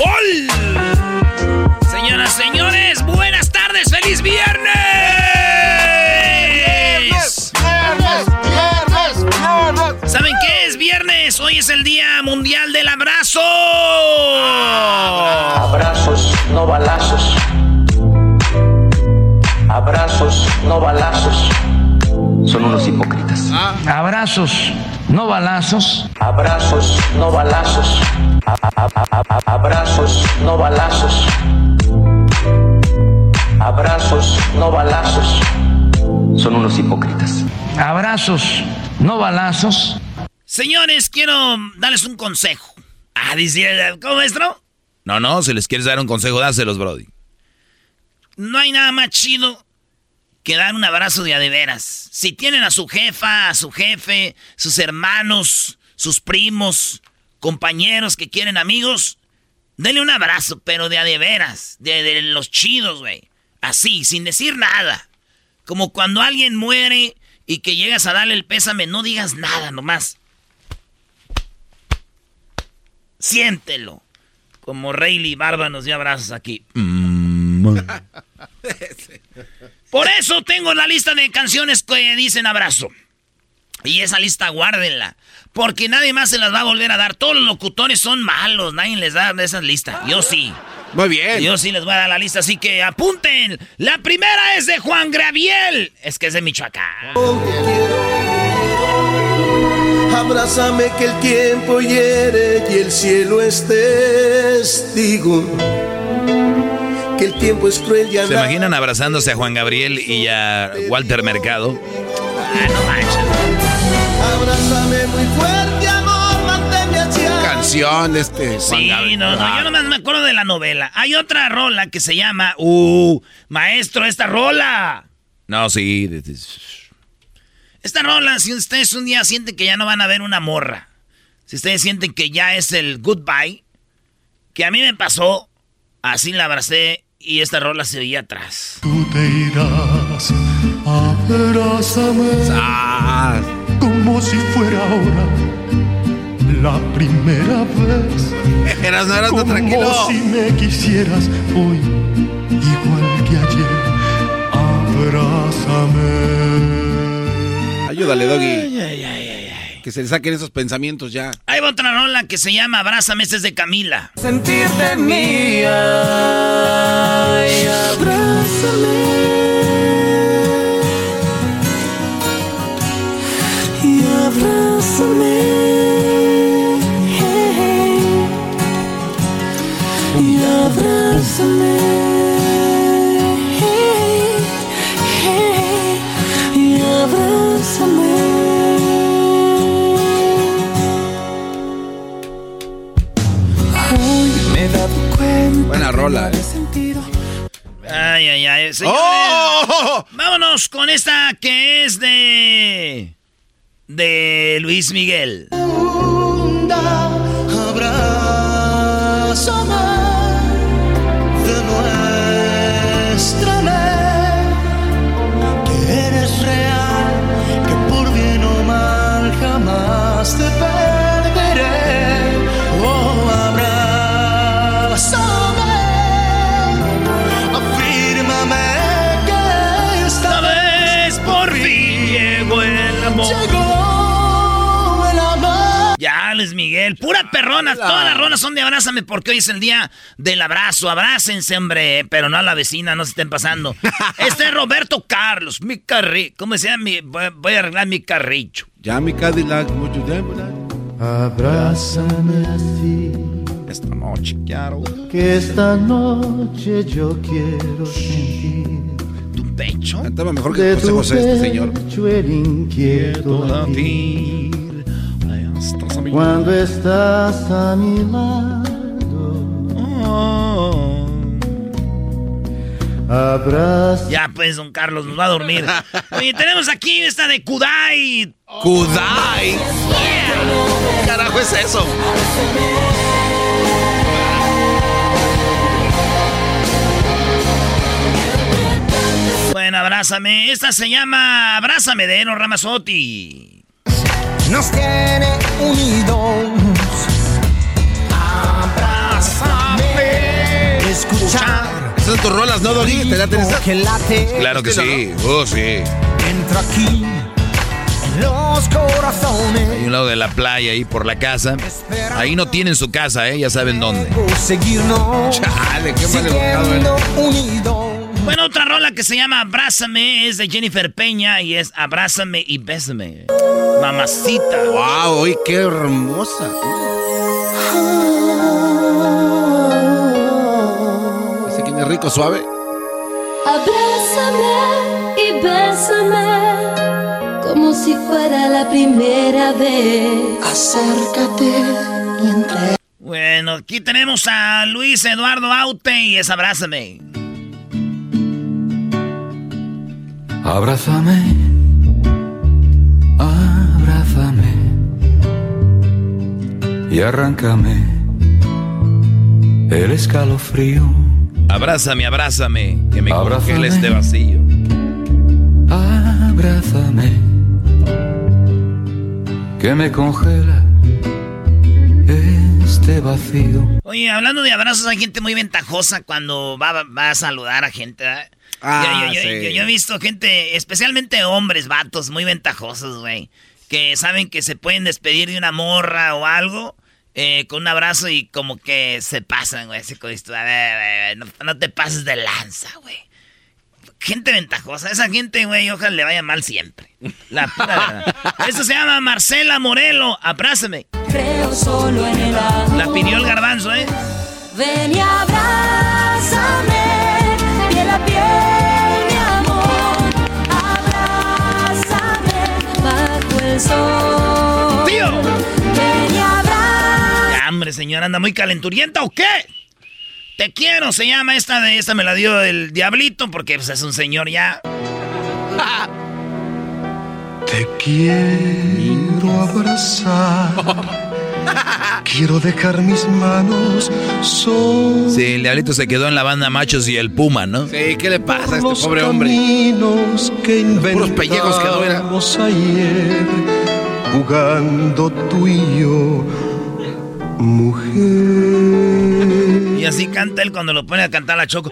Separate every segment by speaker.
Speaker 1: ¡Gol! Señoras, señores, buenas tardes, feliz viernes. ¿Saben qué es viernes? Hoy es el Día Mundial del Abrazo.
Speaker 2: Abrazos, no balazos. Abrazos, no balazos. Son unos hipócritas.
Speaker 3: Abrazos, no balazos.
Speaker 2: Abrazos, no balazos. A- a- a- a- Abrazos, no balazos. Abrazos, no balazos. Son unos hipócritas.
Speaker 3: Abrazos, no balazos.
Speaker 1: Señores, quiero darles un consejo. Ah, dice, ¿cómo maestro?
Speaker 4: No, no, si les quieres dar un consejo, dáselos, Brody.
Speaker 1: No hay nada más chido que dar un abrazo de a de veras. Si tienen a su jefa, a su jefe, sus hermanos, sus primos, compañeros que quieren amigos, denle un abrazo, pero de a de veras, de, de los chidos, güey. Así, sin decir nada. Como cuando alguien muere y que llegas a darle el pésame, no digas nada nomás. Siéntelo. Como Rayleigh Barba nos dio abrazos aquí. Por eso tengo la lista de canciones que dicen abrazo. Y esa lista guárdenla. Porque nadie más se las va a volver a dar. Todos los locutores son malos. Nadie les da esa lista. Yo sí.
Speaker 4: Muy bien.
Speaker 1: Yo sí les voy a dar la lista. Así que apunten. La primera es de Juan Graviel. Es que es de Michoacán.
Speaker 5: Abrázame que el tiempo hiere y el cielo es testigo. Que el tiempo es cruel y
Speaker 4: ¿Se imaginan abrazándose a Juan Gabriel y a Walter Mercado?
Speaker 1: Ah, no manches.
Speaker 5: Abrázame muy fuerte, amor, manténme hacia.
Speaker 4: Canción de este Juan
Speaker 1: Sí,
Speaker 4: Gabriel.
Speaker 1: no, no,
Speaker 4: Ah.
Speaker 1: yo nomás me acuerdo de la novela. Hay otra rola que se llama, uh, maestro, esta rola.
Speaker 4: No, sí.
Speaker 1: Esta rola, si ustedes un día sienten que ya no van a ver una morra, si ustedes sienten que ya es el goodbye, que a mí me pasó, así la abracé y esta rola se veía atrás.
Speaker 5: Tú te irás, abrázame
Speaker 4: Ah,
Speaker 5: como si fuera ahora la primera vez.
Speaker 4: Eras, no eras, no,
Speaker 5: Como
Speaker 4: tranquilo.
Speaker 5: si me quisieras hoy, igual que ayer. Abrázame.
Speaker 4: Ayúdale, Doggy. Que se le saquen esos pensamientos ya.
Speaker 1: Hay otra rola que se llama Abrázame, esta es de Camila.
Speaker 2: Sentirte mía. Y abrázame. Y abrázame. Y abrázame.
Speaker 4: Buena rola, eh.
Speaker 1: Ay, ay, ay. señores.
Speaker 4: ¡Oh!
Speaker 1: Vámonos con esta que es de. de Luis Miguel.
Speaker 5: Segunda,
Speaker 1: Luis Miguel. Pura perrona. Todas las ronas son de abrázame porque hoy es el día del abrazo. Abrácense, hombre. Pero no a la vecina, no se estén pasando. este es Roberto Carlos, mi carri... ¿Cómo se llama? Mi... Voy a arreglar mi carricho.
Speaker 4: Ya mi Cadillac, mucho tiempo.
Speaker 6: Abrázame así.
Speaker 4: Esta noche quiero.
Speaker 6: Que esta noche yo quiero sentir.
Speaker 1: ¿Tu pecho?
Speaker 4: Cantaba mejor que José José este señor.
Speaker 6: Pecho Cuando estás a mi lado. Abraza.
Speaker 1: Ya pues, don Carlos, nos va a dormir. Oye, tenemos aquí esta de Kudai.
Speaker 4: Kudai. ¿Qué carajo es eso?
Speaker 1: Bueno, abrázame. Esta se llama Abrázame de Eno Ramazotti.
Speaker 7: Nos tiene unidos. Abrázame. Escuchar.
Speaker 4: Esas son tus rolas, ¿no, Doggy? ¿Te laten esas?
Speaker 7: Que late.
Speaker 4: Claro que sí. Oh, sí.
Speaker 7: Entra aquí. En los corazones.
Speaker 5: Hay un lado de la playa ahí por la casa. Ahí no tienen su casa, ¿eh? Ya saben dónde.
Speaker 7: Seguirnos.
Speaker 4: Chale, qué mal educado eres.
Speaker 7: unidos.
Speaker 1: Bueno, otra rola que se llama Abrázame es de Jennifer Peña y es Abrázame y Bésame. Mamacita.
Speaker 4: Wow, oye, qué hermosa. Ese quién es rico, suave.
Speaker 2: Abrázame y bésame como si fuera la primera vez. Acércate y entre.
Speaker 1: Bueno, aquí tenemos a Luis Eduardo Aute y es Abrázame.
Speaker 8: Abrázame, abrázame y arráncame el escalofrío.
Speaker 5: Abrázame, abrázame, que me
Speaker 8: Abrázame.
Speaker 5: congele este vacío.
Speaker 8: Abrázame, que me congela este vacío.
Speaker 1: Oye, hablando de abrazos, hay gente muy ventajosa cuando va, va a saludar a gente.
Speaker 4: Ah,
Speaker 1: yo, yo- yo-
Speaker 4: sí.
Speaker 1: yo- yo he visto gente, especialmente hombres, vatos, muy ventajosos, güey. Que saben que se pueden despedir de una morra o algo eh, con un abrazo y como que se pasan, güey. Así como dices tú, a ver, a ver, no, no te pases de lanza, güey. Gente ventajosa. Esa gente, güey, ojalá le vaya mal siempre. La pura verdad. Eso se llama Marcela Morelo. Abrázame.
Speaker 2: Creo solo en el amor.
Speaker 1: La pidió el garbanzo, ¿eh?
Speaker 2: Ven y abrázame, el sol.
Speaker 1: ¡Tío! Ya, hombre, señora, anda muy calenturienta o qué? Te quiero, se llama esta de esta me la dio el diablito porque pues, es un señor ya.
Speaker 6: Te quiero abrazar. Quiero dejar mis manos sobre
Speaker 5: Sí, el diablito se quedó en la banda Machos y el Puma, ¿no?
Speaker 4: Sí, ¿qué le pasa a este
Speaker 6: los
Speaker 4: pobre hombre?
Speaker 6: que
Speaker 4: Puros pellejos era.
Speaker 6: inventamos ayer, jugando tú y yo, mujer.
Speaker 1: Y así canta él cuando lo pone a cantar la Choco.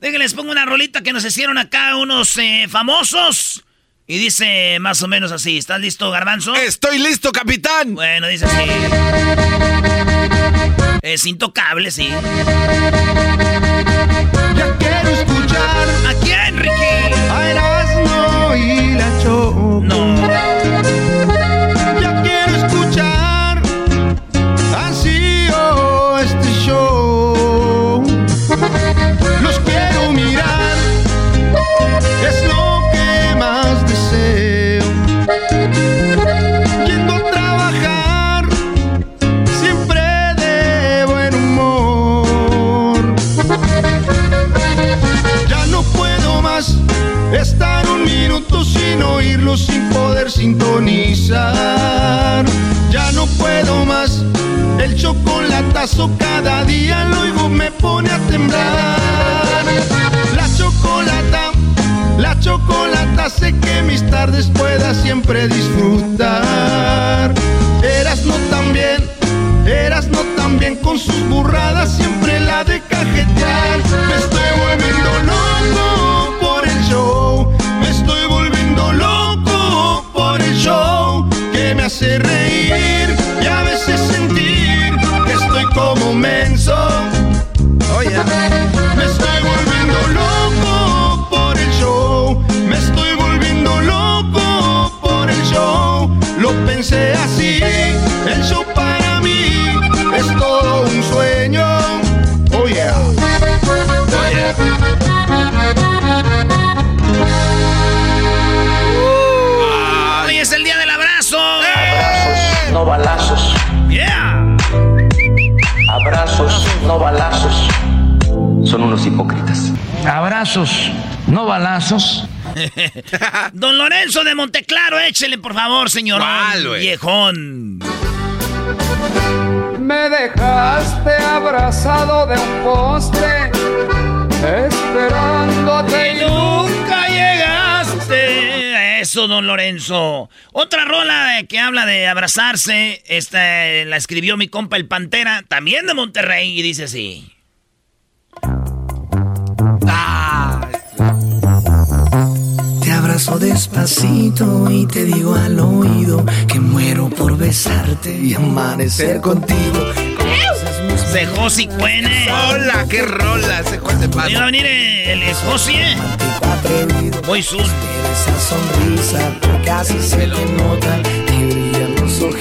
Speaker 1: Déjenles pongo una rolita que nos hicieron acá unos eh, famosos. Y dice más o menos así. ¿Estás listo, Garbanzo?
Speaker 4: Estoy listo, capitán.
Speaker 1: Bueno, dice así. Es intocable, sí.
Speaker 6: Ya quiero escuchar
Speaker 1: ¿A quién,
Speaker 6: sin oírlos, sin poder sintonizar. Ya no puedo más. El chocolatazo cada día lo oigo me pone a temblar. La chocolata, la chocolata sé que mis tardes pueda siempre disfrutar.
Speaker 9: Balazos.
Speaker 1: Yeah.
Speaker 9: Abrazos, no balazos. Son unos hipócritas.
Speaker 3: Abrazos, no balazos.
Speaker 1: Don Lorenzo de Monteclaro, échele por favor, señor. Viejón.
Speaker 10: Me dejaste abrazado de un poste, esperándote
Speaker 1: Y nunca llegaste. Eso, don Lorenzo. Otra rola que habla de abrazarse. Esta la escribió mi compa el Pantera, también de Monterrey, y dice así.
Speaker 11: Te abrazo despacito y te digo al oído que muero por besarte y amanecer contigo.
Speaker 1: De Josi Cuene.
Speaker 4: Hola, qué rola, se Juan de
Speaker 1: Iba a
Speaker 4: Paz.
Speaker 1: venir el, el Josi, ¿eh? Muy soon.
Speaker 11: Esa sonrisa casi se le nota, te brillan los ojos.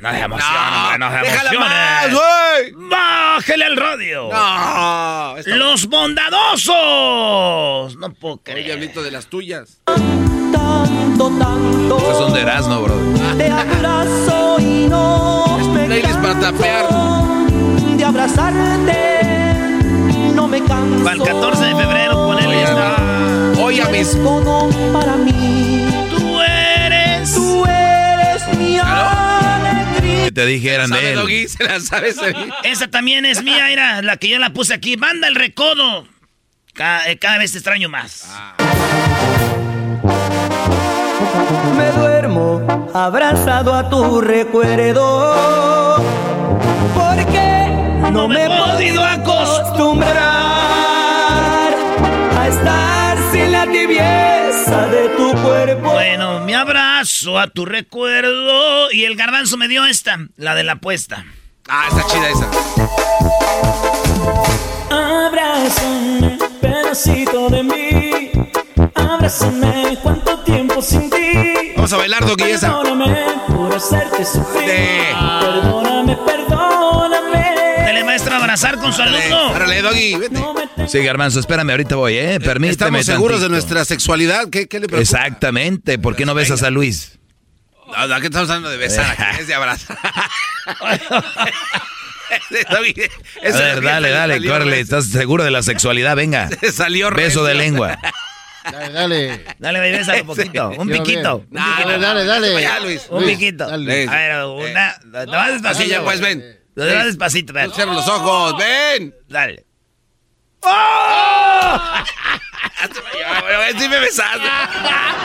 Speaker 1: No se emociona, hombre, no se
Speaker 4: más, güey.
Speaker 1: Bájele al radio.
Speaker 4: No,
Speaker 1: Los bondadosos. No puedo
Speaker 4: Oye,
Speaker 1: creer.
Speaker 4: diablito de las tuyas.
Speaker 7: Tanto, tanto.
Speaker 12: Estos son de Erasmo, bro.
Speaker 7: Te abrazo y no
Speaker 4: Playlist para tapear.
Speaker 7: De abrazarte. No me canso.
Speaker 1: Para el 14 de febrero, ponerle esta.
Speaker 4: Oye, a mis.
Speaker 7: Todo para mí.
Speaker 1: Tú eres.
Speaker 7: Tú eres mi alegría.
Speaker 12: Que te dije eran de
Speaker 4: ¿Sabe,
Speaker 12: él.
Speaker 4: Doggy? Se la sabe, se
Speaker 1: Esa también es mía, era la que yo la puse aquí. Manda el recodo. Ca- eh, Cada, vez te extraño más.
Speaker 7: Me duermo abrazado a tu recuerdo. No me he podido acostumbrar a estar sin la tibieza de tu cuerpo.
Speaker 1: Bueno, mi abrazo a tu recuerdo. Y el garbanzo me dio esta, la de la apuesta.
Speaker 4: Ah, está chida esa.
Speaker 7: Abrázame, pedacito de mí. Abrázame, cuánto tiempo sin ti.
Speaker 4: Vamos a bailar, Doggy, esa.
Speaker 7: Perdóname por hacerte sufrir.
Speaker 4: Sí.
Speaker 7: Perdóname, perdóname.
Speaker 1: Maestro a abrazar con su alumno.
Speaker 4: Árale, Doggy, vete.
Speaker 12: Sí, Garbanzo, espérame, ahorita voy, ¿eh? Permíteme.
Speaker 4: Estamos seguros de nuestra sexualidad. ¿Qué, qué le preocupa?
Speaker 12: Exactamente. ¿Por qué no besas a Luis?
Speaker 4: No, no, aquí estamos hablando de besar, aquí es de abrazar.
Speaker 12: A ver, dale, dale, córrele. ¿Estás seguro de la sexualidad? Venga.
Speaker 4: Salió
Speaker 12: Beso de lengua.
Speaker 13: Dale, dale.
Speaker 1: Dale, baby, bésalo un poquito. Un
Speaker 13: Quiero
Speaker 1: piquito.
Speaker 4: No.
Speaker 13: Dale, dale, dale.
Speaker 1: Un piquito.
Speaker 13: dale.
Speaker 1: A ver, una. No despacito.
Speaker 4: Así ya, pues, ven.
Speaker 1: No más despacito, ven.
Speaker 4: Cierra los ojos, ven.
Speaker 1: Dale.
Speaker 4: Sí me besaste.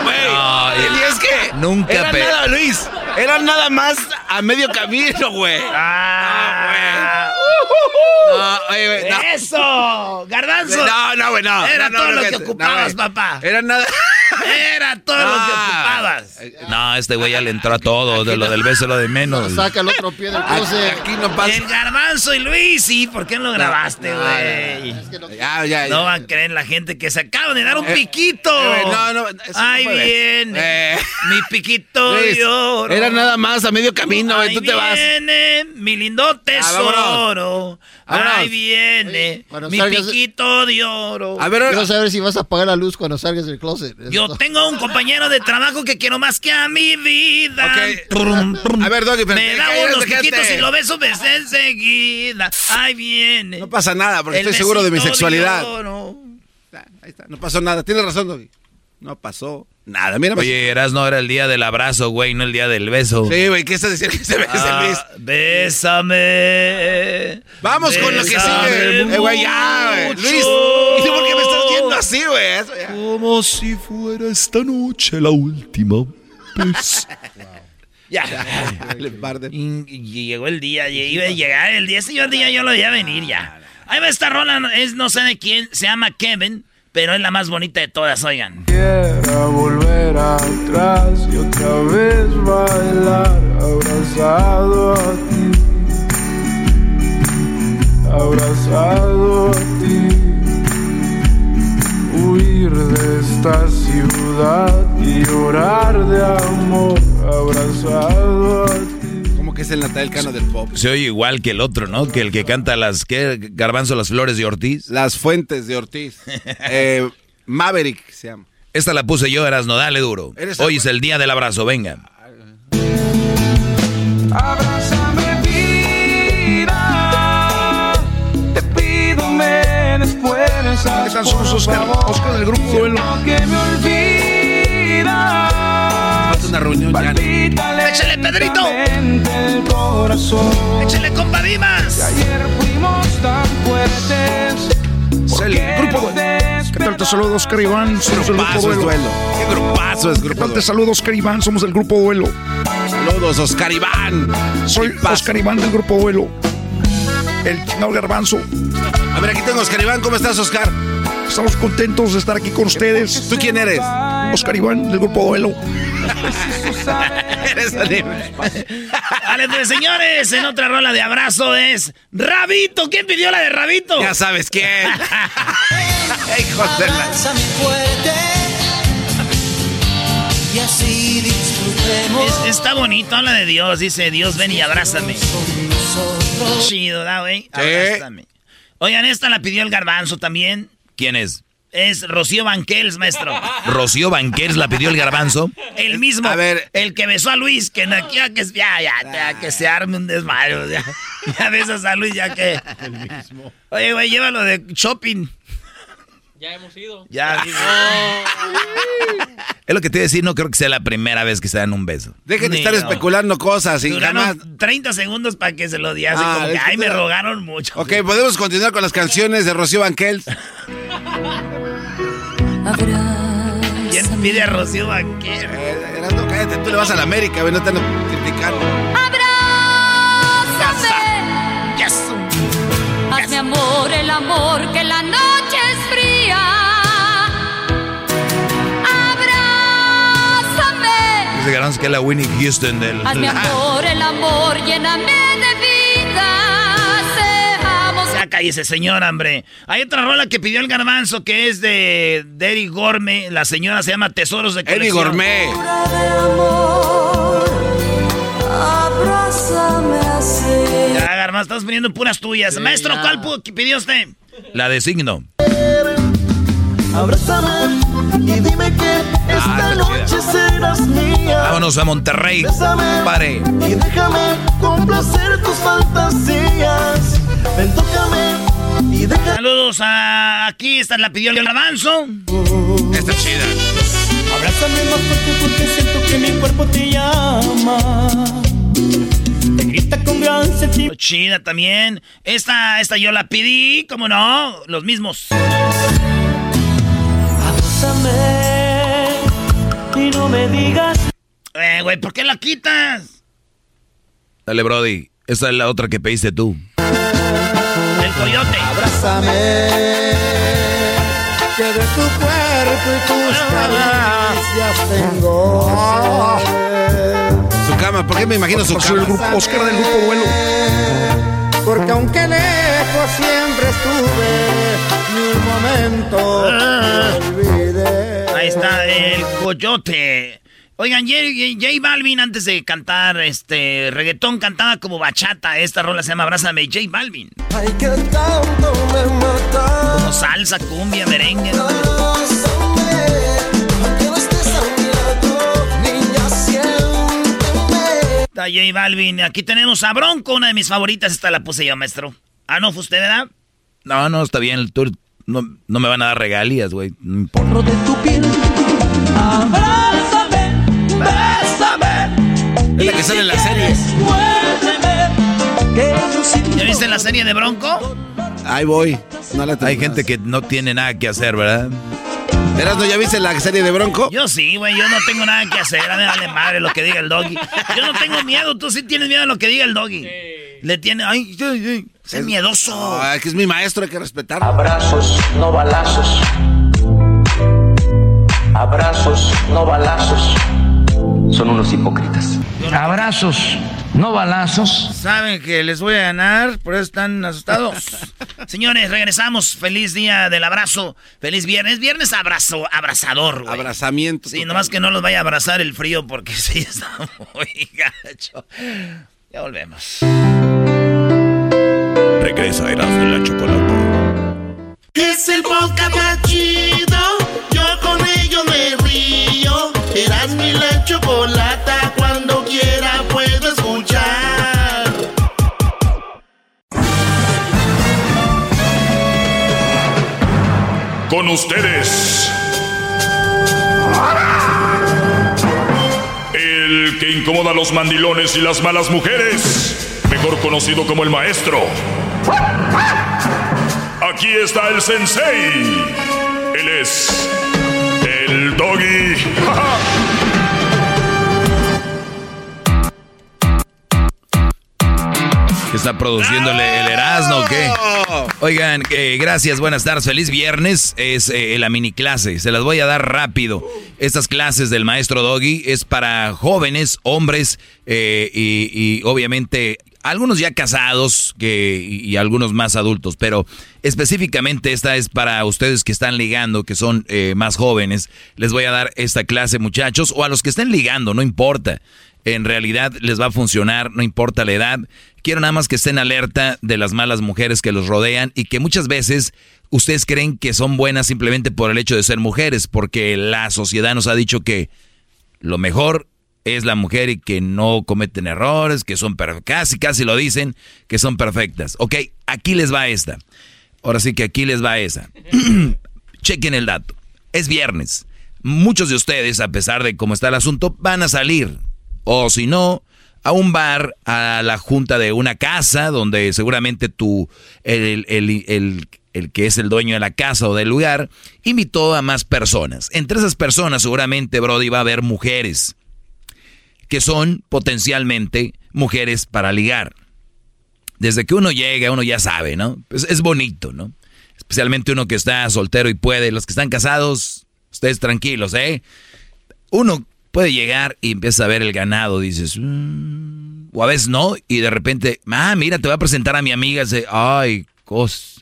Speaker 4: Güey.
Speaker 12: No,
Speaker 4: y es que.
Speaker 12: nunca
Speaker 4: Era
Speaker 12: pe-
Speaker 4: nada, Luis. Era nada más a medio camino, güey.
Speaker 1: Ah,
Speaker 4: No, oye, güey, no.
Speaker 1: ¡Eso! ¡Garbanzo!
Speaker 4: No, no, güey, no.
Speaker 1: Era
Speaker 4: No,
Speaker 1: todo lo que
Speaker 4: no,
Speaker 1: ocupabas,
Speaker 4: güey.
Speaker 1: papá.
Speaker 4: Era nada.
Speaker 1: Era todo lo que
Speaker 4: Ah.
Speaker 1: ocupabas.
Speaker 12: No, este güey ya le entró a todo. De lo del beso, lo de menos.
Speaker 13: Saca el otro pie del closet.
Speaker 4: Aquí no pasa.
Speaker 1: El garbanzo y Luis, sí, ¿por qué no lo grabaste,
Speaker 4: no,
Speaker 1: güey?
Speaker 13: Es que no-
Speaker 4: Ya, ya, ya.
Speaker 1: No va a creer la gente que se acaban de dar un
Speaker 4: Eh,
Speaker 1: piquito.
Speaker 4: eh, no, no, no puede.
Speaker 1: viene
Speaker 4: Eh.
Speaker 1: mi piquito
Speaker 4: Luis,
Speaker 1: de oro.
Speaker 4: Era nada más a medio camino, güey.
Speaker 1: Ahí
Speaker 4: Tú te vas.
Speaker 1: viene mi lindo tesoro.
Speaker 4: Vámonos.
Speaker 1: Ahí viene
Speaker 13: cuando
Speaker 1: mi
Speaker 13: salgas-
Speaker 1: piquito de oro.
Speaker 4: A ver,
Speaker 13: Quiero saber si vas a apagar la luz cuando salgas del closet.
Speaker 1: Yo tengo un compañero de trabajo que quiero más que a mi vida.
Speaker 4: Ok.
Speaker 1: Trum, trum.
Speaker 4: A ver, Doggy, pero
Speaker 1: Me da unos
Speaker 4: cállate.
Speaker 1: piquitos y lo beso besé enseguida. Ahí viene.
Speaker 4: no pasa nada, porque
Speaker 1: el
Speaker 4: estoy seguro de mi sexualidad.
Speaker 1: oro.
Speaker 4: Ahí está, no pasó nada. Tienes razón, Doggy. No pasó nada. Mira,
Speaker 12: Oye, eras no era el día del abrazo, güey, no el día del beso.
Speaker 4: Sí, güey, ¿qué estás diciendo que se besa,
Speaker 1: Ah,
Speaker 4: Luis?
Speaker 1: bésame.
Speaker 4: Vamos con lo que sigue. Eh, güey, ya, güey. Luis, ¿y por qué me estás viendo así, güey? Eso ya.
Speaker 14: Como si fuera esta noche la última vez.
Speaker 1: Ya.
Speaker 4: Barden.
Speaker 1: Y, y llegó el día, y iba a llegar el día. Ese día yo lo veía venir ya. Ahí va esta rola, es no sé de quién, se llama Kevin, pero es la más bonita de todas, oigan.
Speaker 10: Quiera volver atrás y otra vez bailar abrazado a ti, abrazado a ti, huir de esta ciudad y llorar de amor
Speaker 15: abrazado a ti.
Speaker 4: Como que es el Natal Cano del pop.
Speaker 10: Se oye igual que el otro, ¿no? Que el que canta las, ¿qué? Garbanzo, las flores de Ortiz.
Speaker 4: Las fuentes de Ortiz. Eh, Maverick se llama.
Speaker 10: Esta la puse yo, Erasno, dale duro. Hoy es el día del abrazo, venga.
Speaker 15: ¿Qué tal? Somos Oscar, del Grupo Duelo.
Speaker 16: Siento que me olvidas.
Speaker 4: Falta una reunión ya.
Speaker 16: Palpítale
Speaker 1: Échale, Pedrito. Échale, compa Dimas.
Speaker 16: Ayer fuimos tan fuertes.
Speaker 15: Es el Grupo Duelo. ¿Qué tal? Te saludo, Oscar Iván. Somos el Grupo Duelo.
Speaker 4: duelo. Qué grupazo es
Speaker 15: ¿Qué
Speaker 4: grupo
Speaker 15: tal? Te saludo, Oscar Iván. Somos el Grupo Duelo.
Speaker 4: Saludos, Oscar Iván.
Speaker 15: Soy. Oscar Iván del Grupo Duelo. El chingado garbanzo.
Speaker 4: A ver, aquí tengo Oscar Iván. ¿Cómo estás, Oscar?
Speaker 15: Estamos contentos de estar aquí con ustedes.
Speaker 4: ¿Tú quién eres?
Speaker 15: Oscar Iván del Grupo Duelo.
Speaker 1: Vale, pues señores, en otra rola de abrazo es Rabito. ¿Quién pidió la de Rabito?
Speaker 4: Ya sabes quién. Hijos de la...
Speaker 7: Abrázame fuerte y así disfrutemos
Speaker 1: Es- está bonito, habla de Dios. Dice Dios, ven y abrázame. Chido, ¿da, güey? Abrázame. Oigan, esta la pidió el garbanzo también.
Speaker 10: ¿Quién es?
Speaker 1: Es Rocío Banquels, maestro.
Speaker 10: Rocío Banquers la pidió el garbanzo.
Speaker 1: El mismo.
Speaker 4: A ver.
Speaker 1: El que besó a Luis, que no quiera que, ya, ya, ya, que se arme un desmayo. Ya, ya besas a Luis, ya que. El mismo. Oye, güey, llévalo de shopping.
Speaker 17: Ya hemos ido.
Speaker 1: Ya, dice.
Speaker 10: Es lo que te iba a decir, no creo que sea la primera vez que se dan un beso.
Speaker 4: Dejen de estar
Speaker 1: no.
Speaker 4: especulando cosas y
Speaker 1: Duraron
Speaker 4: jamás...
Speaker 1: 30 segundos para que se lo diese.
Speaker 4: Ah,
Speaker 1: como que, ay, me rogaron mucho.
Speaker 4: Ok, podemos continuar con las canciones de Rocío Banquels.
Speaker 1: ¿Quién pide a Rocío Banquels?
Speaker 4: Eh, Erasmo, cállate, tú le vas a la América, no te ando criticando.
Speaker 2: Abrázame,
Speaker 1: Yes.
Speaker 2: hazme amor el amor que la
Speaker 10: Dice garbanzo que es la Winnie Houston del...
Speaker 2: hazme amor el amor, lléname de vida.
Speaker 1: Ya cállese, señor, hombre. Hay otra rola que pidió el garbanzo que es de, de Eddie Gorme. La señora se llama Tesoros de Colección.
Speaker 4: Gourmet.
Speaker 7: Abrázame así.
Speaker 1: Ya, garbanzo, estás poniendo puras tuyas. Maestro, ¿cuál pu- que pidió usted?
Speaker 10: La de signo.
Speaker 7: Abrázame y dime que esta noche serás mía.
Speaker 10: Vámonos a Monterrey.
Speaker 7: Bésame
Speaker 10: Pare.
Speaker 7: y déjame complacer tus fantasías. Ven, tócame y deja.
Speaker 1: Saludos a... Aquí esta la pidió el garbanzo.
Speaker 4: Está chida.
Speaker 7: Abrázame más fuerte porque siento que mi cuerpo te llama. Te grita con gran sentimiento.
Speaker 1: Chida también. Esta, esta yo la pedí, ¿cómo no? Los mismos.
Speaker 7: Abrázame y no me digas.
Speaker 1: Eh, güey, ¿por qué la quitas?
Speaker 10: Dale, Brody. Esa es la otra que pediste tú.
Speaker 1: El coyote.
Speaker 7: Abrázame. Que de tu cuerpo y tus caricias tengo.
Speaker 4: Su cama, ¿por qué me imagino su
Speaker 15: el
Speaker 4: cama?
Speaker 15: grupo, Oscar del Grupo Duelo.
Speaker 7: Porque aunque lejos siempre estuve, ni un momento te olvidé.
Speaker 1: Está el coyote. Oigan, J, J Balvin antes de cantar este reggaetón cantaba como bachata. Esta rola se llama Abrázame J Balvin.
Speaker 7: Ay, que tanto me mata.
Speaker 1: Como salsa, cumbia, merengue. Está J Balvin. Aquí tenemos a Bronco, una de mis favoritas. Esta la puse yo, maestro. Ah, ¿no fue usted, verdad?
Speaker 10: No, no, está bien. Tú, no, no me van a dar regalías, güey. No importa.
Speaker 7: de tu piel. Abrázame, bésame.
Speaker 4: Es la que sale en la serie.
Speaker 1: ¿Ya viste la serie de Bronco?
Speaker 4: Ahí voy. No la
Speaker 10: Hay gente que no tiene nada que hacer, ¿verdad?
Speaker 4: Erasmo, ¿ya viste la serie de Bronco?
Speaker 1: Yo sí, güey. Yo no tengo nada que hacer. A me vale madre lo que diga el doggy. Yo no tengo miedo. Tú sí tienes miedo a lo que diga el doggy. Le tiene... Ay, ay, ay. Es miedoso.
Speaker 4: Que es mi maestro, hay que respetarlo.
Speaker 3: Abrazos, no balazos. Abrazos, no balazos. Son unos hipócritas.
Speaker 18: Abrazos, no balazos.
Speaker 1: Saben que les voy a ganar, por eso están asustados.
Speaker 19: Señores, regresamos. Feliz día del abrazo. Feliz viernes. Viernes abrazo, abrazador, güey.
Speaker 4: Abrazamiento.
Speaker 19: Sí, nomás que no los vaya a abrazar el frío porque sí está muy gacho. Ya volvemos.
Speaker 20: Regresa Erasmo y la Chocolata.
Speaker 21: Es el podcast más chido. Yo con ello me río. Eras mi la chocolata. Cuando quiera puedo escuchar.
Speaker 22: Con ustedes. El que incomoda a los mandilones y las malas mujeres. Mejor conocido como el maestro. Aquí está el sensei. Él es el doggy.
Speaker 1: ¿Qué está produciéndole el Erasmo o qué? Oigan, eh, gracias, buenas tardes, feliz viernes. Es eh, la mini clase, se las voy a dar rápido. Estas clases del maestro Doggy es para jóvenes, hombres eh, y, y obviamente algunos ya casados que, y, algunos más adultos, pero específicamente esta es para ustedes que están ligando, que son eh, más jóvenes. Les voy a dar esta clase, muchachos, o a los que estén ligando, no importa. En realidad les va a funcionar, no importa la edad. Quiero nada más que estén alerta de las malas mujeres que los rodean y que muchas veces ustedes creen que son buenas simplemente por el hecho de ser mujeres, porque la sociedad nos ha dicho que lo mejor es la mujer y que no cometen errores, que son per- casi, casi lo dicen, que son perfectas. Ok, aquí les va esta. Ahora sí que aquí les va esa. Chequen el dato. Es viernes. Muchos de ustedes, a pesar de cómo está el asunto, van a salir. O si no, a un bar, a la junta de una casa, donde seguramente tú, el, el- el- el que es el dueño de la casa o del lugar, invitó a más personas. Entre esas personas, seguramente, Brody, va a haber mujeres que son potencialmente mujeres para ligar. Desde que uno llega, uno ya sabe, ¿no? Pues es bonito, ¿no? Especialmente uno que está soltero y puede. Los que están casados, ustedes tranquilos, ¿eh? Uno puede llegar y empieza a ver el ganado, dices, "Mm", o a veces no, y de repente, ah, mira, te voy a presentar a mi amiga, dice, ay, cosa,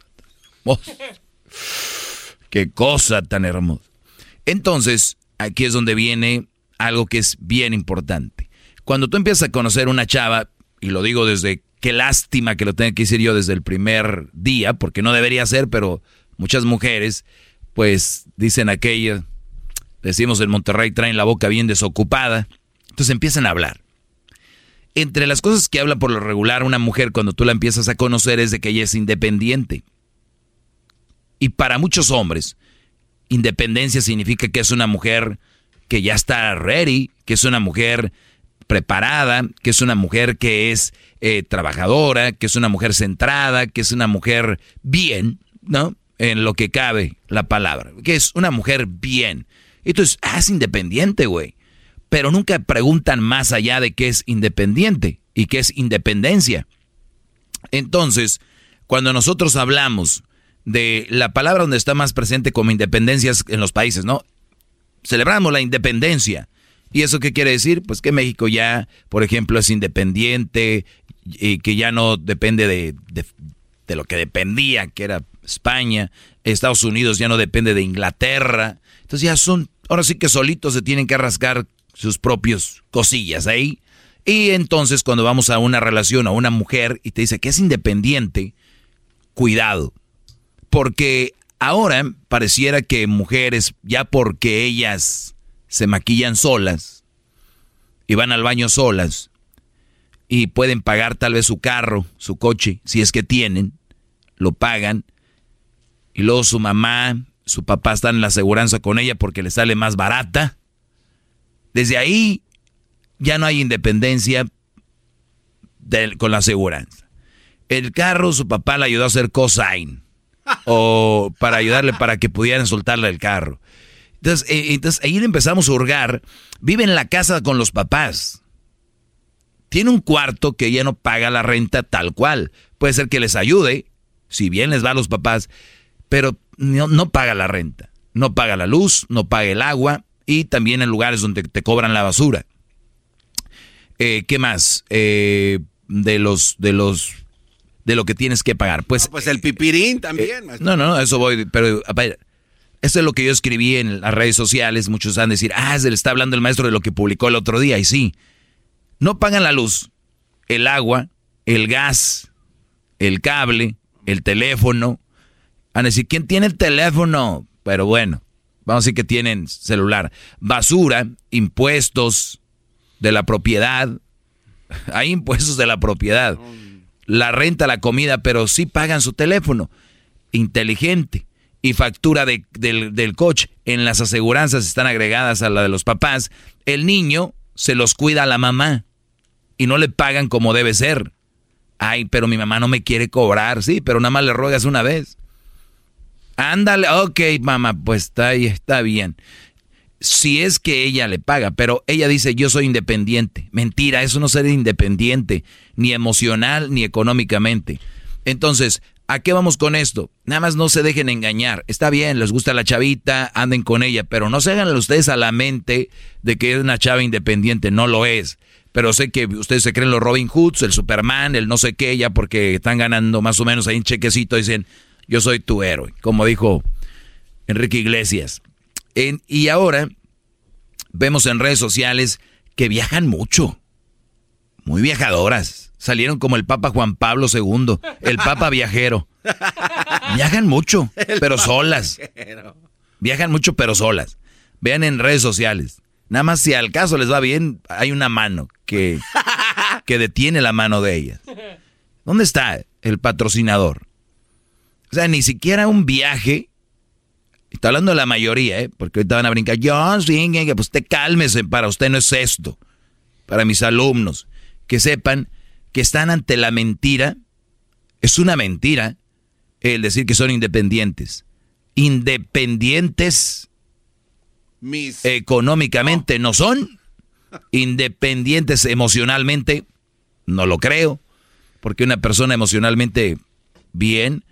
Speaker 1: qué cosa tan hermosa. Entonces, aquí es donde viene algo que es bien importante. Cuando tú empiezas a conocer una chava, y lo digo desde qué lástima que lo tenga que decir yo desde el primer día, porque no debería ser, pero muchas mujeres, pues dicen aquello, decimos en Monterrey, traen la boca bien desocupada, entonces empiezan a hablar. Entre las cosas que habla por lo regular una mujer cuando tú la empiezas a conocer es de que ella es independiente. Y para muchos hombres, independencia significa que es una mujer que ya está ready, que es una mujer preparada, que es una mujer que es eh, trabajadora, que es una mujer centrada, que es una mujer bien, ¿no? En lo que cabe la palabra, que es una mujer bien. Entonces, ah, es independiente, güey. Pero nunca preguntan más allá de qué es independiente y qué es independencia. Entonces, cuando nosotros hablamos de la palabra donde está más presente como independencias en los países, ¿no? Celebramos la independencia. ¿Y eso qué quiere decir? Pues que México ya, por ejemplo, es independiente y que ya no depende de, de, lo que dependía, que era España. Estados Unidos ya no depende de Inglaterra. Entonces ya son, ahora sí que solitos se tienen que rascar sus propios cosillas ahí. Y entonces cuando vamos a una relación a una mujer y te dice que es independiente, cuidado. Porque ahora pareciera que mujeres, ya porque ellas se maquillan solas y van al baño solas y pueden pagar tal vez su carro, su coche, si es que tienen, lo pagan y luego su mamá, su papá están en la aseguranza con ella porque le sale más barata. Desde ahí ya no hay independencia con la aseguranza. El carro, su papá le ayudó a hacer cosign o para ayudarle para que pudieran soltarle el carro. Entonces, eh, entonces ahí le empezamos a hurgar. Vive en la casa con los papás. Tiene un cuarto que ya no paga la renta tal cual. Puede ser que les ayude, si bien les va a los papás, pero no, no paga la renta. No paga la luz, no paga el agua y también en lugares donde te cobran la basura. Eh, ¿Qué más? Eh, de los de los de lo que tienes que pagar. Pues,
Speaker 4: Pues el pipirín también. maestro.
Speaker 1: no, no, no, eso voy, pero eso es lo que yo escribí en las redes sociales. Muchos van a decir, ah, se le está hablando el maestro de lo que publicó el otro día. Y sí, no pagan la luz, el agua, el gas, el cable, el teléfono. Van a decir, ¿quién tiene el teléfono? Pero bueno, vamos a decir que tienen celular. Basura, impuestos de la propiedad. Hay impuestos de la propiedad. La renta, la comida, pero sí pagan su teléfono. Inteligente. Y factura de- del, del coche. En las aseguranzas están agregadas a la de los papás. El niño se los cuida a la mamá. Y no le pagan como debe ser. Ay, pero mi mamá no me quiere cobrar. Sí, pero nada más le ruegas una vez. Ándale, ok, mamá, pues está está bien. Si es que ella le paga, pero ella dice yo soy independiente. Mentira, eso no ser independiente, ni emocional ni económicamente. Entonces, ¿a qué vamos con esto? Nada más no se dejen engañar. Está bien, les gusta la chavita, anden con ella, pero no se hagan ustedes a la mente de que es una chava independiente, no lo es. Pero sé que ustedes se creen los Robin Hoods, el Superman, el no sé qué, ya porque están ganando más o menos ahí un chequecito, dicen, yo soy tu héroe, como dijo Enrique Iglesias. En- y ahora vemos en redes sociales que viajan mucho, muy viajadoras. Salieron como el Papa Juan Pablo II, el Papa viajero. Viajan mucho, pero solas. Viajan mucho, pero solas. Vean en redes sociales. Nada más si al caso les va bien, hay una mano que, que detiene la mano de ellas. ¿Dónde está el patrocinador? O sea, ni siquiera un viaje. Está hablando de la mayoría, ¿eh? Porque ahorita van a brincar. Yo, sí, que- pues usted cálmese, para usted no es esto. Para mis alumnos, que sepan que están ante la mentira. Es una mentira el decir que son independientes. Independientes
Speaker 4: Mis.
Speaker 1: económicamente no son. Independientes emocionalmente, no lo creo. Porque una persona emocionalmente bien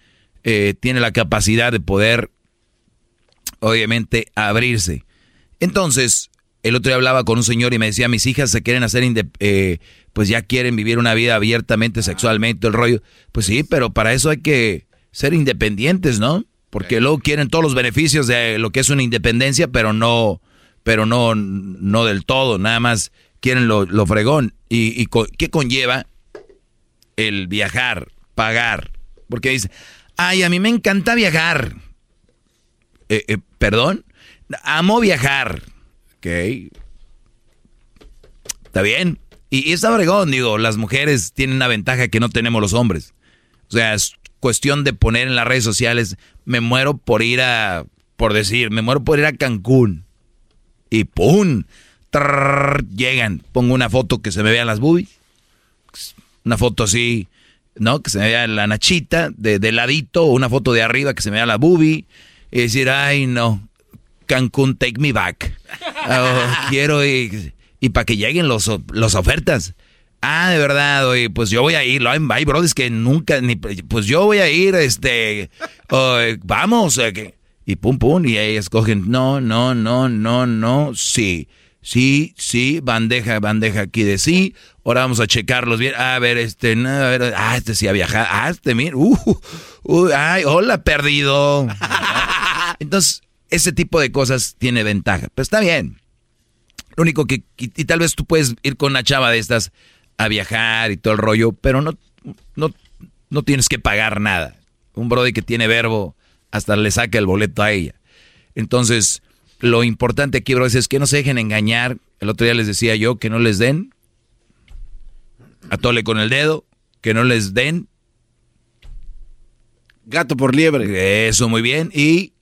Speaker 1: eh, tiene la capacidad de poder, obviamente, abrirse. Entonces, el otro día hablaba con un señor y me decía, mis hijas se quieren hacer, eh, pues ya quieren vivir una vida abiertamente, sexualmente, el rollo. Pues sí, pero para eso hay que ser independientes, ¿no? Porque luego quieren todos los beneficios de lo que es una independencia, pero no, pero no, no del todo, nada más quieren lo, lo fregón. ¿Y, y co- qué conlleva el viajar, pagar? Porque dice, ay, a mí me encanta viajar. Eh, eh, ¿Perdón? Amo viajar. Ok. Está bien. Y, y está fregón, digo, las mujeres tienen una ventaja que no tenemos los hombres. O sea, es cuestión de poner en las redes sociales, me muero por ir a, por decir, me muero por ir a Cancún. Y ¡pum! Trrr, llegan. Pongo una foto que se me vean las boobies. Una foto así, ¿no? Que se me vea la nachita de, de ladito. Una foto de arriba que se me vea la boobie. Y decir, ay, no. Cancún, take me back. Oh, quiero ir. Y para que lleguen los, los ofertas. Ah, de verdad, oye, pues yo voy a ir. Hay, hay brothers que nunca, ni, pues yo voy a ir, este, oh, vamos. eh, y pum, pum, y ahí escogen, no, no, no, no, no, sí, sí, sí, bandeja, bandeja aquí de sí. Ahora vamos a checarlos bien. A ver, este, no, a ver, ah, este sí ha viajado. Ah, este, mira, uh, uh, ay, hola, perdido. Entonces, ese tipo de cosas tiene ventaja. Pero está bien. Lo único que, y, y tal vez tú puedes ir con una chava de estas a viajar y todo el rollo, pero no, no, no tienes que pagar nada. Un brody que tiene verbo hasta le saca el boleto a ella. Entonces, lo importante aquí, bro, es que no se dejen engañar. El otro día les decía yo que no les den a tole con el dedo, que no les den.
Speaker 4: Gato por liebre.
Speaker 1: Eso, muy bien. Y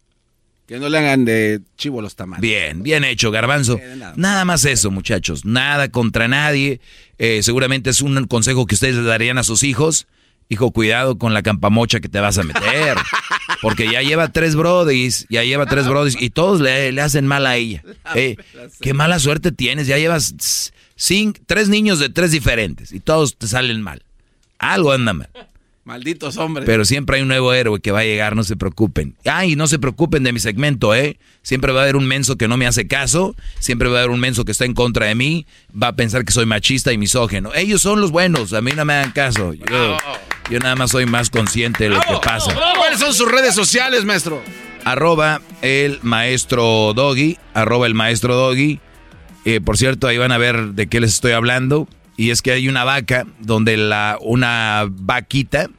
Speaker 4: Que no le hagan de chivo los tamales.
Speaker 1: Bien, bien hecho, garbanzo. Nada más eso, muchachos. Nada contra nadie. Eh, seguramente es un consejo que ustedes le darían a sus hijos. Hijo, cuidado con la campamocha que te vas a meter. Porque ya lleva tres brodis, ya lleva tres brodis y todos le, le hacen mal a ella. Eh, qué mala suerte tienes, ya llevas cinco, tres niños de tres diferentes y todos te salen mal. Algo anda mal.
Speaker 4: Malditos hombres.
Speaker 1: Pero siempre hay un nuevo héroe que va a llegar, no se preocupen. Ay, no se preocupen de mi segmento, ¿eh? Siempre va a haber un menso que no me hace caso, siempre va a haber un menso que está en contra de mí, va a pensar que soy machista y misógeno. Ellos son los buenos, a mí no me hagan caso. Yo, Yo nada más soy más consciente de lo que pasa.
Speaker 4: ¿Cuáles son sus redes sociales, maestro?
Speaker 1: Arroba el maestro Doggy, arroba el maestro Doggy. Eh, por cierto, ahí van a ver de qué les estoy hablando. Y es que hay una vaca donde la, una vaquita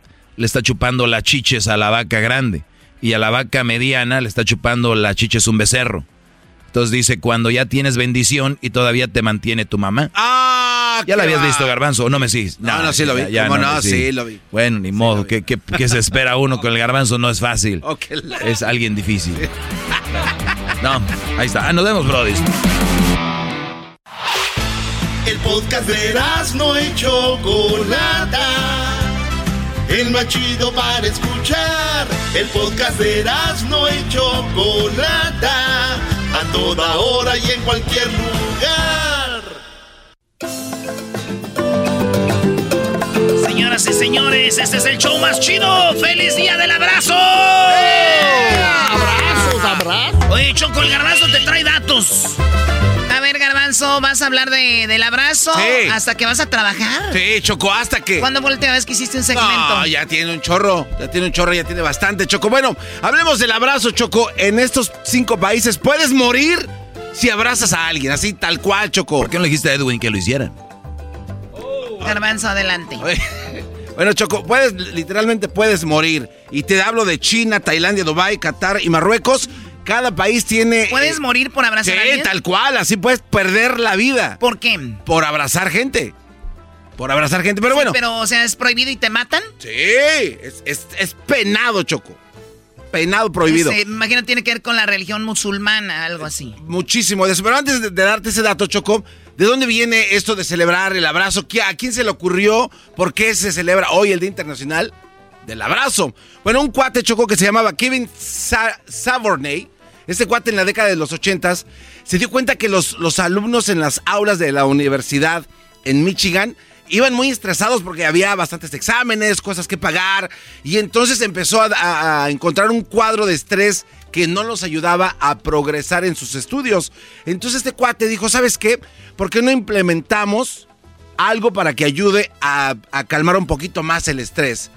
Speaker 1: le está chupando las chiches a la vaca grande. Y a la vaca mediana le está chupando las chiches un becerro. Entonces dice, cuando ya tienes bendición y todavía te mantiene tu mamá.
Speaker 4: Ah,
Speaker 1: ¿Ya la habías
Speaker 4: va.
Speaker 1: visto, Garbanzo? ¿O no me sigues?
Speaker 4: No, no, sí lo vi. ¿Cómo no? Sí, lo vi.
Speaker 1: Bueno, ni modo. ¿Qué, qué, qué se espera uno con el Garbanzo? No es fácil. Es alguien difícil. No, ahí está. Ah, nos vemos, Brody.
Speaker 21: El podcast de no y Chocolata. El más chido para escuchar. El podcast de no y Chocolata. A toda hora y en cualquier lugar.
Speaker 19: Señoras y señores, este es el show más chido. ¡Feliz día del abrazo!
Speaker 13: Abrazos, abrazos.
Speaker 19: Oye, Choco, el garbanzo te trae datos.
Speaker 23: Garbanzo, ¿vas a hablar de, del abrazo
Speaker 4: Sí.
Speaker 23: hasta que vas a trabajar?
Speaker 4: Sí, Choco, hasta que.
Speaker 23: ¿Cuándo fue la última vez que hiciste un segmento?
Speaker 4: No, ya tiene un chorro, ya tiene un chorro, ya tiene bastante, Choco. Bueno, hablemos del abrazo, Choco. En estos cinco países puedes morir si abrazas a alguien, así tal cual, Choco.
Speaker 1: ¿Por qué no le dijiste a Edwin que lo hiciera?
Speaker 23: Garbanzo, adelante.
Speaker 4: Bueno, Choco, puedes, literalmente puedes morir. Y te hablo de China, Tailandia, Dubái, Qatar y Marruecos. Cada país tiene...
Speaker 23: ¿Puedes
Speaker 4: eh,
Speaker 23: morir por abrazar
Speaker 4: sí,
Speaker 23: a alguien?
Speaker 4: tal cual, así puedes perder la vida.
Speaker 23: ¿Por qué?
Speaker 4: Por abrazar gente. Por abrazar gente, pero bueno.
Speaker 23: Pero, o sea, ¿es prohibido y te matan?
Speaker 4: Sí, es, es- es penado, Choco. Penado, prohibido.
Speaker 23: Ese, me imagino tiene que ver con la religión musulmana, algo así.
Speaker 4: Muchísimo de eso. Pero antes de, de darte ese dato, Choco, ¿de dónde viene esto de celebrar el abrazo? ¿Qui- ¿A quién se le ocurrió? ¿Por qué se celebra hoy el Día Internacional del Abrazo? Bueno, un cuate, Choco, que se llamaba Kevin Sa- Savorney. Este cuate en la década de los ochentas se dio cuenta que los, los alumnos en las aulas de la universidad en Michigan iban muy estresados porque había bastantes exámenes, cosas que pagar, y entonces empezó a encontrar un cuadro de estrés que no los ayudaba a progresar en sus estudios. Entonces este cuate dijo, ¿sabes qué? ¿Por qué no implementamos algo para que ayude a, a calmar un poquito más el estrés?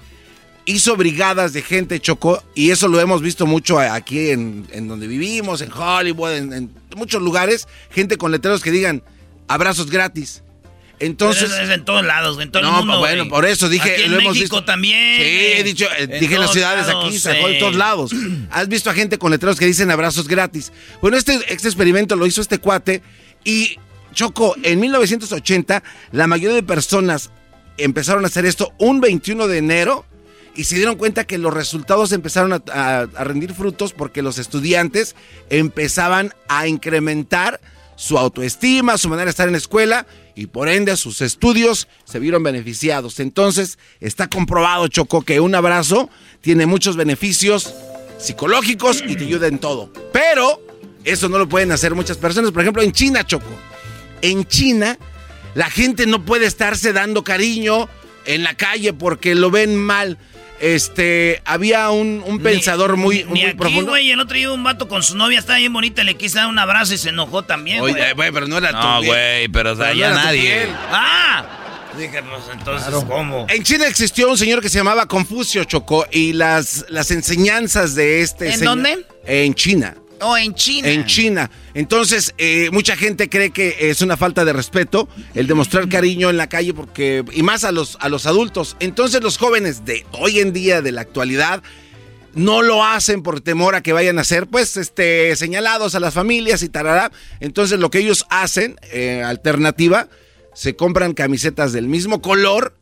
Speaker 4: Hizo brigadas de gente, Chocó, y eso lo hemos visto mucho aquí en, en donde vivimos, en Hollywood, en, en muchos lugares, gente con letreros que digan abrazos gratis. Entonces,
Speaker 19: Pero eso es en todos lados, en todo
Speaker 4: no,
Speaker 19: el mundo.
Speaker 4: bueno,
Speaker 19: güey.
Speaker 4: por eso dije,
Speaker 19: Aquí en
Speaker 4: lo hemos
Speaker 19: México
Speaker 4: visto.
Speaker 19: también.
Speaker 4: Sí, he dicho, eh,
Speaker 19: En
Speaker 4: dije en las ciudades
Speaker 19: lados,
Speaker 4: aquí, sacó de
Speaker 19: sí.
Speaker 4: todos lados. Has visto a gente con letreros que dicen abrazos gratis. Bueno, este, este experimento lo hizo este cuate y Choco, en 1980 la mayoría de personas empezaron a hacer esto un 21 de enero y se dieron cuenta que los resultados empezaron a, a- rendir frutos porque los estudiantes empezaban a incrementar su autoestima, su manera de estar en la escuela y por ende sus estudios se vieron beneficiados. Entonces está comprobado, Choco, que un abrazo tiene muchos beneficios psicológicos y te ayuda en todo. Pero eso no lo pueden hacer muchas personas. Por ejemplo, en China, Choco. En China, la gente no puede estarse dando cariño en la calle porque lo ven mal. Este, había un, un pensador muy,
Speaker 19: Ni
Speaker 4: muy
Speaker 19: aquí,
Speaker 4: profundo.
Speaker 19: güey, el otro día un vato con su novia estaba bien bonita, le quise dar un abrazo y se enojó también, güey.
Speaker 4: Oye, güey, pero no era
Speaker 1: No,
Speaker 4: tu
Speaker 1: güey, pero o sea,
Speaker 4: Pero no
Speaker 1: ya nadie.
Speaker 19: ¡Ah! Dije, pues entonces, ¿cómo?
Speaker 4: En China existió un señor que se llamaba Confucio Chocó y las, las enseñanzas de este
Speaker 23: ¿En
Speaker 4: señor-
Speaker 23: dónde?
Speaker 4: En China.
Speaker 23: O en China.
Speaker 4: En China. Entonces, eh, mucha gente cree que es una falta de respeto el demostrar cariño en la calle porque y más a los a los adultos. Entonces, los jóvenes de hoy en día de la actualidad no lo hacen por temor a que vayan a ser pues este señalados a las familias y tarará. Entonces, lo que ellos hacen eh, alternativa se compran camisetas del mismo color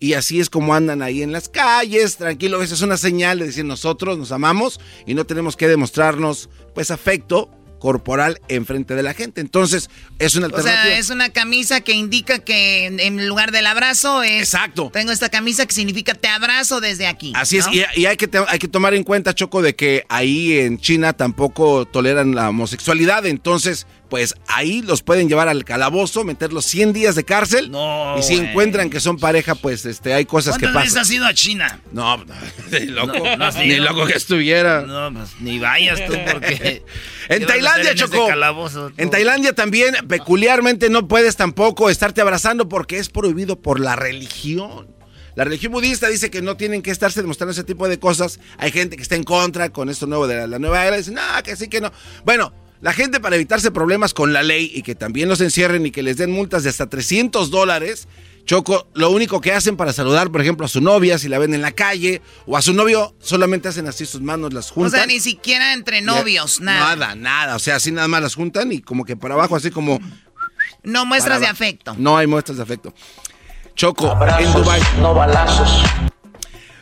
Speaker 4: y así es como andan ahí en las calles, tranquilo, esa es una señal de decir nosotros nos amamos y no tenemos que demostrarnos pues afecto corporal enfrente de la gente. Entonces, es una
Speaker 23: O
Speaker 4: alternativa.
Speaker 23: sea, es una camisa que indica que en, lugar del abrazo es...
Speaker 4: Exacto.
Speaker 23: Tengo esta camisa que significa te abrazo desde aquí.
Speaker 4: Así es, y, y hay, que hay que tomar en cuenta, Choco, de que ahí en China tampoco toleran la homosexualidad, entonces, pues ahí los pueden llevar al calabozo, meterlos 100 días de cárcel, y si encuentran que son pareja, pues este, hay cosas que
Speaker 19: ¿Cuántas
Speaker 4: pasan.
Speaker 19: has ido a China?
Speaker 4: No, ni loco,
Speaker 19: No, no
Speaker 4: ni loco que estuviera.
Speaker 19: No, pues ni vayas tú porque...
Speaker 4: En
Speaker 19: ¿qué vas a
Speaker 4: Tailandia,
Speaker 19: en calabozo, tú?
Speaker 4: En Tailandia también, peculiarmente, no puedes tampoco estarte abrazando porque es prohibido por la religión. La religión budista dice que no tienen que estarse demostrando ese tipo de cosas. Hay gente que está en contra con esto nuevo de la, la nueva era. Dicen, no, que sí, que no. Bueno, la gente para evitarse problemas con la ley y que también los encierren y que les den multas de hasta 300 dólares, Choco, lo único que hacen para saludar, por ejemplo, a su novia si la ven en la calle o a su novio, solamente hacen así sus manos, las
Speaker 23: O
Speaker 4: juntan.
Speaker 23: sea, ni siquiera entre novios, nada.
Speaker 4: Nada, nada. O sea, así nada más las juntan y como que para abajo, así como.
Speaker 23: No muestras
Speaker 4: para
Speaker 23: de afecto.
Speaker 4: No hay muestras de afecto. Choco, en Dubai.
Speaker 3: no balazos.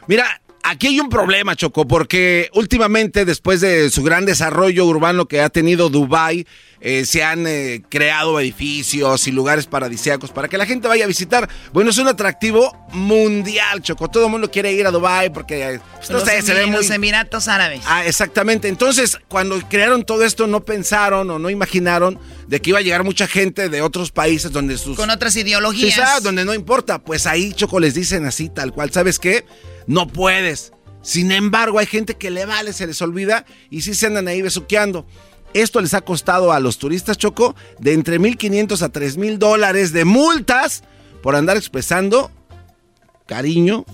Speaker 4: Mira, aquí hay un problema, Choco, porque últimamente, después de su gran desarrollo urbano que ha tenido Dubai, eh, se han eh, creado edificios y lugares paradisíacos para que la gente vaya a visitar. Bueno, es un atractivo mundial, Choco. Todo el mundo quiere ir a Dubai porque eh, pues, no sé, se ve muy...
Speaker 23: los Emiratos Árabes.
Speaker 4: Ah, exactamente. Entonces, cuando crearon todo esto, no pensaron o no imaginaron de que iba a llegar mucha gente de otros países donde sus...
Speaker 23: Con otras ideologías.
Speaker 4: ¿sabes? donde no importa. Pues ahí, Choco, les dicen así, tal cual. ¿Sabes qué? No puedes. Sin embargo, hay gente que le vale, se les olvida y sí se andan ahí besuqueando. Esto les ha costado a los turistas, Choco, de entre 1.500 a 3.000 dólares de multas por andar expresando cariño,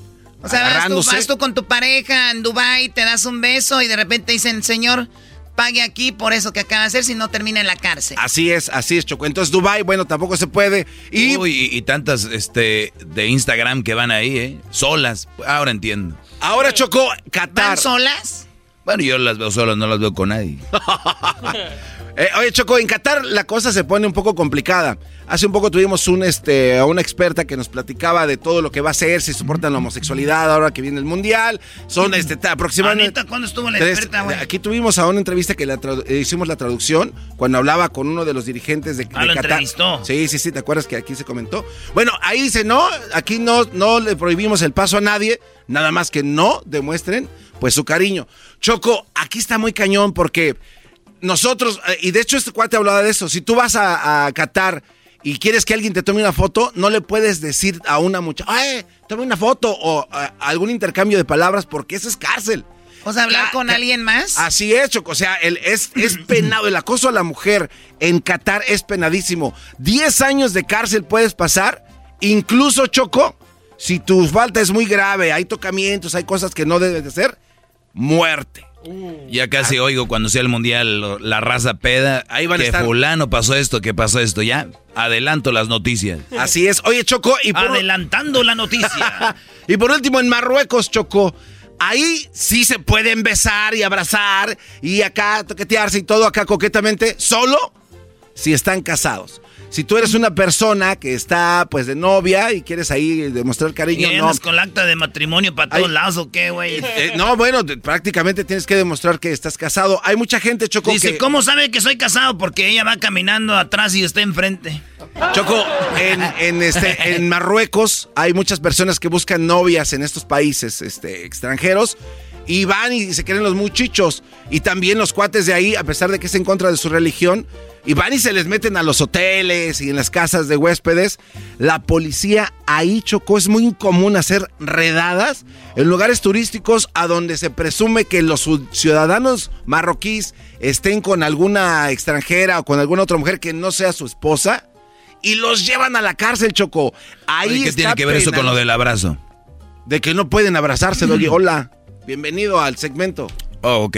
Speaker 23: O sea, vas tú, vas tú con tu pareja en Dubai, te das un beso y de repente dicen, señor, pague aquí por eso que acaba de hacer, si no termina en la cárcel.
Speaker 4: Así es, así es, Choco. Entonces, Dubai, bueno, tampoco se puede. Y
Speaker 1: Uy, y, y tantas este, de Instagram que van ahí, ¿eh? Solas. Ahora entiendo.
Speaker 4: ahora, Choco, Qatar.
Speaker 23: ¿Van solas?
Speaker 1: Bueno, yo las veo solas, no las veo con nadie.
Speaker 4: Eh, oye, Choco, en Qatar la cosa se pone un poco complicada. Hace un poco tuvimos un, este, a una experta que nos platicaba de todo lo que va a hacer, si soportan la homosexualidad ahora que viene el mundial. Son este, ta- aproximadamente.
Speaker 23: Anita, ¿cuándo estuvo la
Speaker 4: tres-
Speaker 23: experta, güey?
Speaker 4: Aquí tuvimos a una entrevista que la eh, hicimos la traducción cuando hablaba con uno de los dirigentes de,
Speaker 19: Ah,
Speaker 4: de
Speaker 19: lo
Speaker 4: Qatar.
Speaker 19: entrevistó.
Speaker 4: Sí, sí, sí, ¿te acuerdas que aquí se comentó? Bueno, ahí dice, no, aquí no, no le prohibimos el paso a nadie, nada más que no demuestren pues su cariño. Choco, aquí está muy cañón porque nosotros, eh, y de hecho este cuate hablaba de eso, si tú vas a, a Qatar y quieres que alguien te tome una foto, no le puedes decir a una muchacha, ¡ay, tome una foto! o eh, algún intercambio de palabras porque eso es cárcel.
Speaker 23: O sea, hablar con alguien más.
Speaker 4: Así es, Choco. O sea, el, es, es penado. El acoso a la mujer en Qatar es penadísimo. 10 años de cárcel puedes pasar. Incluso, Choco, si tu falta es muy grave, hay tocamientos, hay cosas que no debes de hacer, muerte.
Speaker 1: Ya casi oigo cuando sea el mundial la raza peda.
Speaker 4: Ahí van a
Speaker 1: que
Speaker 4: estar.
Speaker 1: fulano pasó esto, que pasó esto. Ya adelanto las noticias.
Speaker 4: Así es. Oye, Choco, y por,
Speaker 19: Adelantando la noticia.
Speaker 4: y por último, en Marruecos, Choco. Ahí sí se pueden besar y abrazar y acá toquetearse y todo acá coquetamente, solo si están casados. Si tú eres una persona que está pues de novia y quieres ahí demostrar
Speaker 19: ¿Y
Speaker 4: cariño,
Speaker 19: ahí
Speaker 4: no.
Speaker 19: con el acta de matrimonio para todos
Speaker 4: Ay.
Speaker 19: lados o qué, güey?
Speaker 4: Eh, no, bueno, te- prácticamente tienes que demostrar que estás casado. Hay mucha gente, Choco,
Speaker 19: Dice,
Speaker 4: que...
Speaker 19: ¿cómo sabe que soy casado? Porque ella va caminando atrás y está enfrente.
Speaker 4: Choco, en, en, este, en Marruecos hay muchas personas que buscan novias en estos países este, extranjeros y van y se creen los muchichos. Y también los cuates de ahí, a pesar de que es en contra de su religión, y van y se les meten a los hoteles y en las casas de huéspedes. La policía ahí, Choco, es muy común hacer redadas en lugares turísticos a donde se presume que los ciu- ciudadanos marroquíes estén con alguna extranjera o con alguna otra mujer que no sea su esposa y los llevan a la cárcel, Choco. Ahí
Speaker 1: ¿Qué
Speaker 4: está
Speaker 1: tiene que ver eso con lo del abrazo?
Speaker 4: De que no pueden abrazarse. Hola, bienvenido al segmento.
Speaker 1: Oh, ok.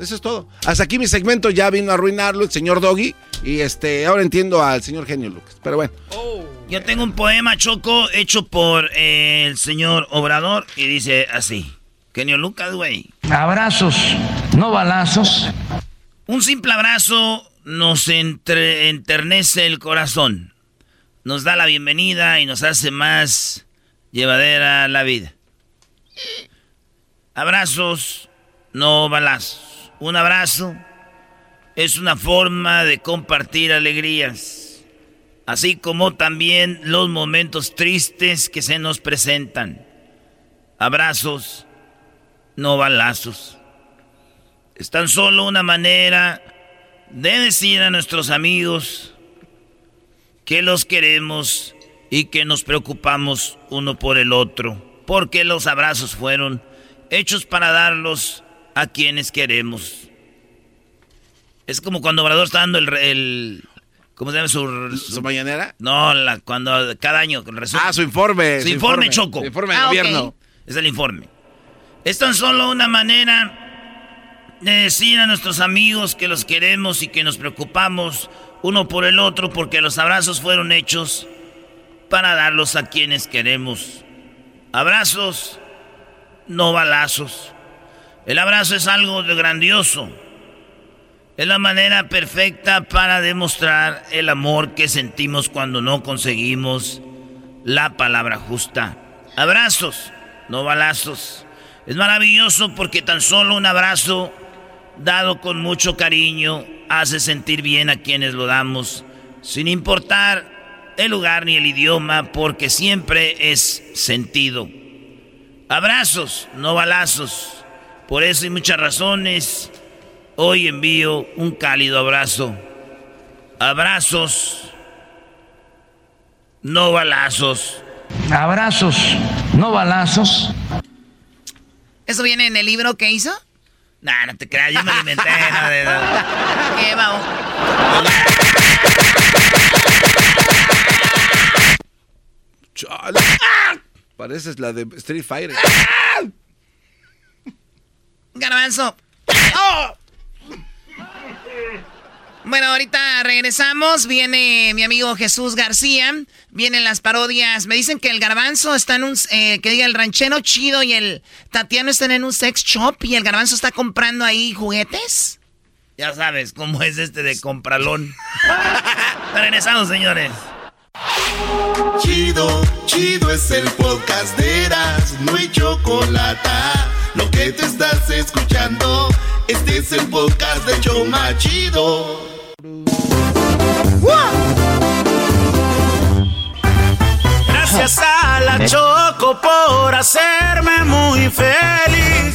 Speaker 4: Eso es todo. Hasta aquí mi segmento ya vino a arruinarlo el señor Doggy. Y este, ahora entiendo al señor Genio Lucas. Pero bueno.
Speaker 19: Yo tengo un poema choco hecho por eh, el señor Obrador y dice así. Genio Lucas, güey.
Speaker 24: Abrazos, no balazos.
Speaker 19: Un simple abrazo nos entre- enternece el corazón. Nos da la bienvenida y nos hace más llevadera la vida. Abrazos, no balazos. Un abrazo es una forma de compartir alegrías, así como también los momentos tristes que se nos presentan. Abrazos, no balazos. Es tan solo una manera de decir a nuestros amigos que los queremos y que nos preocupamos uno por el otro, porque los abrazos fueron hechos para darlos a quienes queremos. Es como cuando Obrador está dando el, re- el-
Speaker 1: ¿Cómo se llama su,
Speaker 4: ¿Su mañanera?
Speaker 1: No, la, cuando cada año resulta-
Speaker 4: Ah, su informe.
Speaker 1: Su informe, Choco.
Speaker 4: Su informe de
Speaker 23: Ah,
Speaker 4: gobierno.
Speaker 1: Es el informe. Es tan solo una manera de decir a nuestros amigos que los queremos y que nos preocupamos uno por el otro porque los abrazos fueron hechos para darlos a quienes queremos. Abrazos, no balazos. El abrazo es algo de grandioso. Es la manera perfecta para demostrar el amor que sentimos cuando no conseguimos la palabra justa. Abrazos, no balazos. Es maravilloso porque tan solo un abrazo dado con mucho cariño hace sentir bien a quienes lo damos, sin importar el lugar ni el idioma, porque siempre es sentido. Abrazos, no balazos. Por eso y muchas razones, hoy envío un cálido abrazo. Abrazos, no balazos.
Speaker 3: Abrazos, no balazos.
Speaker 23: ¿Eso viene en el libro que hizo?
Speaker 1: Nah, no te creas, yo me lo inventé. no, de- no.
Speaker 23: ¿Qué, Bao?
Speaker 4: Chale. Pareces la de Street Fighter.
Speaker 23: Garbanzo. ¡Oh! Bueno, ahorita regresamos. Viene mi amigo Jesús García. Vienen las parodias. Me dicen que el garbanzo está en un. eh, que diga el ranchero chido y el Tatiano están en un sex shop y el garbanzo está comprando ahí juguetes.
Speaker 1: Ya sabes cómo es este de compralón. Regresamos, señores.
Speaker 21: Chido, chido es el podcast de Eras, no hay chocolate. Lo que te estás escuchando, este es el podcast de Choma Chido.
Speaker 25: Gracias a la Choco por hacerme muy feliz.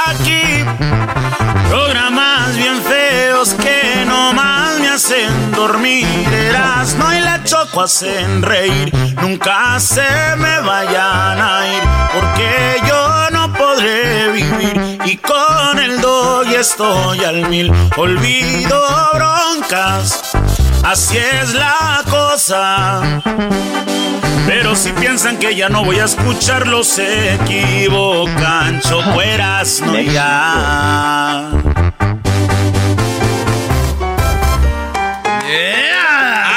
Speaker 25: Programas bien feos que nomás me hacen dormir. no y la choco hacen reír. Nunca se me vayan a ir, porque yo no podré vivir. Y con el doy estoy al mil. Olvido broncas, así es la cosa. Pero si piensan que ya no voy a escucharlos, se equivocan. Chocueras, no ya.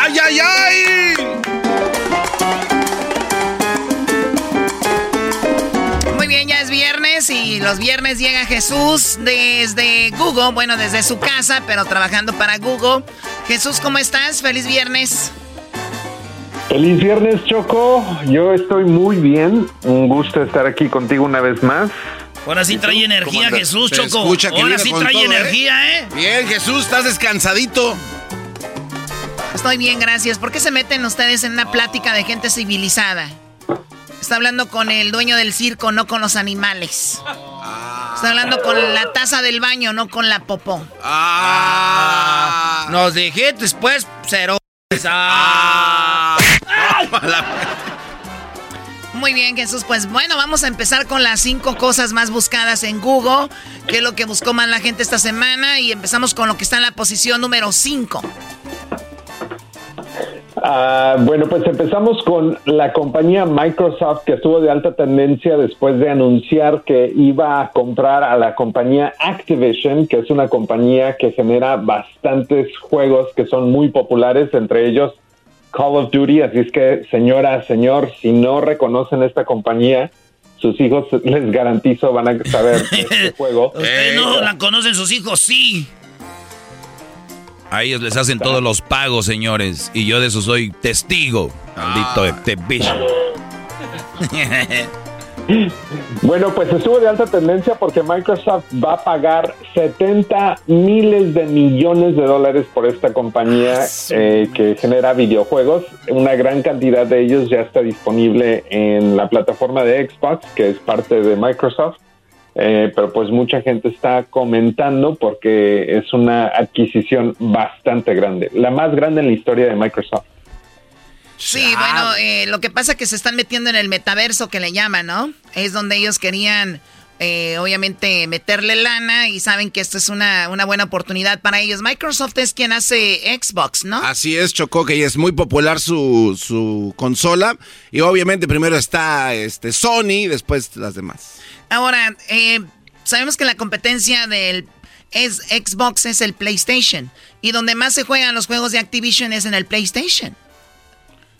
Speaker 4: ¡Ay, ay, ay!
Speaker 23: Muy bien, ya es viernes y los viernes llega Jesús desde Google, bueno, desde su casa, pero trabajando para Google. Jesús, ¿cómo estás? Feliz viernes.
Speaker 26: Feliz viernes, Choco. Yo estoy muy bien. Un gusto estar aquí contigo una vez más.
Speaker 1: Ahora sí trae energía? Jesús,
Speaker 4: Se
Speaker 1: Choco.
Speaker 4: escucha que
Speaker 1: Ahora sí trae
Speaker 4: todo, ¿eh?
Speaker 1: energía, ¿eh?
Speaker 4: Bien, Jesús, estás descansadito.
Speaker 23: Estoy bien, gracias. ¿Por qué se meten ustedes en una plática de gente civilizada? Está hablando con el dueño del circo, no con los animales. Está hablando con la taza del baño, no con la popó.
Speaker 4: Ah.
Speaker 1: Nos dijiste después, cero.
Speaker 4: Ah.
Speaker 23: Muy bien, Jesús. Pues bueno, vamos a empezar con las cinco cosas más buscadas en Google, que es lo que buscó más la gente esta semana. Y empezamos con lo que está en la posición número 5.
Speaker 26: Ah, bueno, pues empezamos con la compañía Microsoft que estuvo de alta tendencia después de anunciar que iba a comprar a la compañía Activision, que es una compañía que genera bastantes juegos que son muy populares, entre ellos Call of Duty. Así es que, señora, señor, si no reconocen esta compañía, sus hijos les garantizo van a saber este juego.
Speaker 1: Ustedes no la conocen sus hijos, sí.
Speaker 27: A ellos les hacen todos los pagos, señores. Y yo de eso soy testigo. Maldito este bicho.
Speaker 26: Bueno, pues estuvo de alta tendencia porque Microsoft va a pagar 70 miles de millones de dólares por esta compañía eh, que genera videojuegos. Una gran cantidad de ellos ya está disponible en la plataforma de Xbox, que es parte de Microsoft. Eh, pero pues mucha gente está comentando porque es una adquisición bastante grande, la más grande en la historia de Microsoft.
Speaker 23: Sí, bueno, eh, lo que pasa es que se están metiendo en el metaverso que le llaman, ¿no? Es donde ellos querían, eh, obviamente, meterle lana y saben que esta es una, una buena oportunidad para ellos. Microsoft es quien hace Xbox, ¿no?
Speaker 4: Así es, Chocó, que es muy popular su, su consola. Y obviamente primero está este, Sony y después las demás.
Speaker 23: Ahora, eh, sabemos que la competencia del es Xbox es el PlayStation. Y donde más se juegan los juegos de Activision es en el PlayStation.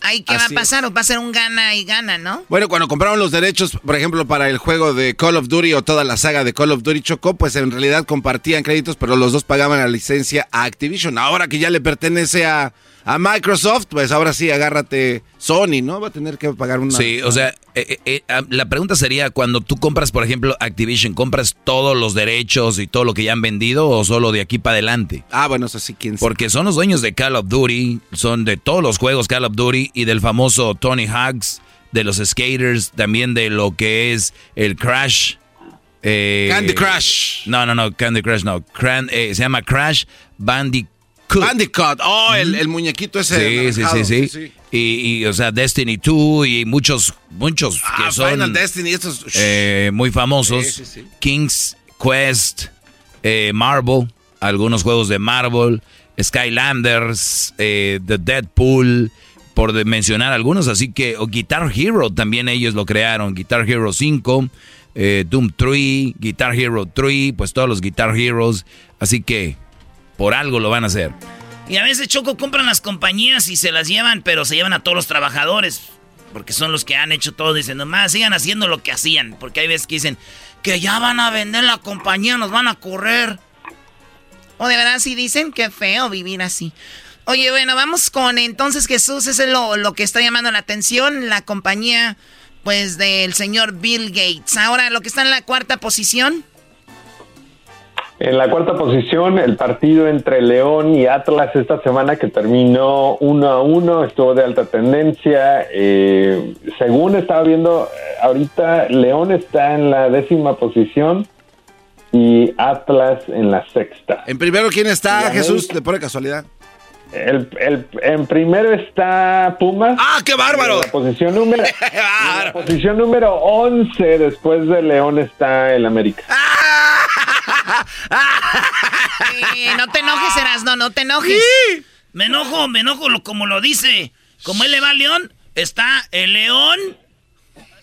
Speaker 23: Ahí, ¿qué va a pasar? Va a ser un gana y gana, ¿no?
Speaker 4: Bueno, cuando compraron los derechos, por ejemplo, para el juego de Call of Duty o toda la saga de Call of Duty Chocó, pues en realidad compartían créditos, pero los dos pagaban la licencia a Activision. Ahora que ya le pertenece a, a Microsoft, pues ahora sí, agárrate Sony, ¿no? Va a tener que pagar una...
Speaker 1: Sí, o sea, eh, eh, eh, ah, la pregunta sería, cuando tú compras, por ejemplo, Activision, ¿compras todos los derechos y todo lo que ya han vendido o solo de aquí para adelante?
Speaker 4: Ah, bueno, eso sí, quién sabe.
Speaker 1: Porque son los dueños de Call of Duty, son de todos los juegos Call of Duty y del famoso Tony Hawk's, de los skaters, también de lo que es el Crash. eh,
Speaker 4: Candy Crush.
Speaker 1: No, no, no, Candy Crush no. Cran- eh, se llama Crash Bandicoot.
Speaker 4: Bandicoot. Oh, el, el muñequito ese.
Speaker 1: Sí, sí, sí, sí, Y, y, o sea, Destiny 2 y muchos, muchos
Speaker 4: Ah,
Speaker 1: que son
Speaker 4: Final Destiny, estos...
Speaker 1: eh, muy famosos.
Speaker 4: Sí, sí, sí.
Speaker 1: King's Quest, eh, Marvel, algunos juegos de Marvel, Skylanders, eh, The Deadpool, por de mencionar algunos. Así que, o Guitar Hero también ellos lo crearon. Guitar Hero 5, eh, Doom 3, Guitar Hero 3, pues todos los Guitar Heroes. Así que, por algo lo van a hacer.
Speaker 19: Y a veces Choco compran las compañías y se las llevan, pero se llevan a todos los trabajadores. Porque son los que han hecho todo. Dicen, nomás sigan haciendo lo que hacían. Porque hay veces que dicen, que ya van a vender la compañía, nos van a correr.
Speaker 23: O de verdad sí dicen que feo vivir así. Oye, bueno, vamos con entonces Jesús, ese es lo, lo que está llamando la atención, la compañía pues del señor Bill Gates. Ahora, lo que está en la cuarta posición.
Speaker 26: En la cuarta posición, el partido entre León y Atlas esta semana que terminó uno a uno, estuvo de alta tendencia. Eh, según estaba viendo, ahorita León está en la décima posición y Atlas en la sexta.
Speaker 4: En primero, ¿quién está, Jesús? De pura casualidad.
Speaker 26: El, el- en primero está Pumas.
Speaker 4: ¡Ah, qué bárbaro!
Speaker 26: En la posición número, en la posición número 11, después de León, está el América.
Speaker 23: No te enojes, Erasno, no te enojes.
Speaker 19: Me enojo, me enojo como lo dice. Como él le va al León, está el León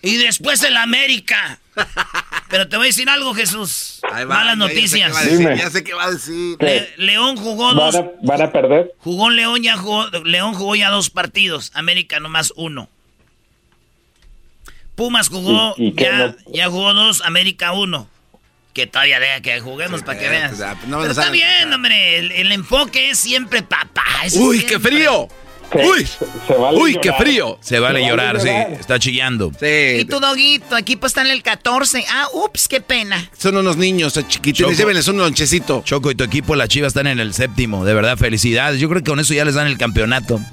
Speaker 19: y después el América. Pero te voy a decir algo, Jesús.
Speaker 4: Ahí va,
Speaker 19: Malas
Speaker 4: ya sé qué
Speaker 19: noticias.
Speaker 4: a decir,
Speaker 26: Dime.
Speaker 4: Ya sé qué va a decir.
Speaker 19: Le- León jugó
Speaker 26: ¿Van
Speaker 19: dos.
Speaker 26: a, van a perder?
Speaker 19: Jugó León ya jugó, León jugó ya dos partidos, América nomás uno. Pumas jugó
Speaker 26: ¿Y- y qué
Speaker 19: ya,
Speaker 26: no?
Speaker 19: ya jugó dos, América uno. Que todavía deja que juguemos para que veas.
Speaker 4: pues, ah, no
Speaker 19: Pero está bien, hombre. El, el enfoque es siempre papá.
Speaker 4: ¡Uy,
Speaker 19: siempre.
Speaker 4: qué frío!
Speaker 26: Se-
Speaker 4: ¡Uy!
Speaker 26: se vale
Speaker 4: ¡Uy, qué frío!
Speaker 1: Se vale
Speaker 26: Se vale
Speaker 1: llorar, sí.
Speaker 26: llorar.
Speaker 1: Está chillando.
Speaker 23: Y
Speaker 4: Sí,
Speaker 23: tu Doggy, tu equipo está en el 14. Ah, ups, qué pena.
Speaker 4: son unos niños eh, chiquitines. Llévenles un lonchecito.
Speaker 1: Choco y tu equipo, la Chivas, están en el séptimo. De verdad, felicidades. Yo creo que con eso ya les dan el campeonato.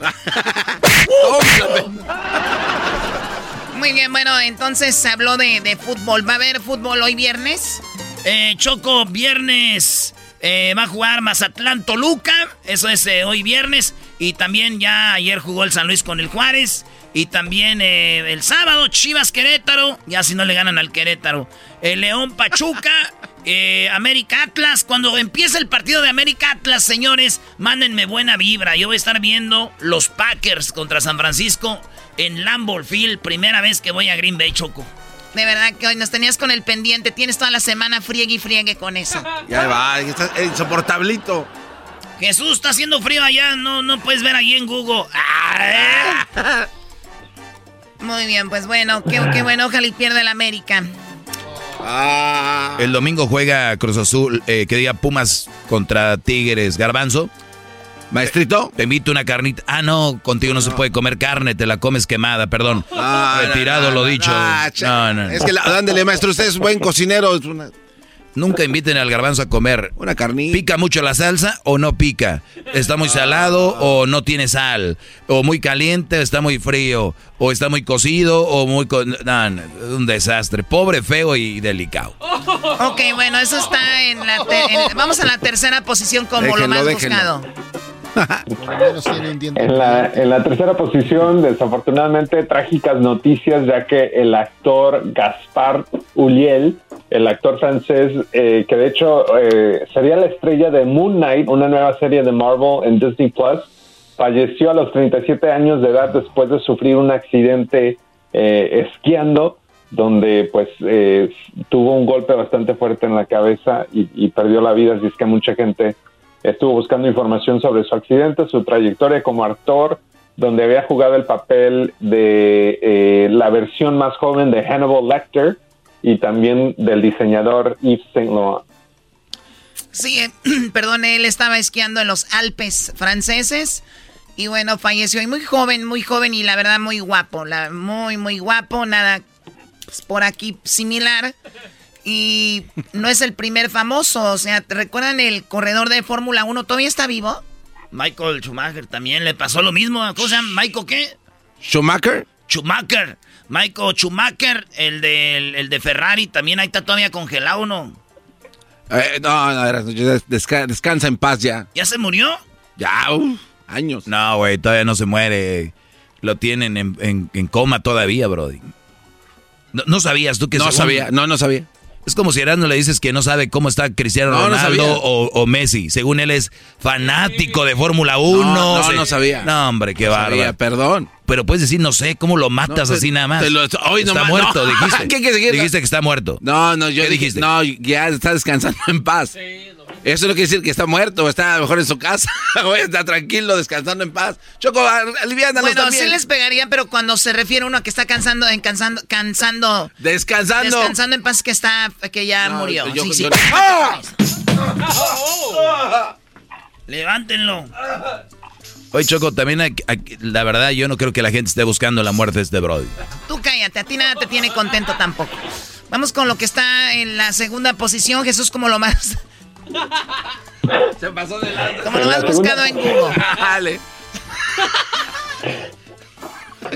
Speaker 23: Muy bien, bueno, entonces se habló de, de fútbol. ¿Va a haber fútbol hoy viernes?
Speaker 19: Eh, Choco, viernes eh, va a jugar Mazatlán Toluca. Eso es eh, hoy viernes. Y también ya ayer jugó el San Luis con el Juárez. Y también eh, el sábado Chivas Querétaro. Ya si no le ganan al Querétaro. El León Pachuca. eh, América Atlas. Cuando empiece el partido de América Atlas, señores, mándenme buena vibra. Yo voy a estar viendo los Packers contra San Francisco en Lambeau Field. Primera vez que voy a Green Bay, Choco.
Speaker 23: De verdad que hoy nos tenías con el pendiente. Tienes toda la semana friegue y friegue con eso.
Speaker 4: Ya va, está insoportablito.
Speaker 19: Jesús, está haciendo frío allá, no, no puedes ver ahí en Google. Ah, ¿eh?
Speaker 23: Muy bien, pues bueno, qué, qué bueno, ojalá y pierda el América.
Speaker 4: Ah.
Speaker 1: El domingo juega Cruz Azul, eh, que diga Pumas contra Tigres. Garbanzo.
Speaker 4: Maestrito.
Speaker 1: Te invito una carnita. Ah, no, contigo no, se puede comer carne, te la comes quemada, perdón.
Speaker 4: Ah,
Speaker 1: Retirado
Speaker 4: no, no,
Speaker 1: lo
Speaker 4: no,
Speaker 1: dicho.
Speaker 4: no,
Speaker 1: No, no, no.
Speaker 4: Es que, la, ándale, maestro, usted es buen cocinero. es una-
Speaker 1: Nunca inviten al garbanzo a comer.
Speaker 4: Una carnita.
Speaker 1: ¿Pica mucho la salsa o no pica? ¿Está muy salado o no tiene sal? ¿O muy caliente o está muy frío? ¿O está muy cocido o muy... co- no, no, un desastre. Pobre, feo y delicado.
Speaker 23: Ok, bueno, eso está en la... en- vamos a la tercera posición como lo más
Speaker 26: déjenlo.
Speaker 23: buscado.
Speaker 26: En la, en la tercera posición, desafortunadamente, trágicas noticias, ya que el actor Gaspar Ulliel, el actor francés, eh, que de hecho eh, sería la estrella de Moon Knight, una nueva serie de Marvel en Disney Plus, falleció a los 37 años de edad después de sufrir un accidente eh, esquiando, donde pues eh, tuvo un golpe bastante fuerte en la cabeza y, y perdió la vida, así es que mucha gente estuvo buscando información sobre su accidente, su trayectoria como actor, donde había jugado el papel de eh, la versión más joven de Hannibal Lecter y también del diseñador Yves Saint Laurent.
Speaker 23: Sí, eh, perdón, él estaba esquiando en los Alpes franceses y bueno, falleció y muy joven, muy joven y la verdad muy guapo, muy, muy guapo, nada pues, por aquí similar. Y no es el primer famoso, o sea, ¿te recuerdan el corredor de Fórmula 1? ¿Todavía está vivo?
Speaker 19: Michael Schumacher también le pasó lo mismo. ¿Cómo se llama? ¿Michael qué?
Speaker 4: ¿Schumacher?
Speaker 19: Schumacher. Michael Schumacher, el de, el, el de Ferrari, también ahí está todavía congelado, ¿no?
Speaker 4: Eh, no, no, desca- descansa en paz ya.
Speaker 19: ¿Ya se murió?
Speaker 4: Ya, uf, años.
Speaker 1: No, güey, todavía no se muere. Lo tienen en, en- en coma todavía, Brody. No, no sabías tú que
Speaker 4: No sabía, no, no sabía.
Speaker 1: Es como si Erasmo le dices que no sabe cómo está Cristiano
Speaker 4: No, no
Speaker 1: Ronaldo o, o Messi. Según él es fanático de Fórmula 1.
Speaker 4: No, no,
Speaker 1: se-
Speaker 4: no sabía.
Speaker 1: No, hombre, qué
Speaker 4: No
Speaker 1: bárbaro.
Speaker 4: sabía, perdón.
Speaker 1: Pero puedes decir, no sé, ¿cómo lo matas
Speaker 4: No,
Speaker 1: así nada más?
Speaker 4: lo- hoy
Speaker 1: está
Speaker 4: nomás,
Speaker 1: muerto,
Speaker 4: no.
Speaker 1: dijiste.
Speaker 4: ¿Qué?
Speaker 1: Dijiste que está muerto.
Speaker 4: No, no, yo
Speaker 1: ¿Qué
Speaker 4: dije,
Speaker 1: dijiste?
Speaker 4: no, ya está descansando en paz. Eso no quiere decir que está muerto, está a lo mejor en su casa, güey, está tranquilo, descansando en paz. Choco, aliviánanos
Speaker 23: Bueno,
Speaker 4: también.
Speaker 23: sí les pegaría, pero cuando se refiere a uno que está cansando, cansando, cansando,
Speaker 4: Descansando.
Speaker 23: descansando en paz, que está, que ya
Speaker 4: No,
Speaker 23: murió.
Speaker 4: yo-
Speaker 23: Sí,
Speaker 4: yo-
Speaker 23: sí.
Speaker 4: ¡Ah!
Speaker 19: Levántenlo.
Speaker 1: Oye, Choco, también hay- la verdad yo no creo que la gente esté buscando la muerte de este Brody.
Speaker 23: Tú cállate, a ti nada te tiene contento tampoco. Vamos con lo que está en la segunda posición, Jesús, como lo más,
Speaker 4: Se pasó de lanza.
Speaker 23: como lo más buscado en Google.
Speaker 4: Dale.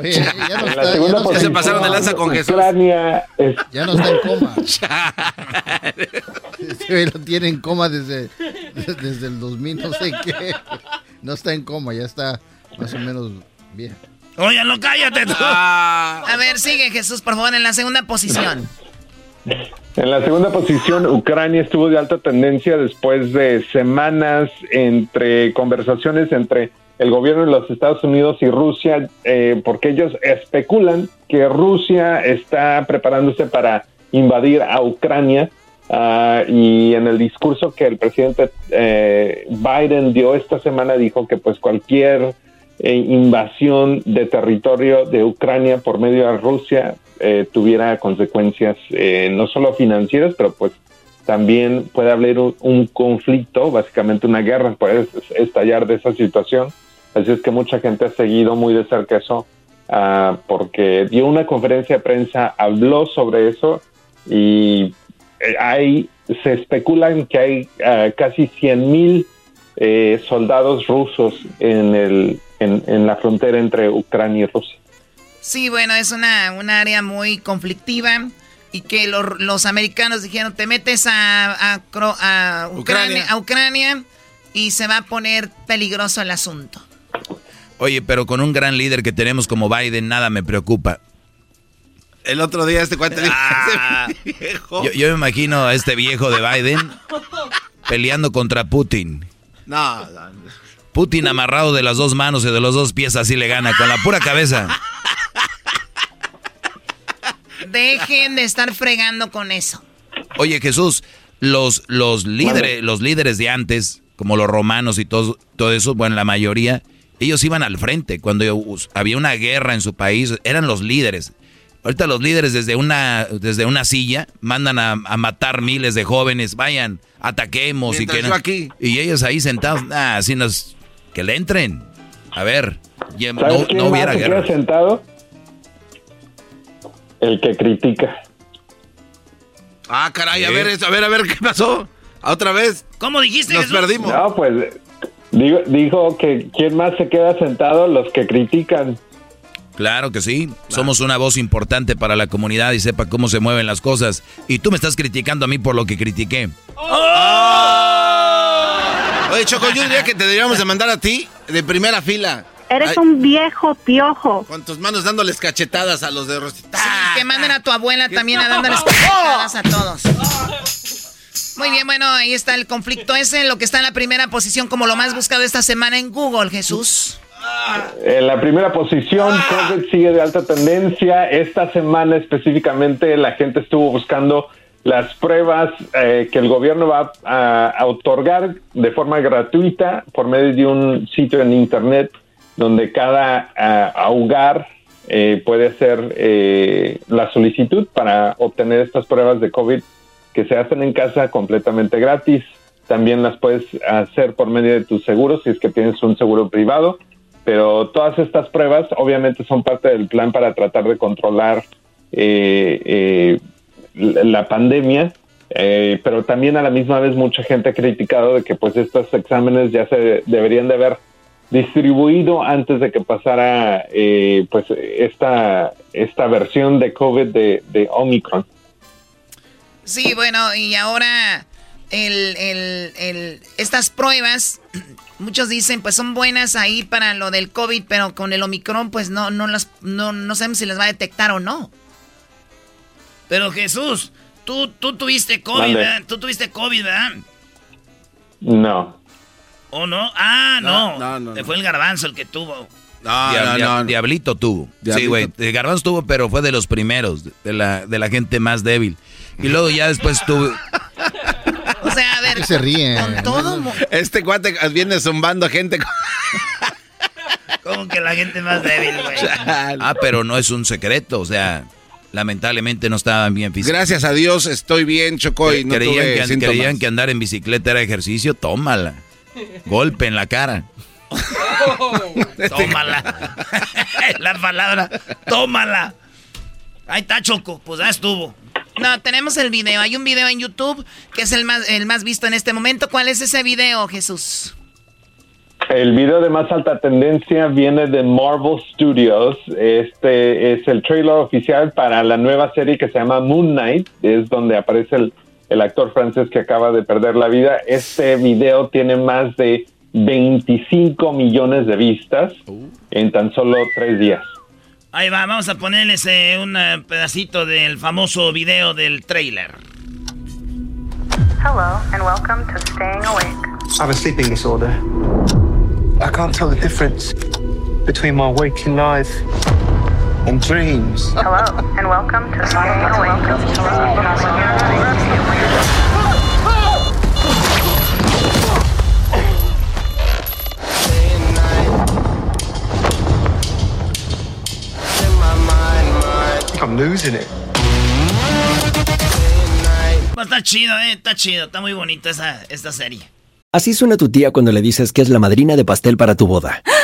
Speaker 13: Oye, ya no está, ya no está
Speaker 26: posición,
Speaker 13: en coma.
Speaker 4: con Jesús.
Speaker 26: Ucrania es-
Speaker 13: Ya no está en coma. Güey lo tiene en coma desde, desde el 2000, no sé qué. No está en coma, ya está más o menos bien.
Speaker 19: Óyalo, cállate tú.
Speaker 4: Ah.
Speaker 23: A ver, sigue Jesús, por favor, en la segunda posición.
Speaker 26: En la segunda posición, Ucrania estuvo de alta tendencia después de semanas entre conversaciones entre el gobierno de los Estados Unidos y Rusia, eh, porque ellos especulan que Rusia está preparándose para invadir a Ucrania. ah, y en el discurso que el presidente eh, Biden dio esta semana dijo que pues cualquier eh, invasión de territorio de Ucrania por medio de Rusia eh, tuviera consecuencias eh, no solo financieras, pero pues también puede haber un, conflicto, básicamente una guerra puede es- estallar de esa situación. Así es que mucha gente ha seguido muy de cerca eso, ah, porque dio una conferencia de prensa, habló sobre eso y eh, hay, se especulan que hay ah, casi 100 mil eh, soldados rusos en, el, en la frontera entre Ucrania y Rusia.
Speaker 23: Sí, bueno, es una, una área muy conflictiva y que lo- los americanos dijeron, te metes a, a, Cro- a Ucrania,
Speaker 4: Ucrania.
Speaker 23: a Ucrania y se va a poner peligroso el asunto.
Speaker 1: Oye, pero con un gran líder que tenemos como Biden, nada me preocupa.
Speaker 4: El otro día este cuate dijo,
Speaker 1: Ah.
Speaker 4: viejo.
Speaker 1: Yo, yo me imagino a este viejo de Biden peleando contra Putin.
Speaker 4: No, no.
Speaker 1: Putin amarrado de las dos manos y de los dos pies, así le gana, con la pura cabeza.
Speaker 23: Dejen de estar fregando con eso.
Speaker 1: Oye, Jesús, los, los, líderes, los líderes de antes, como los romanos y todo, todo eso, bueno, la mayoría, ellos iban al frente. Cuando había una guerra en su país, eran los líderes. Ahorita los líderes desde una, desde una silla mandan a, a matar miles de jóvenes, vayan, ataquemos y que no-
Speaker 4: aquí.
Speaker 1: Y ellos ahí sentados, ah, así nos... que le entren. A ver, no,
Speaker 26: ¿Sabes quién
Speaker 1: no hubiera guerra.
Speaker 26: sentado? El que critica.
Speaker 4: Ah, caray, a ver, eso, a ver, a ver, ¿qué pasó? ¿Otra vez?
Speaker 19: ¿Cómo dijiste,
Speaker 4: Nos
Speaker 19: Jesús?
Speaker 4: perdimos.
Speaker 26: No, pues digo- dijo que quién más se queda sentado, los que critican.
Speaker 1: Claro que sí. Somos una voz importante para la comunidad y sepa cómo se mueven las cosas. Y tú me estás criticando a mí por lo que critiqué.
Speaker 4: Oye, Choco, yo diría que te deberíamos de mandar a ti de primera fila.
Speaker 5: Eres
Speaker 4: Ay,
Speaker 5: un viejo piojo.
Speaker 4: Con tus manos dándoles cachetadas a los de Rosita.
Speaker 23: Que manden a tu abuela también a dándoles cachetadas a todos. Muy bien, bueno, ahí está el conflicto ese, lo que está en la primera posición como lo más buscado esta semana en Google, Jesús.
Speaker 26: En la primera posición, COVID sigue de alta tendencia. Esta semana específicamente la gente estuvo buscando las pruebas eh, que el gobierno va a, a otorgar de forma gratuita por medio de un sitio en internet donde cada ah, hogar eh, puede hacer eh, la solicitud para obtener estas pruebas de COVID que se hacen en casa completamente gratis. También las puedes hacer por medio de tu seguro si es que tienes un seguro privado. Pero todas estas pruebas obviamente son parte del plan para tratar de controlar eh, eh, la la pandemia. Eh, pero también a la misma vez mucha gente ha criticado de que pues estos exámenes ya se deberían de haber distribuido antes de que pasara eh, pues esta, esta versión de COVID de, de Omicron.
Speaker 23: Sí, bueno, y ahora el, el, el- estas pruebas, muchos dicen, pues son buenas ahí para lo del COVID, pero con el Omicron, pues no, no las, no, no sabemos si las va a detectar o no.
Speaker 19: Pero Jesús, tú, tú tuviste COVID. Tú tuviste COVID, ¿verdad?
Speaker 26: No.
Speaker 19: ¿O no? Ah, no.
Speaker 1: No, no, no,
Speaker 19: Fue el garbanzo el que tuvo.
Speaker 1: Dia- dia- Diablito tuvo. Sí, güey. El Garbanzo tuvo, pero fue de los primeros, de la, de la gente más débil. Y luego ya después tuvo...
Speaker 23: O sea, a ver,
Speaker 13: se ríen.
Speaker 23: con todo... mo-
Speaker 4: Este cuate viene zumbando gente. con-
Speaker 19: Como que la gente más débil, güey.
Speaker 1: Ah, pero no es un secreto, o sea, lamentablemente no estaban bien físicamente.
Speaker 4: Gracias a Dios estoy bien, Choco, y no
Speaker 1: creían,
Speaker 4: tuve
Speaker 1: que, creían que andar en bicicleta era ejercicio, tómala. Golpe en la cara.
Speaker 19: Tómala. la palabra, tómala. Ahí está, Choco. Pues ya estuvo.
Speaker 23: No, tenemos el video. Hay un video en YouTube que es el más, el más visto en este momento. ¿Cuál es ese video, Jesús?
Speaker 26: El video de más alta tendencia viene de Marvel Studios. Este es el trailer oficial para la nueva serie que se llama Moon Knight. Es donde aparece el, el actor francés que acaba de perder la vida. Este video tiene más de 25 millones de vistas en tan solo tres días.
Speaker 19: Ahí va, vamos a ponerles eh, un eh, pedacito del famoso video del trailer.
Speaker 28: Hello, and welcome to Staying Awake.
Speaker 29: I have a sleeping disorder. I can't tell the difference between my waking life and dreams.
Speaker 28: Hello, and welcome to
Speaker 29: think I'm losing it.
Speaker 19: Está chido, eh, está chido, está muy bonita esta serie.
Speaker 30: Así suena tu tía cuando le dices que es la madrina de pastel para tu boda.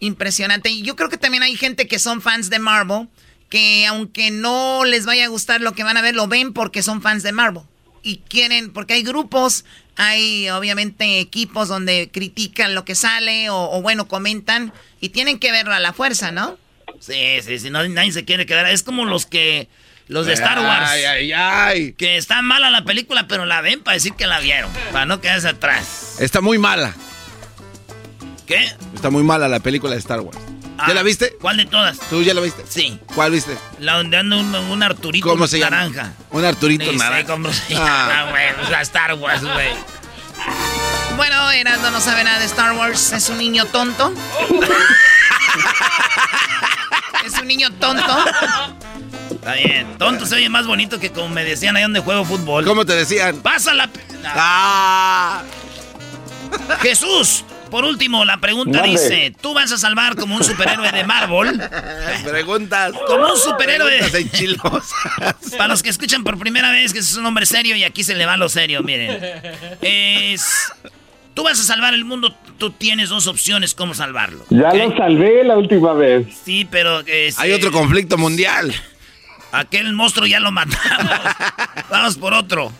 Speaker 23: impresionante. Y yo creo que también hay gente que son fans de Marvel, que aunque no les vaya a gustar lo que van a ver, lo ven porque son fans de Marvel. Y quieren, porque hay grupos, hay obviamente equipos donde critican lo que sale o, bueno, comentan y tienen que verlo a la fuerza, ¿no?
Speaker 19: Sí, sí, sí, nadie se quiere quedar. Es como los que los de Star Wars.
Speaker 4: Ay, ay, ay.
Speaker 19: Que está mala la película, pero la ven para decir que la vieron. Para no quedarse atrás.
Speaker 4: Está muy mala.
Speaker 19: ¿Qué?
Speaker 4: Está muy mala la película de Star Wars. ¿Ya la ah, viste?
Speaker 19: ¿Cuál de todas?
Speaker 4: ¿Tú ya la viste?
Speaker 19: Sí.
Speaker 4: ¿Cuál viste?
Speaker 19: La donde anda un, Arturito
Speaker 4: ¿Cómo se
Speaker 19: naranja.
Speaker 4: Llama? Un Arturito naranja.
Speaker 19: cómo se llama, güey. Ah. La Star Wars, güey. Bueno, Heraldo no sabe nada de Star Wars. Es un niño tonto. es un niño tonto. Está bien. Tonto se oye más bonito que como me decían ahí donde juego fútbol.
Speaker 4: ¿Cómo te decían?
Speaker 19: Pásala. Ah. Jesús, por último, la pregunta dice: ¿Tú vas a salvar como un superhéroe de Marvel?
Speaker 4: Preguntas.
Speaker 19: Como un superhéroe. Para los que escuchan por primera vez, que es un hombre serio y aquí se le va lo serio, miren. Es. Tú vas a salvar el mundo, tú tienes dos opciones cómo salvarlo.
Speaker 26: Ya lo salvé la última vez.
Speaker 19: Sí, pero.
Speaker 4: Hay otro conflicto mundial.
Speaker 19: Aquel monstruo ya lo matamos. Vamos por otro.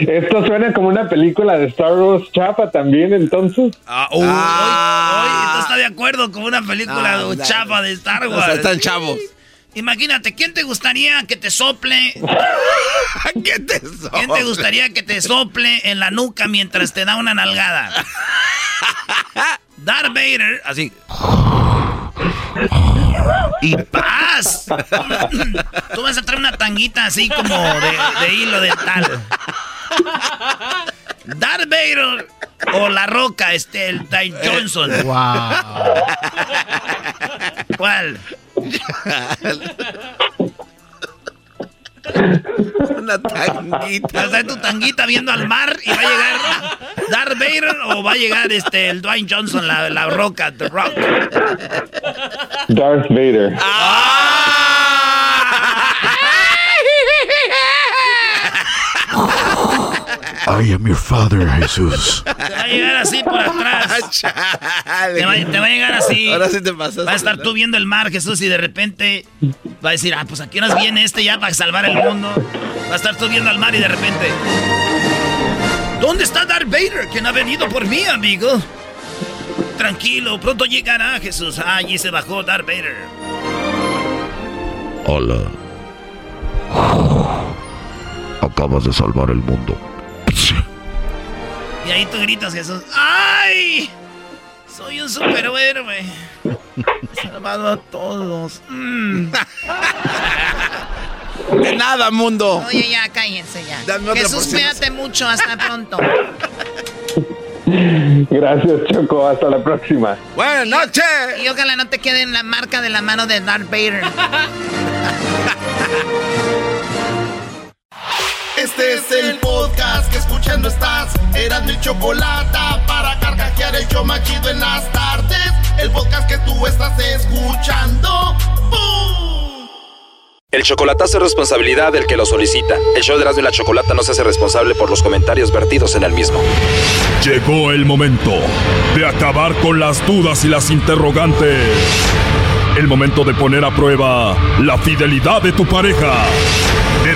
Speaker 26: Esto suena como una película de Star Wars chapa también, entonces.
Speaker 19: Ah, uy, ah. está de acuerdo con una película ah, chapa de Star Wars. O sea,
Speaker 4: están chavos.
Speaker 19: Imagínate, ¿quién te gustaría que te sople?
Speaker 4: ¿Qué te sople?
Speaker 19: ¿Quién te gustaría que te sople en la nuca mientras te da una nalgada? Darth Vader, así. Y paz. Tú vas a traer una tanguita así como de, de hilo dental. Darth Vader o La Roca, este, el Ty Johnson.
Speaker 13: Wow.
Speaker 19: ¿Cuál?
Speaker 4: Una tanguita.
Speaker 19: Vas a tu tanguita viendo al mar y va a llegar Darth Vader o va a llegar este el Dwayne Johnson, la, la roca, The Rock.
Speaker 26: Darth Vader.
Speaker 5: I am your father, Jesús.
Speaker 19: Te va a llegar así por atrás. Te va, te va, a llegar así.
Speaker 4: Ahora sí te pasas.
Speaker 19: Va a estar tú viendo el mar, Jesús, y de repente va a decir, ah, pues aquí nos viene este ya para salvar el mundo. Va a estar tú viendo al mar y de repente. ¿Dónde está Darth Vader? ¿Quién ha venido por mí, amigo? Tranquilo, pronto llegará Jesús. Ah, allí se bajó Darth Vader.
Speaker 5: Hola. Acabas de salvar el mundo.
Speaker 19: Y ahí tú gritas, Jesús. ¡Ay! Soy un superhéroe. He salvado a todos. Mm.
Speaker 4: De nada, mundo.
Speaker 23: Oye, ya, cállense ya. Jesús, cuídate mucho. Hasta pronto.
Speaker 26: Gracias, Choco. Hasta la próxima.
Speaker 4: Buenas noches.
Speaker 23: Y ojalá no te quede en la marca de la mano de Darth Vader.
Speaker 21: Este es el podcast que escuchando estás. Eran mi chocolate para carcajear el yo machido en las tardes. El podcast que tú estás escuchando. ¡Bum!
Speaker 31: El chocolatazo es responsabilidad del que lo solicita. El show de Erasmo y la Chocolata no se hace responsable por los comentarios vertidos en el mismo.
Speaker 22: Llegó el momento de acabar con las dudas y las interrogantes. El momento de poner a prueba la fidelidad de tu pareja.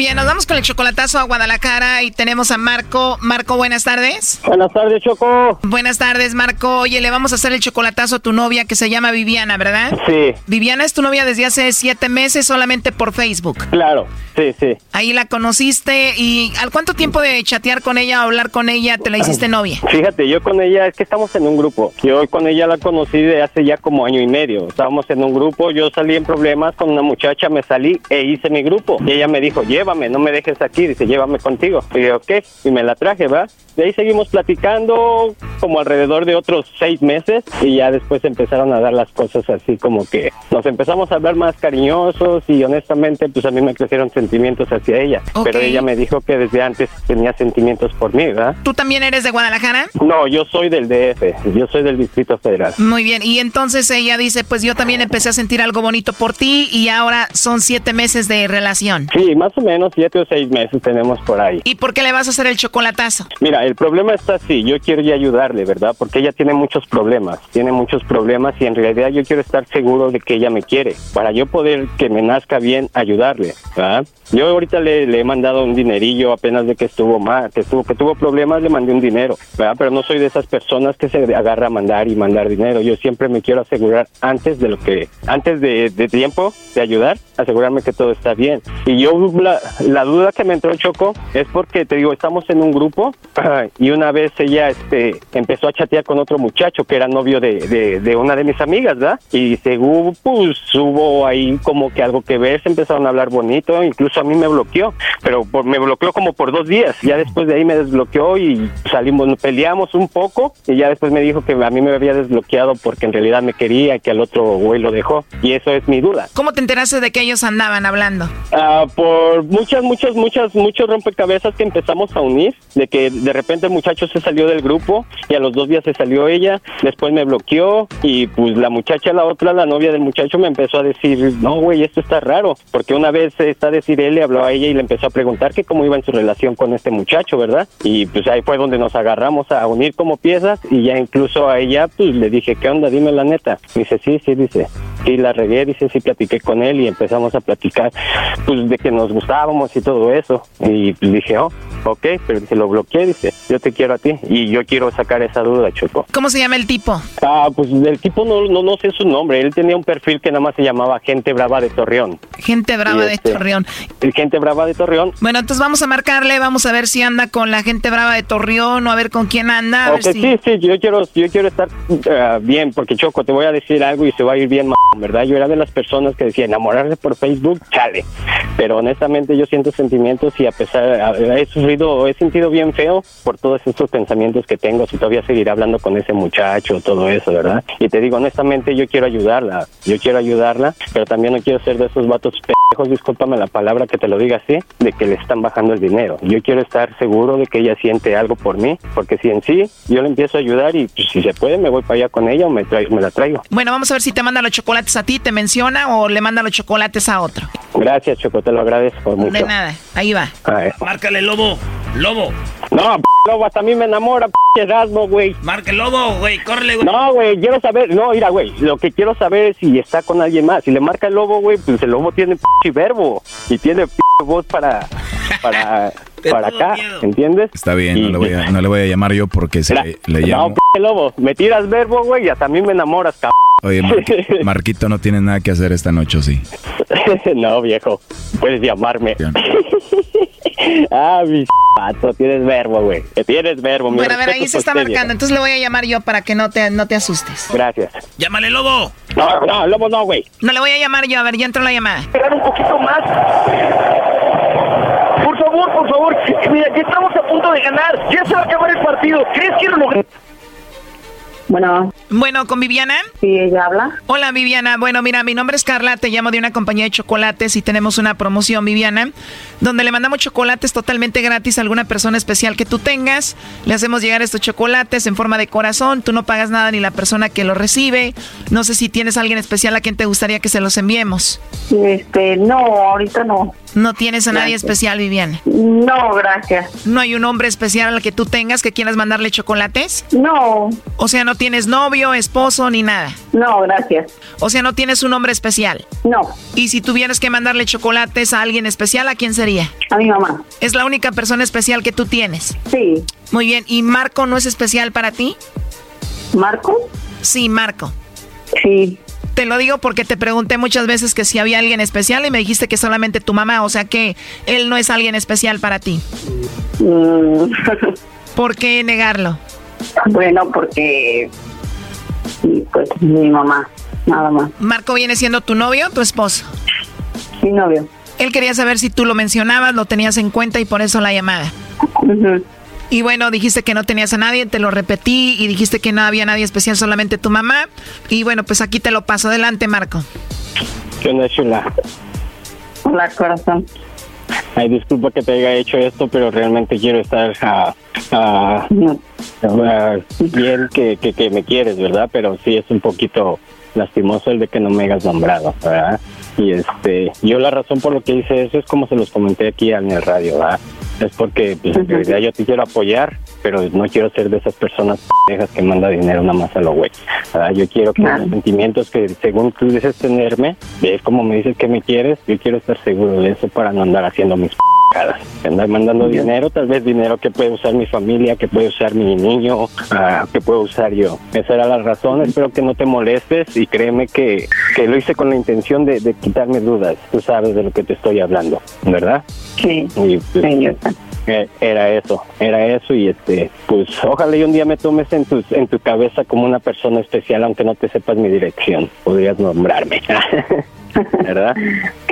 Speaker 23: Bien, nos vamos con el chocolatazo a Guadalajara y tenemos a Marco. Marco, buenas tardes.
Speaker 26: Buenas tardes, Choco.
Speaker 23: Buenas tardes, Marco. Oye, le vamos a hacer el chocolatazo a tu novia que se llama Viviana, ¿verdad?
Speaker 26: Sí.
Speaker 23: Viviana es tu novia desde hace siete meses solamente por Facebook.
Speaker 26: Claro, sí, sí.
Speaker 23: Ahí la conociste y ¿al cuánto tiempo de chatear con ella o hablar con ella te la hiciste novia?
Speaker 26: Fíjate, yo con ella es que estamos en un grupo. Yo con ella la conocí de hace ya como año y medio. Estábamos en un grupo, yo salí en problemas con una muchacha, me salí e hice mi grupo. Y ella me dijo, lleva
Speaker 32: llévame, no me dejes aquí, dice, llévame contigo. Y yo, ok, y me la traje, ¿va? De ahí seguimos platicando como alrededor de otros seis meses y ya después empezaron a dar las cosas así como que nos empezamos a hablar más cariñosos y honestamente pues a mí me crecieron sentimientos hacia ella. Pero ella me dijo que desde antes tenía sentimientos por mí, ¿verdad?
Speaker 23: ¿Tú también eres de Guadalajara?
Speaker 32: No, yo soy del DF, yo soy del Distrito Federal.
Speaker 23: Muy bien, y entonces ella dice, pues yo también empecé a sentir algo bonito por ti y ahora son siete meses de relación.
Speaker 32: Sí, más o menos siete o seis meses tenemos por ahí.
Speaker 23: ¿Y por qué le vas a hacer el chocolatazo?
Speaker 32: Mira, el problema está así, yo quiero ya ayudarle, ¿verdad? Porque ella tiene muchos problemas, tiene muchos problemas y en realidad yo quiero estar seguro de que ella me quiere, para yo poder que me nazca bien ayudarle, ¿verdad? Yo ahorita le, le he mandado un dinerillo apenas de que estuvo mal, que estuvo, que tuvo problemas, le mandé un dinero, ¿verdad? Pero no soy de esas personas que se agarra a mandar y mandar dinero. Yo siempre me quiero asegurar antes de lo que, antes de, de tiempo de ayudar, asegurarme que todo está bien. Y yo la, la duda que me entró Choco es porque te digo, estamos en un grupo y una vez ella este empezó a chatear con otro muchacho que era novio de, de, de una de mis amigas, ¿verdad? Y según pues hubo ahí como que algo que ver, se empezaron a hablar bonito, incluso a mí me bloqueó, pero por, me bloqueó como por dos días, ya después de ahí me desbloqueó y salimos, peleamos un poco y ya después me dijo que a mí me había desbloqueado porque en realidad me quería y que al otro güey lo dejó y eso es mi duda.
Speaker 23: ¿Cómo te enteraste de que ellos andaban hablando?
Speaker 32: Ah, por muchas, muchas, muchas, muchos rompecabezas que empezamos a unir, de que de repente el muchacho se salió del grupo y a los dos días se salió ella, después me bloqueó y pues la muchacha, la otra, la novia del muchacho me empezó a decir, no güey, esto está raro, porque una vez está a decir él, le habló a ella y le empezó a preguntar que cómo iba en su relación con este muchacho, ¿verdad? Y pues ahí fue donde nos agarramos a unir como piezas y ya incluso a ella pues le dije, ¿qué onda? Dime la neta. Dice, sí, sí, dice, sí, la regué, dice, sí, platiqué con él y empezamos a platicar pues de que nos y todo eso. Y dije, oh, ok, pero dice, lo bloqueé, dice, yo te quiero a ti y yo quiero sacar esa duda, Choco.
Speaker 23: ¿Cómo se llama el tipo?
Speaker 32: Ah, pues el tipo no, no, no sé su nombre, él tenía un perfil que nada más se llamaba Gente Brava de Torreón.
Speaker 23: Gente Brava de
Speaker 32: este,
Speaker 23: Torreón.
Speaker 32: El Gente Brava de Torreón.
Speaker 23: Bueno, entonces vamos a marcarle, vamos a ver si anda con la gente brava de Torreón o a ver con quién anda. A
Speaker 32: Ok,
Speaker 23: ver si...
Speaker 32: sí, sí, yo quiero, yo quiero estar ah, bien, porque Choco, te voy a decir algo y se va a ir bien, m***, ¿verdad? Yo era de las personas que decía enamorarse por Facebook, chale. Pero honestamente yo siento sentimientos y a pesar, a- he sufrido, he sentido bien feo por todos estos pensamientos que tengo, si todavía seguir hablando con ese muchacho, todo eso, ¿verdad? Y te digo, honestamente yo quiero ayudarla, yo quiero ayudarla, pero también no quiero ser de esos vatos pendejos, discúlpame la palabra que te lo diga así, de que le están bajando el dinero. Yo quiero estar seguro de que ella siente algo por mí, porque si en sí yo le empiezo a ayudar y pues, si se puede me voy para allá con ella o me, traigo- me la traigo.
Speaker 23: Bueno, vamos a ver si te manda los chocolates a ti, te menciona o le manda los chocolates a otro.
Speaker 32: Gracias, Choco, te lo agradezco mucho.
Speaker 23: De nada, ahí va.
Speaker 19: Márcale, lobo. Lobo.
Speaker 32: No, p lobo, hasta a mí me enamora, p Erasmo, güey.
Speaker 19: Marca el lobo, güey. Córrele, güey.
Speaker 32: No, güey, quiero saber, no, mira, güey, lo que quiero saber es si está con alguien más. Si le marca el lobo, güey, pues el lobo tiene p verbo y tiene p voz para, para, para acá, ¿entiendes?
Speaker 1: Está bien, no le, voy a, no le voy a llamar yo porque se le, le
Speaker 32: No,
Speaker 1: llamo.
Speaker 32: p lobo, me tiras verbo, güey, y hasta a mí me enamoras, cabrón.
Speaker 1: Oye, Mar- Marquito no tiene nada que hacer esta noche, ¿o sí?
Speaker 32: no, viejo, puedes llamarme. ah, mi pato, tienes verbo, güey. Tienes verbo, mi
Speaker 23: Bueno, a ver, ahí se está
Speaker 32: usted,
Speaker 23: marcando, entonces le voy a llamar yo para que no te, no te asustes.
Speaker 32: Gracias.
Speaker 19: Llámale, lobo.
Speaker 32: No, no, lobo no, güey.
Speaker 23: No le voy a llamar yo, a ver, ya entró la llamada.
Speaker 33: Esperar un poquito más. Por favor. Mira, ya estamos a punto de ganar. Ya se va a acabar el partido. ¿Crees que lo logré?
Speaker 23: Bueno. Bueno, ¿con Viviana?
Speaker 34: Sí, ella habla.
Speaker 23: Hola, Viviana. Bueno, mira, mi nombre es Carla, te llamo de una compañía de chocolates y tenemos una promoción, Viviana, donde le mandamos chocolates totalmente gratis a alguna persona especial que tú tengas. Le hacemos llegar estos chocolates en forma de corazón, tú no pagas nada ni la persona que los recibe. No sé si tienes a alguien especial a quien te gustaría que se los enviemos.
Speaker 34: Este, no, ahorita no.
Speaker 23: No tienes a nadie especial, Viviana.
Speaker 34: No, gracias.
Speaker 23: ¿No hay un hombre especial al que tú tengas que quieras mandarle chocolates?
Speaker 34: No.
Speaker 23: O sea, no tienes novio, esposo ni nada.
Speaker 34: No, gracias.
Speaker 23: O sea, no tienes un hombre especial.
Speaker 34: No.
Speaker 23: Y si tuvieras que mandarle chocolates a alguien especial, ¿a quién sería?
Speaker 34: A mi mamá.
Speaker 23: Es la única persona especial que tú tienes.
Speaker 34: Sí.
Speaker 23: Muy bien. ¿Y Marco no es especial para ti?
Speaker 34: ¿Marco?
Speaker 23: Sí, Marco.
Speaker 34: Sí.
Speaker 23: Te lo digo porque te pregunté muchas veces que si había alguien especial y me dijiste que solamente tu mamá, o sea que él no es alguien especial para ti.
Speaker 34: Mm.
Speaker 23: ¿Por qué negarlo?
Speaker 34: bueno, porque. pues mi mamá, nada más.
Speaker 23: ¿Marco viene siendo tu novio o tu esposo?
Speaker 34: Mi novio.
Speaker 23: Él quería saber si tú lo mencionabas, lo tenías en cuenta y por eso la llamada. Y bueno, dijiste que no tenías a nadie, te lo repetí y dijiste que no había nadie especial, solamente tu mamá. Y bueno, pues aquí te lo paso. Adelante, Marco.
Speaker 32: ¿Qué onda, chula?
Speaker 34: Hola, corazón.
Speaker 32: Ay, disculpa que te haya hecho esto, pero realmente quiero estar ah, ah, ah, bien que, que, que me quieres, ¿verdad? Pero sí es un poquito lastimoso el de que no me hayas nombrado, ¿verdad? Y este, yo la razón por lo que hice eso es como se los comenté aquí en el radio, ¿verdad? Es porque pues, en realidad yo te quiero apoyar, pero no quiero ser de esas personas pendejas que manda dinero nada más a lo güey. ¿verdad? Yo quiero que los sentimientos que según tú dices tenerme, ves como me dices que me quieres, yo quiero estar seguro de eso para no andar haciendo mis pendejadas. Andar mandando dinero, tal vez dinero que puede usar mi familia, que puede usar mi niño, ah, que puedo usar yo. Esa era la razón, espero que no te molestes y créeme que, que lo hice con la intención de, de quitarme dudas. Tú sabes de lo que te estoy hablando, ¿verdad?
Speaker 34: Sí.
Speaker 32: Y, pues, era eso, era eso y este, pues ojalá y un día me tomes en tu, en tu cabeza como una persona especial, aunque no te sepas mi dirección, podrías nombrarme, ¿verdad?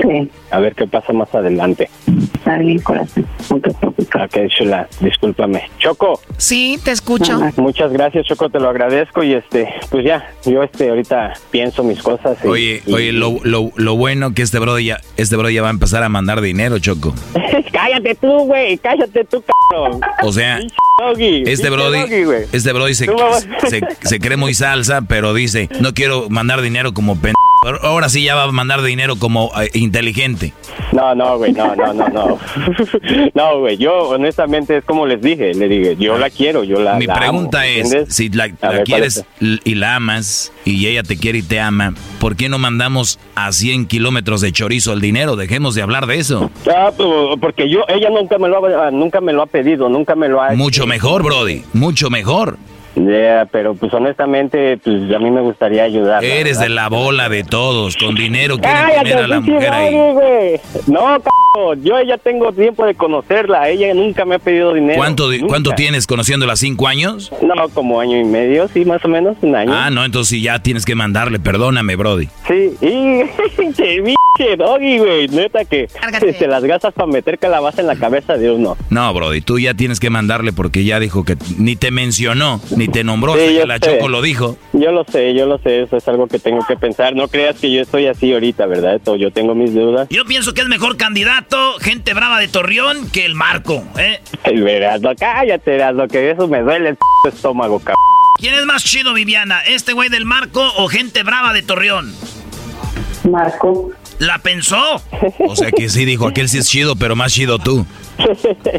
Speaker 34: Sí.
Speaker 32: A ver qué pasa más adelante.
Speaker 34: Está bien, corazón. No te preocupes.
Speaker 32: Ok, chula, discúlpame. Choco.
Speaker 23: Sí, te escucho.
Speaker 32: Muchas gracias, Choco, te lo agradezco y este, pues ya, yo este ahorita pienso mis cosas. y-
Speaker 1: Oye,
Speaker 32: y-
Speaker 1: oye, lo, lo, lo bueno que este bro ya, este bro ya va a empezar a mandar dinero, Choco.
Speaker 32: cállate tú, güey, cállate tú, cabrón.
Speaker 1: O sea,
Speaker 32: Doggy,
Speaker 1: este brody, este brody se, se, se cree muy salsa, pero dice, no quiero mandar dinero como pen... Ahora sí ya va a mandar dinero como eh, inteligente.
Speaker 32: No, no, güey, no, no, no, no. No, güey, yo honestamente es como les dije, le dije, yo la quiero, yo la
Speaker 1: Mi
Speaker 32: la amo,
Speaker 1: pregunta es,
Speaker 32: ¿entiendes?
Speaker 1: si la,
Speaker 32: A
Speaker 1: la
Speaker 32: ver, ¿cuál
Speaker 1: quieres y la amas y ella te quiere y te ama, ¿por qué no mandamos a 100 kilómetros de chorizo el dinero? Dejemos de hablar de eso.
Speaker 32: Ah, pues, porque yo, ella nunca me lo ha, nunca me lo ha pedido, nunca me lo ha
Speaker 1: Mucho mejor, Brody, mucho mejor.
Speaker 32: Yeah, pero pues honestamente, pues a mí me gustaría ayudar.
Speaker 1: Eres de la bola de todos, con dinero quieren
Speaker 32: Cállate,
Speaker 1: a la mujer ahí.
Speaker 32: madre. No, c yo ya tengo tiempo de conocerla, ella nunca me ha pedido dinero.
Speaker 1: ¿Cuánto,
Speaker 32: nunca.
Speaker 1: ¿Cuánto tienes conociéndola? ¿Cinco años?
Speaker 32: No, como año y medio, sí, más o menos, un año.
Speaker 1: Ah, no, entonces sí, ya tienes que mandarle, perdóname, Brody.
Speaker 32: Sí, y pinche doggy, güey, neta que te las gastas para meter calabaza en la cabeza de uno.
Speaker 1: No, Brody, tú ya tienes que mandarle porque ya dijo que ni te mencionó, ni te nombró,
Speaker 32: Sí, yo
Speaker 1: que la
Speaker 32: sé.
Speaker 1: Choco lo dijo.
Speaker 32: Yo lo sé, yo lo sé, eso es algo que tengo que pensar. No creas que yo estoy así ahorita, ¿verdad? Esto, yo tengo mis dudas.
Speaker 19: Yo pienso que es mejor candidato, gente brava de Torreón, que el Marco, ¿eh?
Speaker 32: Ay, verás, no, cállate, verás, lo que eso me duele el p estómago, cabrón.
Speaker 19: ¿Quién es más chido, Viviana? ¿Este güey del Marco o gente brava de Torreón?
Speaker 34: Marco.
Speaker 19: ¿La pensó?
Speaker 1: O sea que sí dijo, aquel sí es chido, pero más chido tú.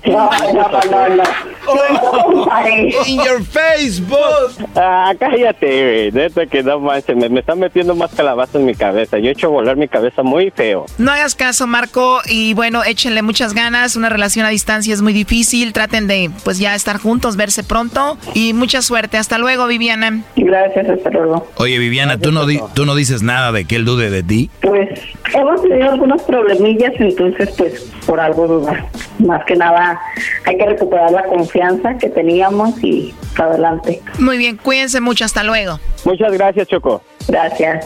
Speaker 34: No, no, no, no. Ay.
Speaker 4: In your Facebook.
Speaker 32: Ah, cállate, güey. Neta que no manches, me, me están metiendo más calabaza en mi cabeza. Yo he hecho volar mi cabeza muy feo.
Speaker 23: No hagas caso, Marco, y bueno, échenle muchas ganas. Una relación a distancia es muy difícil. Traten de, pues ya estar juntos, verse pronto. Y mucha suerte. Hasta luego, Viviana.
Speaker 34: Gracias, hasta luego.
Speaker 1: Oye, Viviana, ¿tú no, di- ¿tú no dices nada de que él dude de ti?
Speaker 34: Pues hemos tenido algunos problemillas, entonces pues por algo dudar. Más que nada hay que recuperar la confianza que teníamos y adelante.
Speaker 23: Muy bien, cuídense mucho. Hasta luego.
Speaker 32: Muchas gracias, Choco.
Speaker 34: Gracias.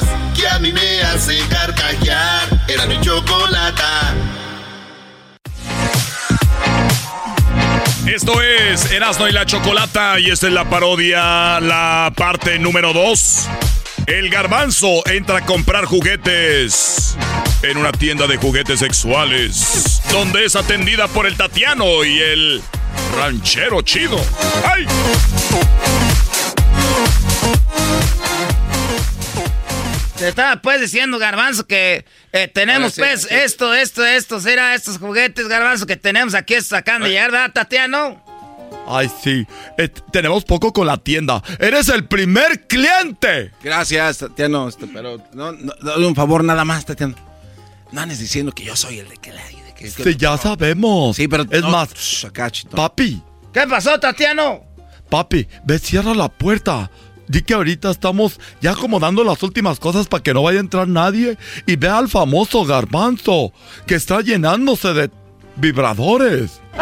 Speaker 21: que a mí me hace carcajear. Era mi chocolata.
Speaker 22: Esto es Erasno y la Chocolata y esta es la parodia, la parte número 2. El garbanzo entra a comprar juguetes en una tienda de juguetes sexuales, donde es atendida por el Tatiano y el ranchero chido. ¡Ay!
Speaker 19: Te estaba pues diciendo, Garbanzo, que eh, tenemos
Speaker 4: Ahora
Speaker 19: pues
Speaker 4: sí, sí.
Speaker 19: esto, esto, esto, será estos juguetes, Garbanzo, que tenemos aquí estos acaban de llegar, ¿verdad, Tatiano?
Speaker 22: Ay, sí. Eh, tenemos poco con la tienda. ¡Eres el primer cliente!
Speaker 4: Gracias, Tatiano, este, pero no, no, dame un favor nada más, Tatiano. No andes diciendo que yo soy el de que la... de
Speaker 14: Sí, ya sabemos.
Speaker 4: Sí, pero
Speaker 14: es
Speaker 4: no,
Speaker 14: más,
Speaker 4: shh, acá, chito.
Speaker 14: papi,
Speaker 23: ¿Qué pasó, Tatiano?
Speaker 14: papi, ve, cierra la puerta. Di que ahorita estamos ya acomodando las últimas cosas para que no vaya a entrar nadie. Y ve al famoso garbanzo que está llenándose de vibradores.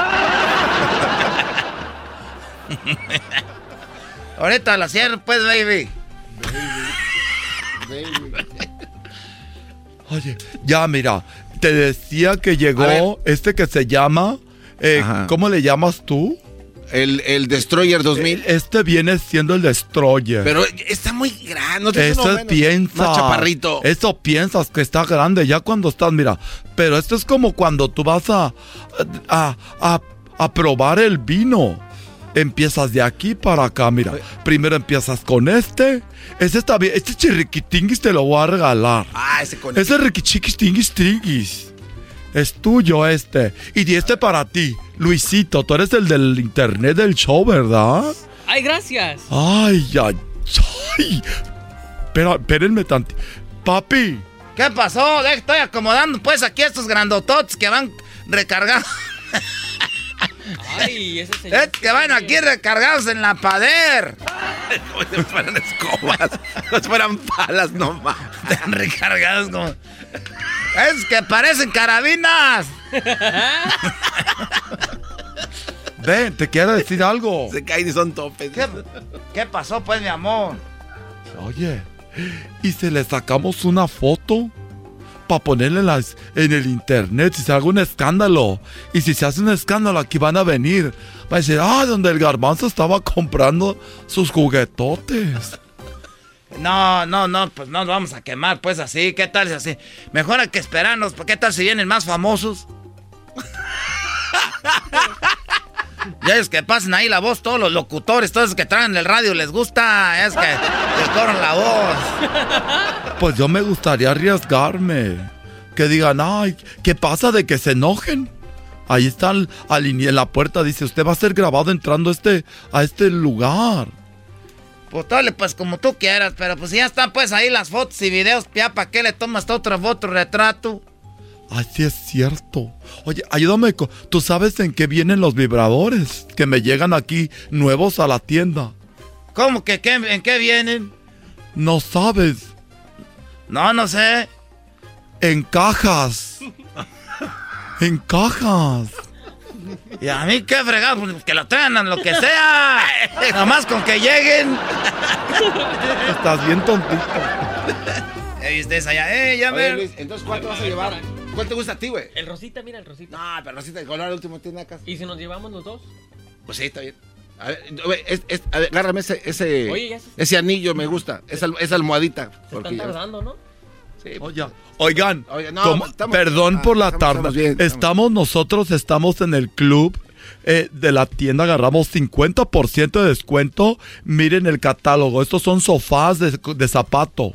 Speaker 23: Ahorita la cierro, pues, baby.
Speaker 14: Oye, ya mira, te decía que llegó este que se llama, eh. ¿cómo le llamas tú?
Speaker 4: El, el Destroyer 2000.
Speaker 14: Este viene siendo el Destroyer.
Speaker 4: Pero está muy grande. No te
Speaker 14: Eso
Speaker 4: uno
Speaker 14: es
Speaker 4: menos.
Speaker 14: piensa.
Speaker 4: Más chaparrito.
Speaker 14: Eso piensas que está grande ya cuando estás, mira. Pero esto es como cuando tú vas a, a, a, a probar el vino. Empiezas de aquí para acá, mira. Primero empiezas con este. Ese está bien. Este chirriquitinguis te lo voy a regalar.
Speaker 4: Ah, ese con
Speaker 14: Ese riquichiquistinguis tinguis. Es tuyo este. Y di este para ti. Luisito, tú eres el del internet del show, ¿verdad?
Speaker 17: Ay, gracias.
Speaker 14: Ay, ay, ay. Espera, espérenme tanto. Papi,
Speaker 23: ¿Qué pasó? De- Estoy acomodando, pues, aquí estos grandototes que van recargados.
Speaker 17: Ay, ese señor.
Speaker 23: Es que van aquí recargados en la pader.
Speaker 4: Como si fueran escobas. Como si fueran palas nomás.
Speaker 23: Están recargados como. Es que parecen carabinas.
Speaker 14: ven, te quiero decir algo.
Speaker 4: Se caen y son topes.
Speaker 23: ¿Qué, qué pasó, pues, mi amor?
Speaker 14: Oye, ¿y si le sacamos una foto? Para ponerla en, las- en el internet, si se haga un escándalo. Y si se hace un escándalo, aquí van a venir. Va a decir, ah, donde el garbanzo estaba comprando sus juguetotes.
Speaker 23: No, no, no, pues no nos vamos a quemar, pues así. ¿Qué tal si así? Mejor hay que esperarnos. ¿Qué tal si vienen más famosos? ya es que pasen ahí la voz, todos los locutores, todos los que traen el radio les gusta, es que les corran la voz.
Speaker 14: Pues yo me gustaría arriesgarme. Que digan, ay, ¿qué pasa de que se enojen? Ahí está al, en la puerta, dice, usted va a ser grabado entrando este, a este lugar.
Speaker 23: Pues dale, pues como tú quieras, pero pues ya están pues ahí las fotos y videos, ya para qué le tomas otra foto, retrato.
Speaker 14: Ay, sí es cierto. Oye, ayúdame, ¿tú sabes en qué vienen los vibradores? Que me llegan aquí nuevos a la tienda.
Speaker 23: ¿Cómo que qué, en qué vienen?
Speaker 14: No sabes.
Speaker 23: No, no sé.
Speaker 14: En cajas. en cajas.
Speaker 23: Y a mí qué fregado, pues, que lo traigan lo que sea. Nada más con que lleguen.
Speaker 14: Estás bien tontito.
Speaker 23: Ey, ustedes allá, eh, ya
Speaker 4: Oye. Luis, entonces, ¿cuál te vas a llevar? ¿Cuál te gusta a ti, güey?
Speaker 17: El rosita, mira el rosita.
Speaker 4: No, pero Rosita, el color último tiene acá.
Speaker 17: ¿Y si nos llevamos los dos?
Speaker 4: Pues sí, está bien. A ver, güey, es- es- a ver, agárrame ese, ese,
Speaker 17: Oye, ya se-
Speaker 4: ese anillo, me gusta. Esa, esa almohadita.
Speaker 17: Se
Speaker 4: porque
Speaker 17: están
Speaker 4: ya-
Speaker 17: tardando, ¿no?
Speaker 4: Sí,
Speaker 14: Oye, oigan,
Speaker 4: Oye, no,
Speaker 14: ¿cómo-
Speaker 4: estamos-
Speaker 14: perdón
Speaker 4: ah,
Speaker 14: por la
Speaker 4: estamos-
Speaker 14: tarde.
Speaker 4: estamos bien, estamos-
Speaker 14: estamos nosotros, estamos en el club eh, de la tienda, agarramos 50% de descuento. Miren el catálogo, estos son sofás de, de zapato.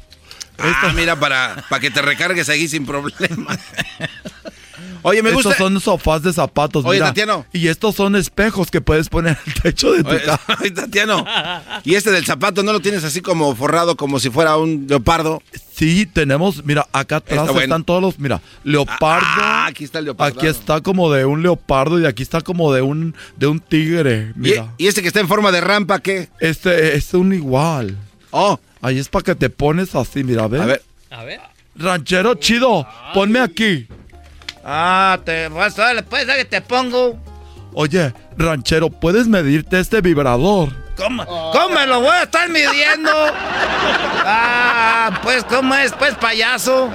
Speaker 4: Ah, mira, para, para que te recargues ahí sin problema. Oye, me gusta.
Speaker 14: Estos son sofás de zapatos.
Speaker 4: Oye,
Speaker 14: mira.
Speaker 4: Tatiano.
Speaker 14: Y estos son espejos que puedes poner en el techo de tu
Speaker 4: Oye,
Speaker 14: casa.
Speaker 4: oye, Tatiano. Y este del zapato, ¿no lo tienes así como forrado, como si fuera un leopardo?
Speaker 14: Sí, tenemos, mira, acá atrás
Speaker 4: bueno.
Speaker 14: están todos los, mira, leopardo.
Speaker 4: Ah, aquí está el leopardo.
Speaker 14: Aquí está como de un leopardo y aquí está como de un de un tigre.
Speaker 4: ¿Y,
Speaker 14: Mira.
Speaker 4: y este que está en forma de rampa, qué?
Speaker 14: Este es un igual.
Speaker 4: Oh.
Speaker 14: Ahí es para que te pones así, mira, ¿ves?
Speaker 4: A ver.
Speaker 17: A ver.
Speaker 14: Ranchero chido, ponme aquí.
Speaker 23: Ah, te vas, dale, pues, dale, te pongo.
Speaker 14: Oye, ranchero, ¿puedes medirte este vibrador?
Speaker 23: ¿Cómo, ¿Cómo me lo voy a estar midiendo? Ah, pues, ¿cómo es? Pues, payaso.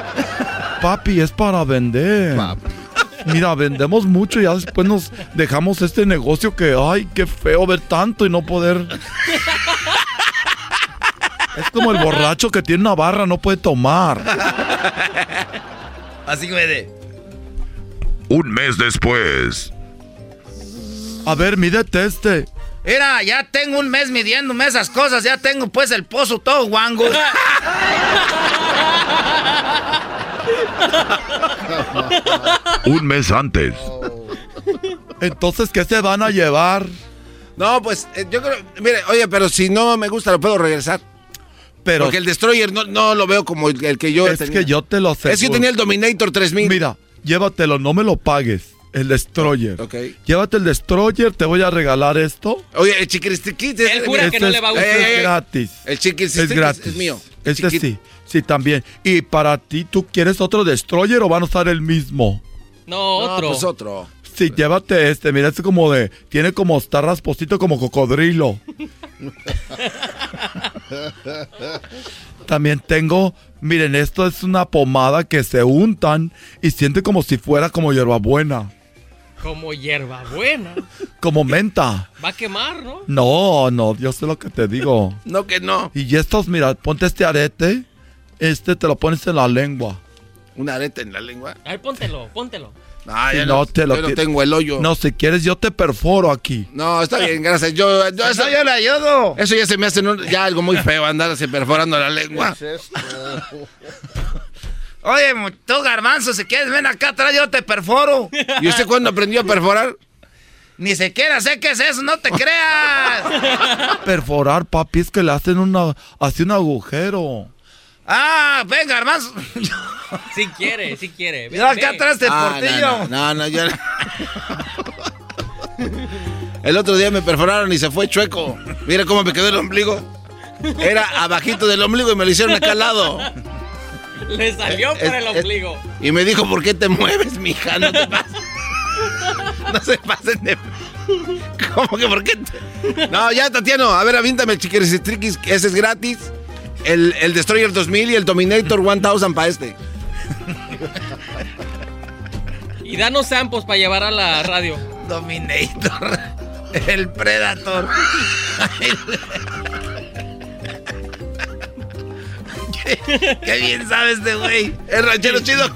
Speaker 14: Papi, es para vender. Mira, vendemos mucho y ya después nos dejamos este negocio que, ay, qué feo ver tanto y no poder. Es como el borracho que tiene una barra, no puede tomar.
Speaker 23: Así que me de.
Speaker 5: Un mes después.
Speaker 14: A ver, mídete este.
Speaker 23: Mira, ya tengo un mes midiéndome esas cosas, ya tengo pues el pozo todo guango.
Speaker 5: Un mes antes.
Speaker 14: Entonces, ¿qué se van a llevar?
Speaker 4: No, pues eh, yo creo. Mire, oye, pero si no me gusta, lo puedo regresar.
Speaker 14: Pero
Speaker 4: Porque el Destroyer no, no lo veo como el, el que yo
Speaker 14: es
Speaker 4: tenía.
Speaker 14: que yo te lo sé.
Speaker 4: Es que yo tenía el Dominator 3000.
Speaker 14: Mira, llévatelo, no me lo pagues. El destroyer.
Speaker 4: Ok.
Speaker 14: Llévate el destroyer, te voy a regalar esto.
Speaker 4: Oye, el chiquiristiquit es,
Speaker 17: Él jura que
Speaker 14: Este
Speaker 17: no
Speaker 14: es-
Speaker 17: le va a
Speaker 14: este
Speaker 17: gustar.
Speaker 14: es gratis.
Speaker 4: El chiquiristiquit
Speaker 14: Es gratis.
Speaker 4: es mío.
Speaker 14: Este
Speaker 4: Chiquit-
Speaker 14: sí, sí, también. Y para ti, ¿tú quieres otro destroyer o van a usar el mismo?
Speaker 17: No,
Speaker 4: No,
Speaker 17: otro.
Speaker 4: pues otro.
Speaker 14: Sí, llévate este. Mira, este como de. Tiene como. Está rasposito como cocodrilo. También tengo. Miren, esto es una pomada que se untan y siente como si fuera como hierbabuena.
Speaker 17: Como hierba buena.
Speaker 14: Como menta.
Speaker 17: Va a quemar, ¿no?
Speaker 14: No, no, yo sé lo que te digo.
Speaker 4: No, que no.
Speaker 14: Y estos, mira, ponte este arete. Este te lo pones en la lengua.
Speaker 4: Una areta en la lengua.
Speaker 17: A ver, póntelo, póntelo.
Speaker 4: Ah,
Speaker 14: Si no, te lo
Speaker 4: yo no tengo el hoyo.
Speaker 14: No, si quieres, yo te perforo aquí.
Speaker 4: No, está bien, gracias. Yo, yo eso,
Speaker 23: yo le ayudo.
Speaker 4: eso ya se me hace un- ya algo muy feo, andarse perforando la lengua.
Speaker 23: Oye, tú, garbanzo, si quieres, ven acá atrás, yo te perforo.
Speaker 4: ¿Y usted cuándo aprendió a perforar?
Speaker 23: Ni siquiera sé qué es eso, no te creas.
Speaker 14: Perforar, papi, es que le hacen una. Así un agujero.
Speaker 23: Ah, ven, garbanzo.
Speaker 17: Si quiere, si quiere. Ven,
Speaker 23: Yo acá
Speaker 17: ven.
Speaker 23: atrás te
Speaker 4: Ah,
Speaker 23: portillo.
Speaker 4: no, no, no, yo... El otro día me perforaron y se fue chueco. Mira cómo me quedó el ombligo. Era abajito del ombligo y me lo hicieron acá al lado.
Speaker 17: Le salió por
Speaker 4: Es-
Speaker 17: el
Speaker 4: es-
Speaker 17: ombligo.
Speaker 4: Y me dijo, ¿por qué te mueves, mija? No te pases. No se pasen de... ¿Cómo que por qué? te- No, ya, Tatiano. A ver, avíntame el chiquiristriquis, ese es gratis. El, el Destroyer 2000 y el Dominator 1000 para este.
Speaker 17: Y danos samples para llevar a la radio.
Speaker 23: Dominator. El Predator. qué, qué bien sabes este güey.
Speaker 4: El ranchero chido.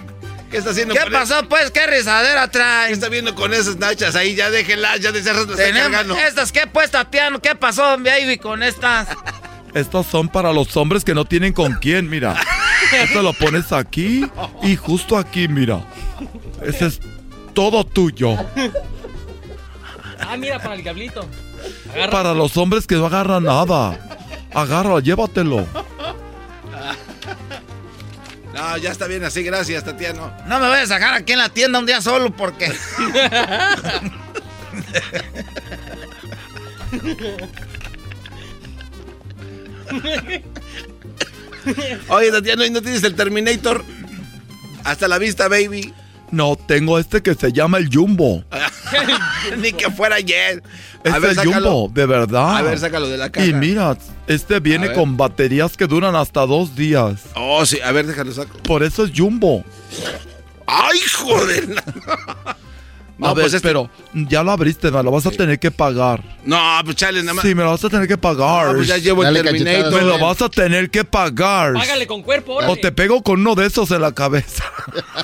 Speaker 4: ¿Qué está haciendo
Speaker 23: ¿Qué pasó, pues? ¿Qué risadera
Speaker 4: ¿Qué
Speaker 23: trae?
Speaker 4: está viendo con esas nachas ahí? Ya déjenlas, ya de cerras las está
Speaker 23: Tenemos
Speaker 4: cargando.
Speaker 23: estas, ¿qué pues, Tatiano? ¿Qué pasó, baby, con estas?
Speaker 14: Estos son para los hombres que no tienen con quién, mira. Esto lo pones aquí y justo aquí, mira. Ese es todo tuyo.
Speaker 17: Ah, mira, para el diablito. Agarra.
Speaker 14: Para los hombres que no agarran nada. Agárralo, llévatelo.
Speaker 4: No, ya está bien así, gracias, Tatiano.
Speaker 23: No me vayas a dejar aquí en la tienda un día solo porque.
Speaker 4: Oye, Tatiano, ¿y no tienes el Terminator? Hasta la vista, baby.
Speaker 14: No, tengo este que se llama el Jumbo.
Speaker 4: Ni que fuera ayer.
Speaker 14: Este
Speaker 4: ver,
Speaker 14: es
Speaker 4: sácalo.
Speaker 14: Jumbo, de verdad.
Speaker 4: A ver, sácalo de la caja.
Speaker 14: Y mira, este viene con baterías que duran hasta dos días.
Speaker 4: Oh, sí, a ver, déjalo saco.
Speaker 14: Por eso es Jumbo.
Speaker 4: ¡Ay, joder!
Speaker 14: a
Speaker 4: No,
Speaker 14: ver,
Speaker 4: pues este-
Speaker 14: pero ya lo abriste, me lo vas a tener que pagar.
Speaker 4: No, pues chale, nada más.
Speaker 14: Sí, me lo vas a tener que pagar.
Speaker 4: Ah, pues ya llevo el Terminator.
Speaker 14: Me lo vas a tener que pagar.
Speaker 17: Págale con cuerpo,
Speaker 14: O
Speaker 17: órale.
Speaker 14: te pego con uno de esos en la cabeza.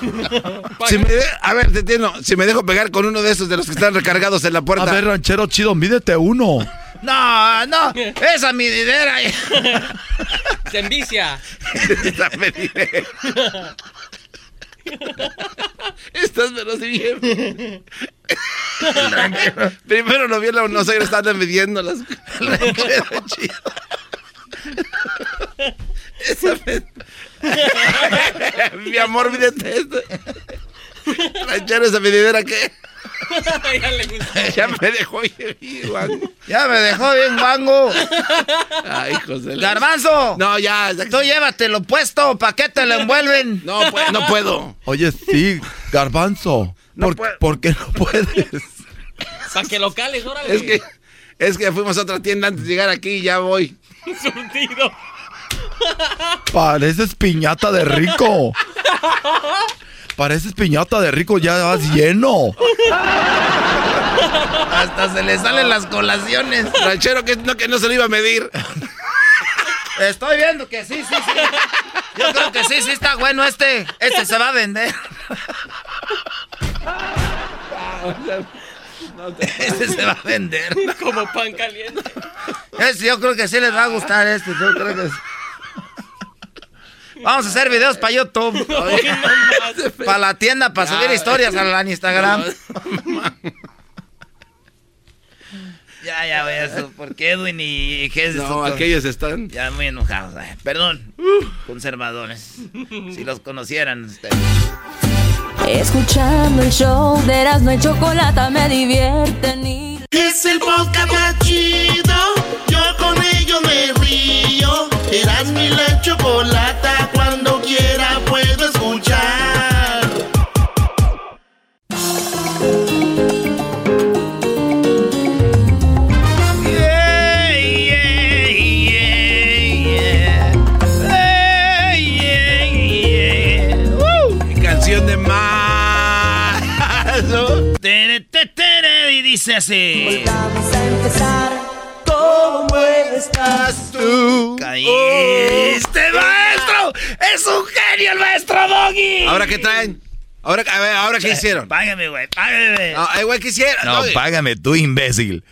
Speaker 4: Si me de- a ver, Tatiano, si me dejo pegar con uno de esos de los que están recargados en la
Speaker 14: A
Speaker 4: puerta.
Speaker 14: ver, ranchero chido, mídete uno.
Speaker 23: No, no, esa mididera.
Speaker 17: Se envicia.
Speaker 4: Esta medida. Estás pero sí bien. Primero no vi la no sé, estaban midiendo las. Esa me- Mi amor, mídete esto. Ranchero, esa medidera que
Speaker 17: ya le gustó.
Speaker 4: ya me dejó bien, guango.
Speaker 23: Ya me dejó bien guango.
Speaker 4: Ay, José.
Speaker 23: Garbanzo.
Speaker 4: No, ya. ya-
Speaker 23: Tú llévatelo puesto, ¿pa' qué te lo envuelven?
Speaker 4: No, pues, no puedo.
Speaker 14: Oye, sí, garbanzo.
Speaker 4: No
Speaker 14: ¿Por,
Speaker 4: puedo.
Speaker 14: por qué no puedes?
Speaker 17: Para que lo cales, órale.
Speaker 4: Es que, es que fuimos a otra tienda antes de llegar aquí y ya voy.
Speaker 17: Surtido.
Speaker 14: Pareces piñata de rico. Pareces piñata de rico, ya vas lleno.
Speaker 23: Hasta se le salen las colaciones.
Speaker 4: Ranchero que no, que no se lo iba a medir.
Speaker 23: Estoy viendo que sí, sí, sí. Yo creo que sí, sí está bueno este. Este se va a vender. Este se va a vender.
Speaker 17: Como pan caliente.
Speaker 23: Este, yo creo que sí les va a gustar este. Yo creo que sí. Vamos a hacer videos para YouTube. Para la tienda, para subir historias al Instagram. Ya, ya, voy a eso. Porque Edwin y Jesús.
Speaker 4: No, aquellos están.
Speaker 23: Ya muy enojados. ay, Perdón, conservadores. Si los conocieran ustedes.
Speaker 2: Escuchando el show de Erasmo y Chocolata me divierte ni...
Speaker 21: Es el podcast más chido. Yo con ello me río. Eras mi la chocolata. Cuando quiera puedo escuchar.
Speaker 1: Yeah, yeah, yeah, yeah. Hey, yeah, yeah. Woo.
Speaker 4: Qué canción de más.
Speaker 1: Tere, te, tere, y dice así.
Speaker 2: Vamos a empezar.
Speaker 21: ¿Cómo estás tú?
Speaker 1: ¡Caíste, maestro! ¡Es un genio el maestro Doggy!
Speaker 4: ¿Ahora qué traen? ¿Ahora, a ver, ¿ahora qué hicieron?
Speaker 1: Págame, güey, págame.
Speaker 4: No, eh, güey, ¿qué hicieron?
Speaker 13: No,
Speaker 4: Doggy.
Speaker 13: págame tú, imbécil.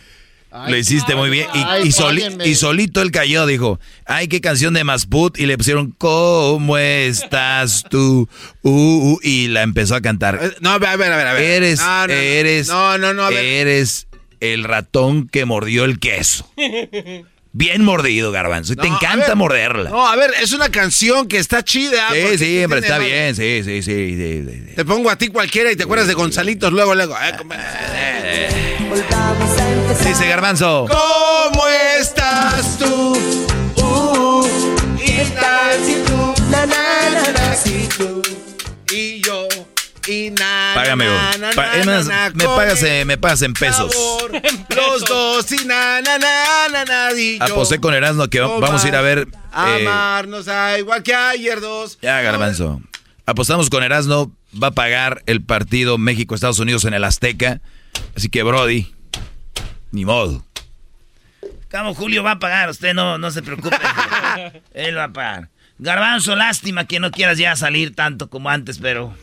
Speaker 13: Lo hiciste muy bien. Y,
Speaker 35: ay,
Speaker 13: y soli- y solito él cayó, dijo, ay, qué canción de Masput. Y le pusieron, ¿cómo estás tú? Uh, uh, y la empezó a cantar.
Speaker 4: Eh, No, a ver, a ver, a ver. a ver.
Speaker 13: Eres,
Speaker 4: no, no.
Speaker 13: eres,
Speaker 4: No, no, no, a ver.
Speaker 13: eres el ratón que mordió el queso. Bien mordido, garbanzo. Y te
Speaker 4: No, a
Speaker 13: encanta
Speaker 4: ver.
Speaker 13: morderla.
Speaker 4: No, a ver, es una canción que está chida.
Speaker 13: sí, sí, hombre, está bien, sí, sí, sí, sí, sí, sí.
Speaker 4: Te pongo a ti cualquiera y te acuerdas de Gonzalitos luego, luego. Eh.
Speaker 13: Dice Garbanzo.
Speaker 4: ¿Cómo estás tú? Uh, ¿qué tal si tú? Na, na, na, na, si tú y y na,
Speaker 13: Págame,
Speaker 4: na, na,
Speaker 13: es más, me pagas, eh, me pagas en pesos.
Speaker 4: sabor, Los dos y na, na, na, na, na, y yo.
Speaker 13: Aposté con Erasmo que va- vamos a ir a ver. eh,
Speaker 4: Amarnos a igual que ayer dos.
Speaker 13: ya, Garbanzo. Apostamos con Erasmo. Va a pagar el partido México-Estados Unidos en el Azteca. Así que, Brody, ni modo.
Speaker 1: Cabo Julio va a pagar, usted no, no se preocupe. Él va a pagar. Garbanzo, lástima que no quieras ya salir tanto como antes, pero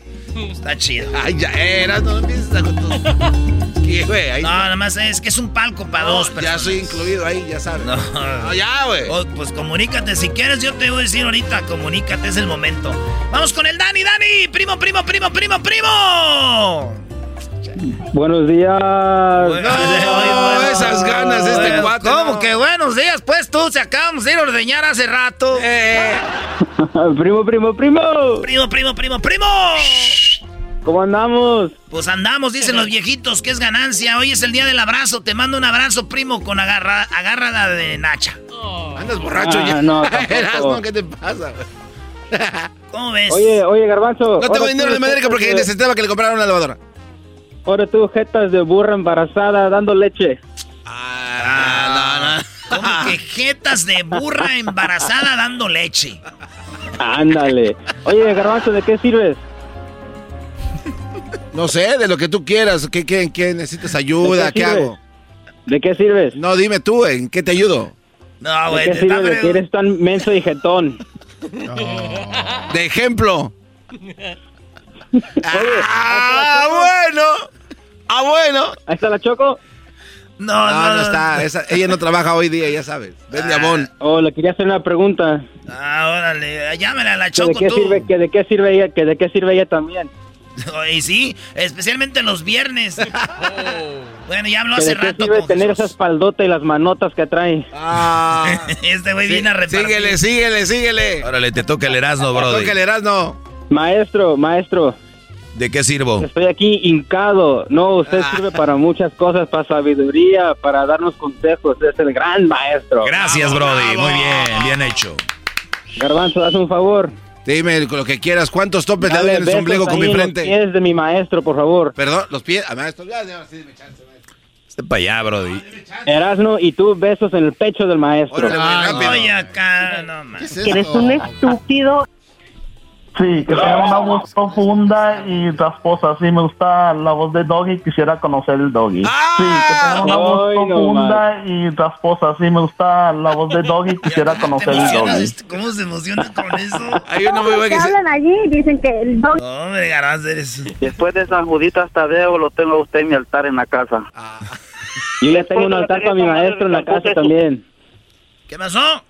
Speaker 1: está chido.
Speaker 4: Ay, ya eras, no empieces a con tus- ¿Qué, güey? Ahí
Speaker 1: No, nada más es que es un palco para dos
Speaker 4: ya
Speaker 1: personas.
Speaker 4: soy incluido ahí, ya sabes.
Speaker 1: No.
Speaker 4: No, ya, güey.
Speaker 1: Oh, pues comunícate, si quieres yo te voy a decir ahorita, comunícate, es el momento. Vamos con el Dani, Dani, primo, primo, primo, primo, primo.
Speaker 36: Buenos días.
Speaker 4: No, esas ganas de este
Speaker 1: Bueno,
Speaker 4: cuate.
Speaker 1: ¿Cómo
Speaker 4: no.
Speaker 1: que buenos días? Pues tú, se acabamos de ir a ordeñar hace rato.
Speaker 4: Eh,
Speaker 36: primo, primo, primo.
Speaker 1: Primo, primo, primo, primo.
Speaker 36: ¿Cómo andamos?
Speaker 1: Pues andamos, dicen los viejitos, que es ganancia. Hoy es el día del abrazo. Te mando un abrazo, primo, con agarra, agárrala de Nacha.
Speaker 4: Andas borracho
Speaker 36: Ah,
Speaker 4: ya.
Speaker 36: no,
Speaker 4: ¿qué te pasa?
Speaker 1: ¿Cómo ves?
Speaker 36: Oye, oye, Garbanzo.
Speaker 4: No tengo dinero de Madrid porque necesitaba que le compraran una lavadora.
Speaker 36: Ahora tú, jetas de burra embarazada dando leche.
Speaker 4: Ah,
Speaker 1: Como que jetas de burra embarazada dando leche.
Speaker 36: Ándale. Oye, Garbanzo, ¿de qué sirves?
Speaker 4: No sé, de lo que tú quieras. ¿Qué, qué, qué necesitas ayuda?
Speaker 36: ¿De qué
Speaker 4: ¿Qué hago?
Speaker 36: ¿De qué sirves?
Speaker 4: No, dime tú, ¿en qué te ayudo?
Speaker 1: No,
Speaker 36: ¿De
Speaker 1: güey,
Speaker 36: qué
Speaker 1: te
Speaker 36: sirve
Speaker 1: está
Speaker 36: de que eres tan menso y jetón?
Speaker 4: De ejemplo.
Speaker 36: ah.
Speaker 4: Ah, bueno.
Speaker 36: Ahí está la Choco.
Speaker 1: No,
Speaker 4: No, no está. esa- ella no trabaja hoy día, ya sabes. Vende abón.
Speaker 36: Oh, le quería hacer una pregunta.
Speaker 1: Ah, órale, llámale a la
Speaker 36: ¿Que de
Speaker 1: Choco
Speaker 36: qué
Speaker 1: tú.
Speaker 36: sirve, que de qué sirve ella, que de qué sirve ella también?
Speaker 1: Y sí, especialmente los viernes. Bueno, ya habló
Speaker 36: ¿Que
Speaker 1: hace
Speaker 36: de qué
Speaker 1: rato
Speaker 36: sirve tener esa espaldota y las manotas que trae?
Speaker 4: Ah.
Speaker 1: Este güey viene a repartir.
Speaker 4: Síguele, síguele, síguele.
Speaker 13: Órale, te toca el Erasmo, Brody.
Speaker 4: Toca el Erasmo.
Speaker 36: Maestro, maestro,
Speaker 13: ¿De qué sirvo?
Speaker 36: estoy aquí hincado. No, usted
Speaker 4: Ah.
Speaker 36: sirve para muchas cosas, para sabiduría, para darnos consejos. Es el gran maestro.
Speaker 13: Gracias, Brody. Muy bien, bien hecho.
Speaker 36: Garbanzo, haz un favor.
Speaker 4: Dime lo que quieras. ¿Cuántos topes le
Speaker 36: Dale
Speaker 4: doy en el ombligo con mi
Speaker 36: en los
Speaker 4: frente?
Speaker 36: pies de mi maestro, por favor.
Speaker 4: Perdón, los pies. Ah, maestro, ya, ya, sí, me chance, maestro.
Speaker 13: Este para allá, Brody.
Speaker 36: Erasno y tú besos en el pecho del maestro.
Speaker 4: Órale, rápido.
Speaker 1: Acá, no más.
Speaker 37: Eres un estúpido.
Speaker 38: Sí, que tenga una voz profunda y rasposa. Sí, me gusta la voz de Doggy, quisiera conocer el Doggy. Sí, que tenga una voz
Speaker 36: Ay, no
Speaker 38: profunda y rasposa. Sí, me gusta la voz de Doggy, quisiera conocer el? Doggy.
Speaker 1: ¿Cómo se emociona con eso?
Speaker 4: Hay uno muy bueno
Speaker 37: ¿Qué
Speaker 4: que se...
Speaker 37: hablan allí? Dicen que el dog...
Speaker 1: Hombre, garbanzo eres...
Speaker 38: Después de San Juditas Tadeo, lo tengo a usted en mi altar en la casa.
Speaker 36: Yo ya tengo un altar para mi maestro en la casa también.
Speaker 1: ¿Qué pasó?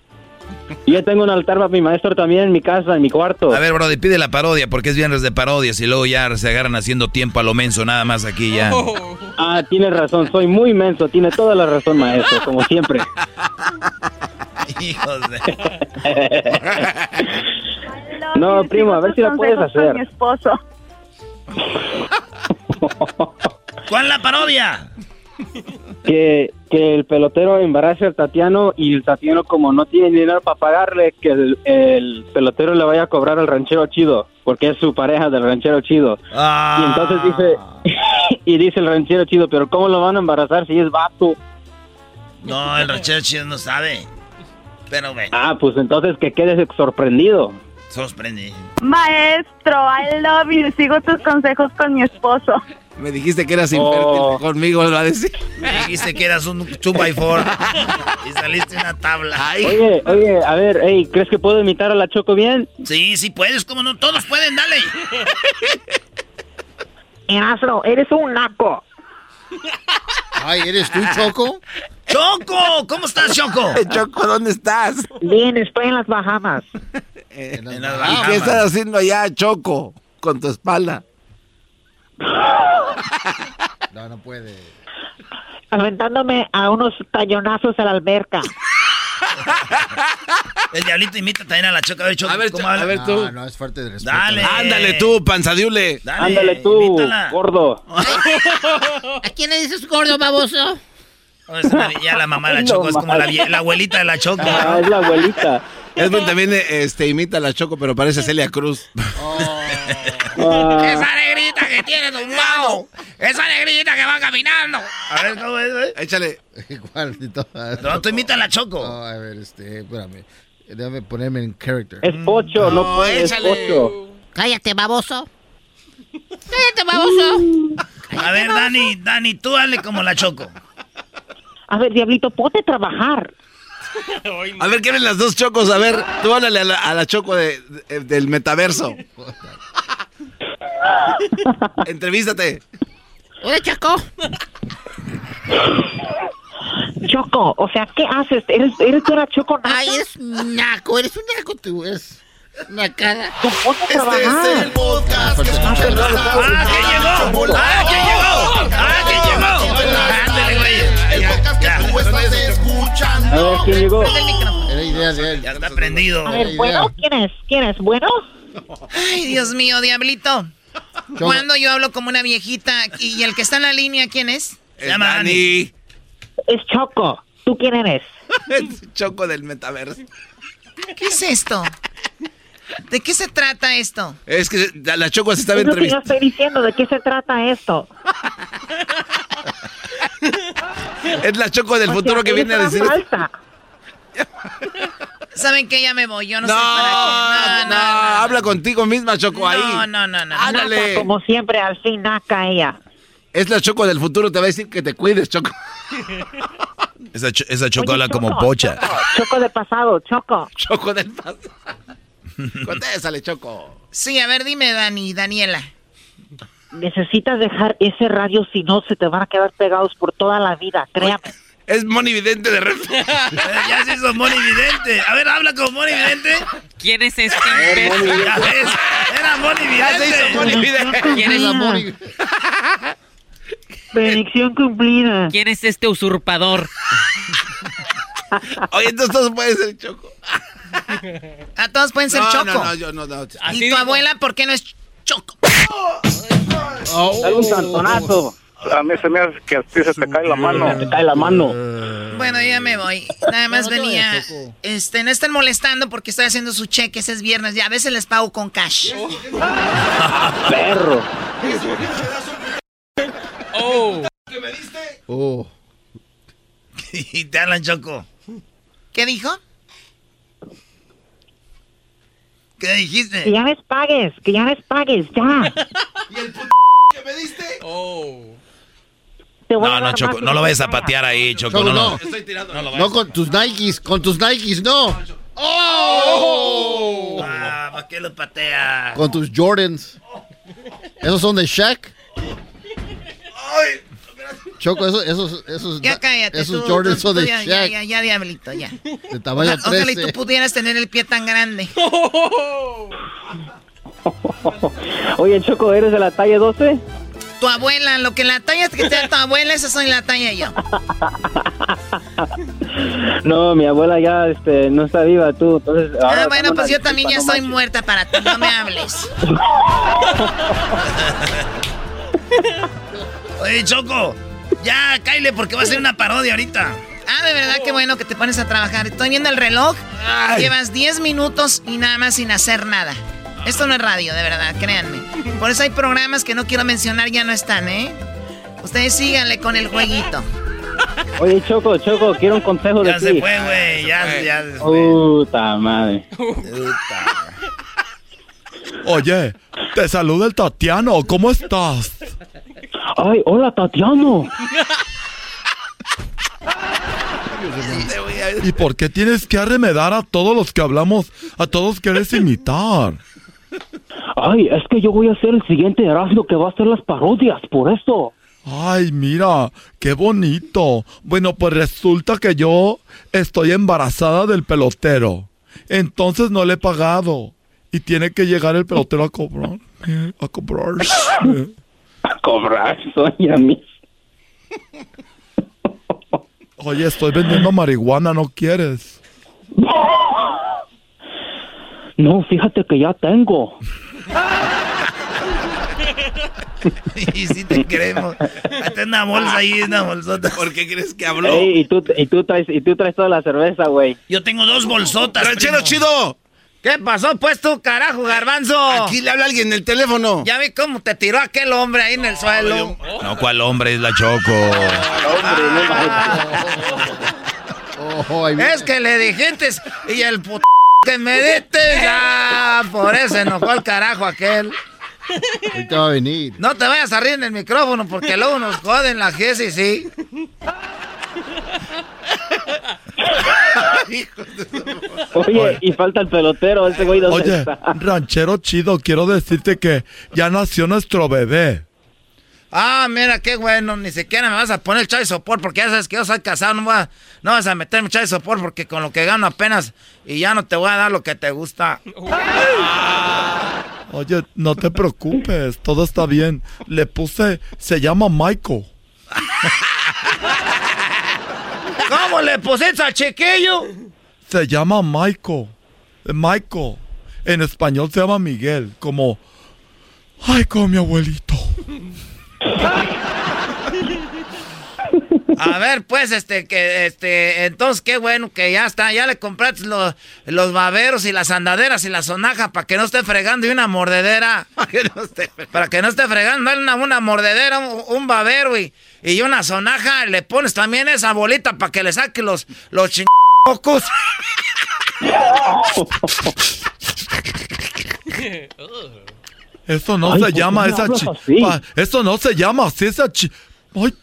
Speaker 36: Yo ya tengo un altar para mi maestro también en mi casa, en mi cuarto.
Speaker 13: A ver, Brody, pide la parodia porque es viernes de parodias y luego ya se agarran haciendo tiempo a lo menso nada más aquí ya.
Speaker 36: Ah, tienes razón, soy muy menso, tiene toda la razón, maestro, como siempre.
Speaker 1: Hijos de...
Speaker 36: No, primo, a ver si la puedes hacer.
Speaker 37: Mi esposo.
Speaker 1: ¿Cuál es la parodia?
Speaker 36: Que, que el pelotero embarace al Tatiano y el Tatiano como no tiene dinero para pagarle, que el, el pelotero le vaya a cobrar al ranchero chido, porque es su pareja del ranchero chido.
Speaker 1: Ah.
Speaker 36: Y entonces dice, y dice el ranchero chido, pero ¿cómo lo van a embarazar si es vato?
Speaker 1: No, el ranchero chido no sabe. Pero bueno,
Speaker 36: Ah, pues entonces que quedes sorprendido.
Speaker 1: sorprendí.
Speaker 39: Maestro, I love you. Sigo tus consejos con mi esposo.
Speaker 4: Me dijiste que eras infértil conmigo, lo va a decir.
Speaker 1: Me dijiste que eras un 2x4 y saliste una tabla.
Speaker 36: Oye, oye, a ver, ey, ¿crees que puedo imitar a la Choco bien?
Speaker 1: Sí, sí puedes, como no, todos pueden, dale.
Speaker 39: Erasro, eres un naco.
Speaker 13: Ay, ¿eres tú, Choco?
Speaker 1: ¡Choco! ¿Cómo estás, Choco?
Speaker 4: Choco, ¿dónde estás?
Speaker 39: Bien, estoy en las Bahamas.
Speaker 4: ¿Y
Speaker 1: Bahamas.
Speaker 4: qué estás haciendo allá, Choco? Con tu espalda.
Speaker 13: No, no puede.
Speaker 39: Aventándome a unos tallonazos a la alberca.
Speaker 1: El diablito imita también a la Choco. A ver, Choco,
Speaker 4: A ver,
Speaker 1: ¿cómo
Speaker 4: a ver tú.
Speaker 13: No, no, es fuerte de respeto.
Speaker 1: Dale.
Speaker 4: Ándale tú, panzadiule.
Speaker 1: Dale,
Speaker 36: Ándale tú,
Speaker 1: imítala.
Speaker 36: gordo.
Speaker 39: ¿A quién le dices gordo, baboso?
Speaker 1: Oh, es una- ya la mamá de la
Speaker 36: No,
Speaker 1: Choco es como la, la abuelita de la Choco.
Speaker 36: Ah, es la abuelita.
Speaker 4: Edwin también este, imita a la Choco, pero parece Celia Cruz.
Speaker 36: Ah,
Speaker 1: Esa negrita que tiene tu mano. Esa negrita que va caminando. A ver, ¿cómo es? eh?
Speaker 4: Échale.
Speaker 13: Igual.
Speaker 1: No, tú imita a la Choco.
Speaker 13: No, a ver, este, espérame. Déjame ponerme en character.
Speaker 36: es pocho, no,
Speaker 4: No,
Speaker 36: puede, es
Speaker 4: échale.
Speaker 36: pocho.
Speaker 39: Cállate, baboso. Cállate, baboso.
Speaker 1: A ver, Dani, Dani, tú hazle como la Choco.
Speaker 39: A ver, diablito, ponte a trabajar.
Speaker 4: A ver, ¿qué ven las dos Chocos? A ver, tú háblale a la, a la Choco de- de- del metaverso. Entrevístate.
Speaker 39: Oye, Choco. Choco, o sea, ¿qué haces? ¿Eres, eres una Choco naca?
Speaker 13: Ay, eres naco, eres un naco tú, es una cara.
Speaker 39: Ponte a
Speaker 21: Este
Speaker 39: trabajar.
Speaker 21: es el podcast que escuchas.
Speaker 1: ¡Ah, ¿quién llegó! ¡Ah, ¿quién llegó! ¡Ah, ¿quién llegó!
Speaker 21: Tú estás escuchando.
Speaker 36: A ver, ¿quién llegó?
Speaker 13: Era idea de él.
Speaker 1: Ya está prendido.
Speaker 39: A ver, ¿bueno? ¿Quién es? ¿Quién es? ¿Bueno?
Speaker 23: Ay, Dios mío, diablito. Cuando yo hablo como una viejita y el que está en la línea, ¿quién es?
Speaker 1: Se llama Dani.
Speaker 4: Dani.
Speaker 39: Es Choco. ¿Tú quién eres?
Speaker 4: Es Choco del metaverso.
Speaker 23: ¿Qué es esto? ¿De qué se trata esto?
Speaker 4: Es que la Choco se estaba entrevistando.
Speaker 39: estoy diciendo. ¿De qué se trata esto?
Speaker 4: Es la Choco del
Speaker 39: O
Speaker 4: futuro
Speaker 39: sea,
Speaker 4: que viene a decir.
Speaker 39: una falsa.
Speaker 23: ¿Saben qué? Ya me voy. Yo no,
Speaker 4: No,
Speaker 23: sé para qué.
Speaker 4: no, habla contigo misma, Choco, ahí.
Speaker 23: No, no, no, no.
Speaker 4: Ándale.
Speaker 39: Naca, como siempre, al fin naca ella.
Speaker 4: Es la Choco del futuro, te va a decir que te cuides, Choco.
Speaker 40: Esa, cho- esa Choco
Speaker 39: Oye,
Speaker 40: habla como pocha.
Speaker 39: Choco, Choco de pasado, Choco.
Speaker 4: Choco del pasado. Contéstale, Choco.
Speaker 23: Sí, a ver, dime, Dani, Daniela.
Speaker 39: Necesitas dejar ese radio, si no se te van a quedar pegados por toda la vida, créame.
Speaker 4: Es monividente de repente.
Speaker 1: Ya se hizo Moni Vidente. A ver, habla como Moni Vidente.
Speaker 17: ¿Quién es este?
Speaker 1: Ya ves, era Moni
Speaker 4: Ya se hizo
Speaker 1: Vidente.
Speaker 4: monividente.
Speaker 17: ¿Quién es,
Speaker 13: Amor,
Speaker 39: Bendición cumplida.
Speaker 17: ¿Quién es este usurpador?
Speaker 4: Oye, entonces todos pueden ser Choco.
Speaker 23: A todos pueden ser
Speaker 4: no,
Speaker 23: Choco.
Speaker 4: No, no, yo no, no.
Speaker 23: ¿Y tu abuela por qué no es Choco?
Speaker 36: Dale un santonazo.
Speaker 38: A mí se me hace que a ti se te cae la mano.
Speaker 36: Se te cae la mano.
Speaker 23: Bueno, ya me voy. Nada más
Speaker 13: No, no te
Speaker 23: venía. Este, no están molestando porque estoy haciendo su cheque, ese es viernes. Ya a veces les pago con cash.
Speaker 36: Perro.
Speaker 17: Oh.
Speaker 13: Oh.
Speaker 1: Y te hablan Choco.
Speaker 23: ¿Qué dijo?
Speaker 1: ¿Qué
Speaker 39: Que
Speaker 1: dijiste?
Speaker 39: ya les pagues, que ya les pagues, ya.
Speaker 17: Oh.
Speaker 39: Te voy a
Speaker 40: No, no,
Speaker 39: dar
Speaker 40: Choco, no lo vayas a
Speaker 39: que
Speaker 40: patear ahí, Choco.
Speaker 13: Choco,
Speaker 40: No,
Speaker 13: no.
Speaker 40: no.
Speaker 4: Estoy tirando.
Speaker 13: No con tus Nikes, con tus Nikes, no. ¡Oh!
Speaker 1: Ah, ¿para qué lo patea?
Speaker 13: Con tus Jordans. ¿Esos son de Shaq? Choco, esos, esos, esos,
Speaker 23: Ya cállate.
Speaker 13: esos
Speaker 23: tú,
Speaker 13: Jordans
Speaker 23: tú,
Speaker 13: son de
Speaker 23: ya, ya,
Speaker 13: Shaq.
Speaker 23: ya, ya, diablito, ya.
Speaker 13: De tamaño
Speaker 23: Ojalá y tú
Speaker 13: 13.
Speaker 23: pudieras tener el pie tan grande.
Speaker 36: Oye, Choco, ¿eres de la talla 12?
Speaker 1: Tu abuela, lo que la talla que te da tu abuela, esa soy la talla yo.
Speaker 36: No, mi abuela ya este, no está viva, tú. Entonces,
Speaker 1: ah, bueno, pues yo también ya estoy muerta para ti, no me hables.
Speaker 17: Oye, Choco, ya, Kyle, porque va a ser una parodia ahorita.
Speaker 1: Ah, de verdad, qué bueno que te pones a trabajar. Estoy viendo el reloj. Llevas 10 minutos y nada más sin hacer nada. Esto no es radio, de verdad, créanme. Por eso hay programas que no quiero mencionar, ya no están, ¿eh? Ustedes síganle con el jueguito.
Speaker 36: Oye, Choco, Choco, quiero un consejo de
Speaker 17: ti.
Speaker 36: Ya
Speaker 17: se fue, güey, ya, ya se fue.
Speaker 36: Puta madre.
Speaker 14: Oye, te saluda el Tatiano, ¿cómo estás?
Speaker 36: Ay, hola, Tatiano.
Speaker 14: ¿Y por qué tienes que arremedar a todos los que hablamos, a todos que eres imitar?
Speaker 36: Ay, es que yo voy a ser el siguiente Erasmo que va a hacer las parodias, por esto.
Speaker 14: Ay, mira, qué bonito. Bueno, pues resulta que yo estoy embarazada del pelotero. Entonces no le he pagado. Y tiene que llegar el pelotero a cobrar. A cobrar.
Speaker 36: cobrar, soy a mí.
Speaker 14: Oye, estoy vendiendo marihuana, ¿no quieres?
Speaker 36: No, fíjate que ya tengo.
Speaker 17: y si te queremos. Hazte una bolsa ahí, una bolsota.
Speaker 4: ¿Por qué crees que habló?
Speaker 36: Ey, y, tú, y, tú traes, y tú traes toda la cerveza, güey.
Speaker 17: Yo tengo dos bolsotas.
Speaker 4: ¡Ranchero chido!
Speaker 1: ¿Qué pasó, pues tú, carajo, garbanzo?
Speaker 4: Aquí le habla alguien en el teléfono.
Speaker 1: Ya vi cómo te tiró aquel hombre ahí en el suelo.
Speaker 13: No, ¿cuál hombre? Es la Choco.
Speaker 1: es que le dijiste y el puto que me diste, ya, por eso enojó el carajo aquel.
Speaker 41: Ahorita va a venir.
Speaker 1: No te vayas a reír en el micrófono porque luego nos joden la y sí.
Speaker 36: Oye, y falta el pelotero, ese güey dónde
Speaker 14: Oye,
Speaker 36: está?
Speaker 14: ranchero chido, quiero decirte que ya nació nuestro bebé.
Speaker 1: Ah, mira, qué bueno, ni siquiera me vas a poner el chai sopor porque ya sabes que yo soy casado, no, voy a, no vas a meterme chai sopor porque con lo que gano apenas y ya no te voy a dar lo que te gusta.
Speaker 14: Oye, no te preocupes, todo está bien. Le puse, se llama Michael.
Speaker 1: ¿Cómo le pusiste al chiquillo?
Speaker 14: Se llama Michael. Michael. En español se llama Miguel, como... Ay, como mi abuelito.
Speaker 1: A ver, pues, este, que, este, entonces qué bueno que ya está, ya le compraste los, los baberos y las andaderas y la sonaja para que no esté fregando y una mordedera. Para que no esté, para que no esté fregando, dale una, una mordedera, un, un babero y, y, una sonaja, le pones también esa bolita para que le saque los, los chingocos.
Speaker 14: Eso no Ay, se llama esa chi... Eso no se llama así esa chi... Ay,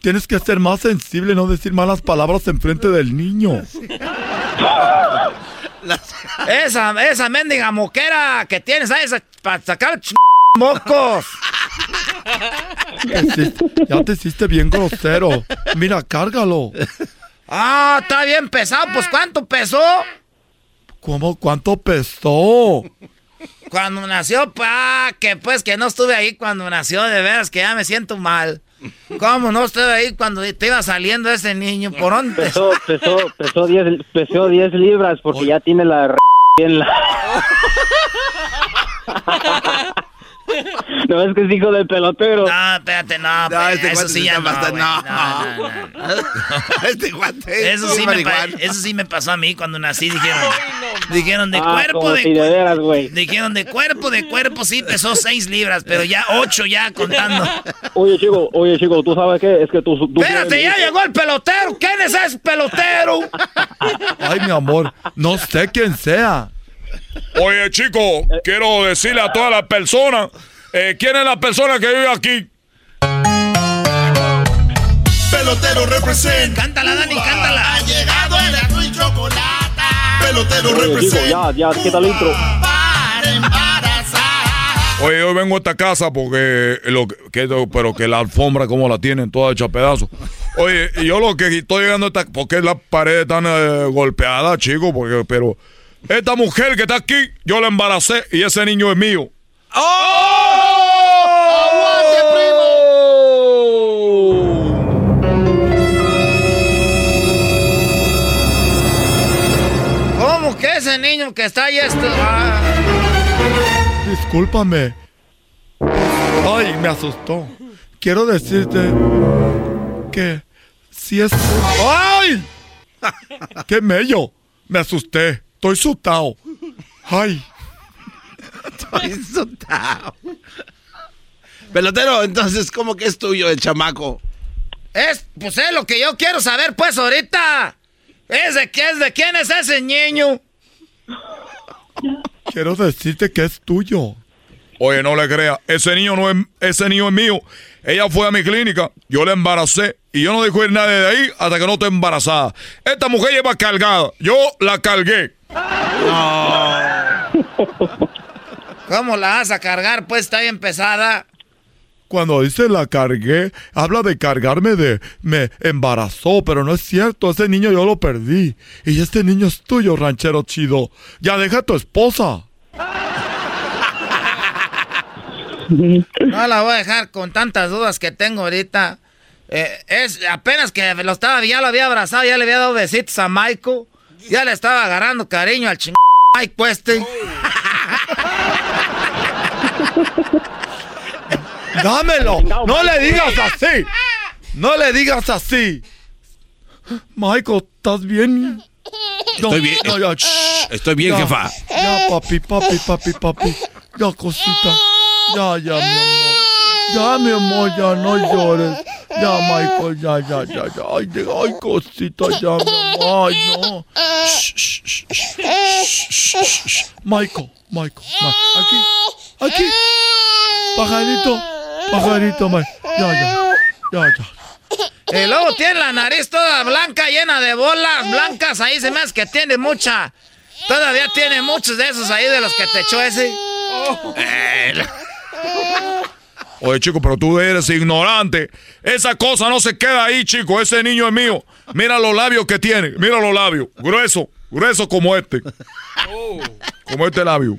Speaker 14: tienes que ser más sensible, no decir malas palabras en frente del niño.
Speaker 1: esa, esa mendiga moquera que tienes ahí para sacar ch... mocos.
Speaker 14: Ya te hiciste bien grosero. Mira, cárgalo.
Speaker 1: Ah, está bien pesado. Pues, ¿cuánto pesó?
Speaker 14: ¿Cómo? ¿Cuánto pesó?
Speaker 1: Cuando nació, pa, que pues que no estuve ahí cuando nació, de veras que ya me siento mal. ¿Cómo no estuve ahí cuando te iba saliendo ese niño? ¿Por dónde?
Speaker 36: Pesó, pesó, pesó 10 pesó 10 libras porque Oye. ya tiene la r en la... No, es que es hijo del pelotero.
Speaker 17: No, espérate, no. no este eso sí ya no,
Speaker 4: no, no, no, Este guante.
Speaker 17: Eso sí, me eso sí me pasó a mí cuando nací. Dijeron, dijeron de
Speaker 36: ah,
Speaker 17: cuerpo, de,
Speaker 36: güey.
Speaker 17: Dijeron de cuerpo, de cuerpo, sí pesó 6 libras, pero ya 8 ya contando.
Speaker 36: Oye, chico, oye, chico, ¿tú sabes qué? Es que tú... tú
Speaker 1: Espérate, ya llegó el pelotero. ¿Quién es ese pelotero?
Speaker 14: Ay, mi amor, no sé quién sea.
Speaker 22: Oye, chico, quiero decirle a todas las personas, eh, ¿quién es la persona que vive aquí?
Speaker 21: Pelotero represent.
Speaker 17: Cántala, Dani, cántala.
Speaker 21: Ha llegado el azul y chocolate. Pelotero
Speaker 36: Oye,
Speaker 21: represent.
Speaker 36: chico, ya, ya, ¿qué tal el intro?
Speaker 21: Para embarazar.
Speaker 22: Oye, yo vengo a esta casa porque lo que, que- pero que la alfombra como la tienen toda hecha a pedazos. Oye, y yo lo que estoy llegando a esta porque las paredes están eh, golpeadas, chico, porque pero esta mujer que está aquí, yo la embaracé y ese niño es mío.
Speaker 21: ¡Oh!
Speaker 1: ¡Oh! ¡Aguante, primo! ¿Cómo que ese niño que está ahí esto? Ah.
Speaker 14: Discúlpame. Ay, me asustó. Quiero decirte que si es. ¡Ay! ¡Qué mello! Me asusté. Estoy sutao. ¡Ay!
Speaker 4: Estoy asustado. Pelotero, entonces, ¿cómo que es tuyo el chamaco?
Speaker 1: Es, pues es lo que yo quiero saber, pues, ahorita. ¿Es de quién, de quién es ese niño?
Speaker 14: Quiero decirte que es tuyo. Oye, no le crea. Ese niño no es, ese niño es mío. Ella fue a mi clínica, yo la embaracé y yo no dejo ir nadie de ahí hasta que no esté embarazada. Esta mujer lleva cargada. Yo la cargué.
Speaker 1: ¿Cómo la vas a cargar? Pues está bien pesada.
Speaker 14: Cuando dice la cargué, habla de cargarme de me embarazó, pero no es cierto, ese niño yo lo perdí. Y este niño es tuyo, ranchero chido. Ya deja a tu esposa.
Speaker 1: No la voy a dejar con tantas dudas que tengo ahorita. Eh, es apenas que lo estaba, ya lo había abrazado, ya le había dado besitos a Michael. Ya le estaba agarrando cariño al ching Mike Pueste.
Speaker 14: Dámelo. No le digas así. No le digas así. Michael, ¿estás bien?
Speaker 4: Estoy bien.
Speaker 14: No, ya, shh.
Speaker 4: Estoy bien,
Speaker 14: Ya,
Speaker 4: jefa.
Speaker 14: Ya, papi, papi, papi, papi. Ya, cosita. Ya, ya, mi amor. Ya, mi amor, ya no llores. Ya, Michael, ya, ya, ya, ya. Ay, de- ay, cosita, ya, mi amor. Ay, no. Shh, shh, shh, shh, shh, shh, shh. Michael, Michael, Ma- aquí, aquí. Pajarito, pajarito, ma- Ya, ya, ya, ya.
Speaker 1: Y luego tiene la nariz toda blanca, llena de bolas blancas. Ahí se me hace que tiene mucha. Todavía tiene muchos de esos ahí de los que te echó ese.
Speaker 14: Oye, chico, pero tú eres ignorante. Esa cosa no se queda ahí, chico. Ese niño es mío. Mira los labios que tiene. Mira los labios. Grueso. Grueso como este. Como este labio.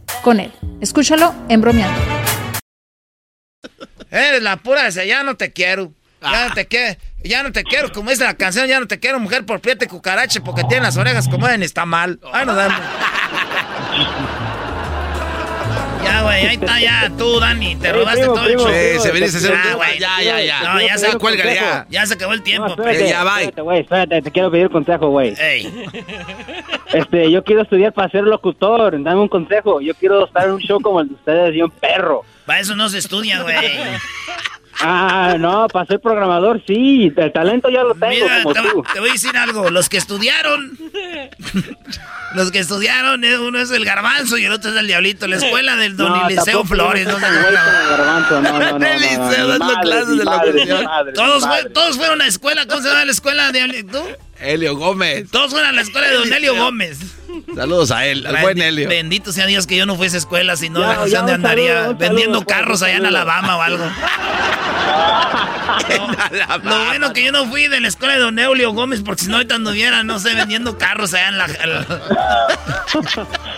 Speaker 42: con él. Escúchalo en bromeando.
Speaker 1: Eres la pura de ya no te quiero. Ya no te quiero. Ya no te quiero, como dice la canción, ya no te quiero, mujer por prieta porque tiene las orejas como ven, está mal. Ay, nos vemos. Ya, güey, ahí está ya, tú, Dani, te robaste
Speaker 4: primo,
Speaker 1: todo
Speaker 4: primo,
Speaker 1: el show.
Speaker 4: primo, se venís a hacer un-
Speaker 1: Ya, güey.
Speaker 4: Ya, ya, ya.
Speaker 1: No, ya se
Speaker 4: Ya, cuélgale, ya.
Speaker 1: Ya se acabó el tiempo.
Speaker 36: No, espérate, espérate, güey, espérate, te quiero pedir consejo, güey.
Speaker 1: Ey.
Speaker 36: Este, yo quiero estudiar para ser locutor, dame un consejo. Yo quiero estar en un show como el de ustedes y un perro.
Speaker 1: Para eso no se estudia, güey.
Speaker 36: Ah, no, para ser programador sí, el talento ya lo tengo
Speaker 1: Mira,
Speaker 36: como
Speaker 1: te,
Speaker 36: tú.
Speaker 1: te voy a decir algo. Los que estudiaron, los que estudiaron, eh, uno es el garbanzo y el otro es el diablito. La escuela del Don
Speaker 36: No,
Speaker 1: Eliseo Flores.
Speaker 36: no
Speaker 1: No,
Speaker 36: no, no, no, no,
Speaker 1: Eliseo dando clases
Speaker 36: madre, madre,
Speaker 1: Todos, fue- todos fueron a la escuela. ¿Cómo se llama la escuela de ¿Tú?
Speaker 4: Helio Gómez.
Speaker 1: Todos fueron a la escuela de Don Helio Gómez.
Speaker 4: Saludos a él, al buen Helio.
Speaker 1: Bendito sea Dios que yo no fuese a escuela, si no, no sé dónde andaría
Speaker 4: saludo,
Speaker 1: vendiendo
Speaker 4: saludo,
Speaker 1: carros allá en. Alabama o algo. No, lo bueno que yo no fui de la escuela de Don Eulio Gómez, porque si no ahorita anduviera, no sé, vendiendo carros allá en la...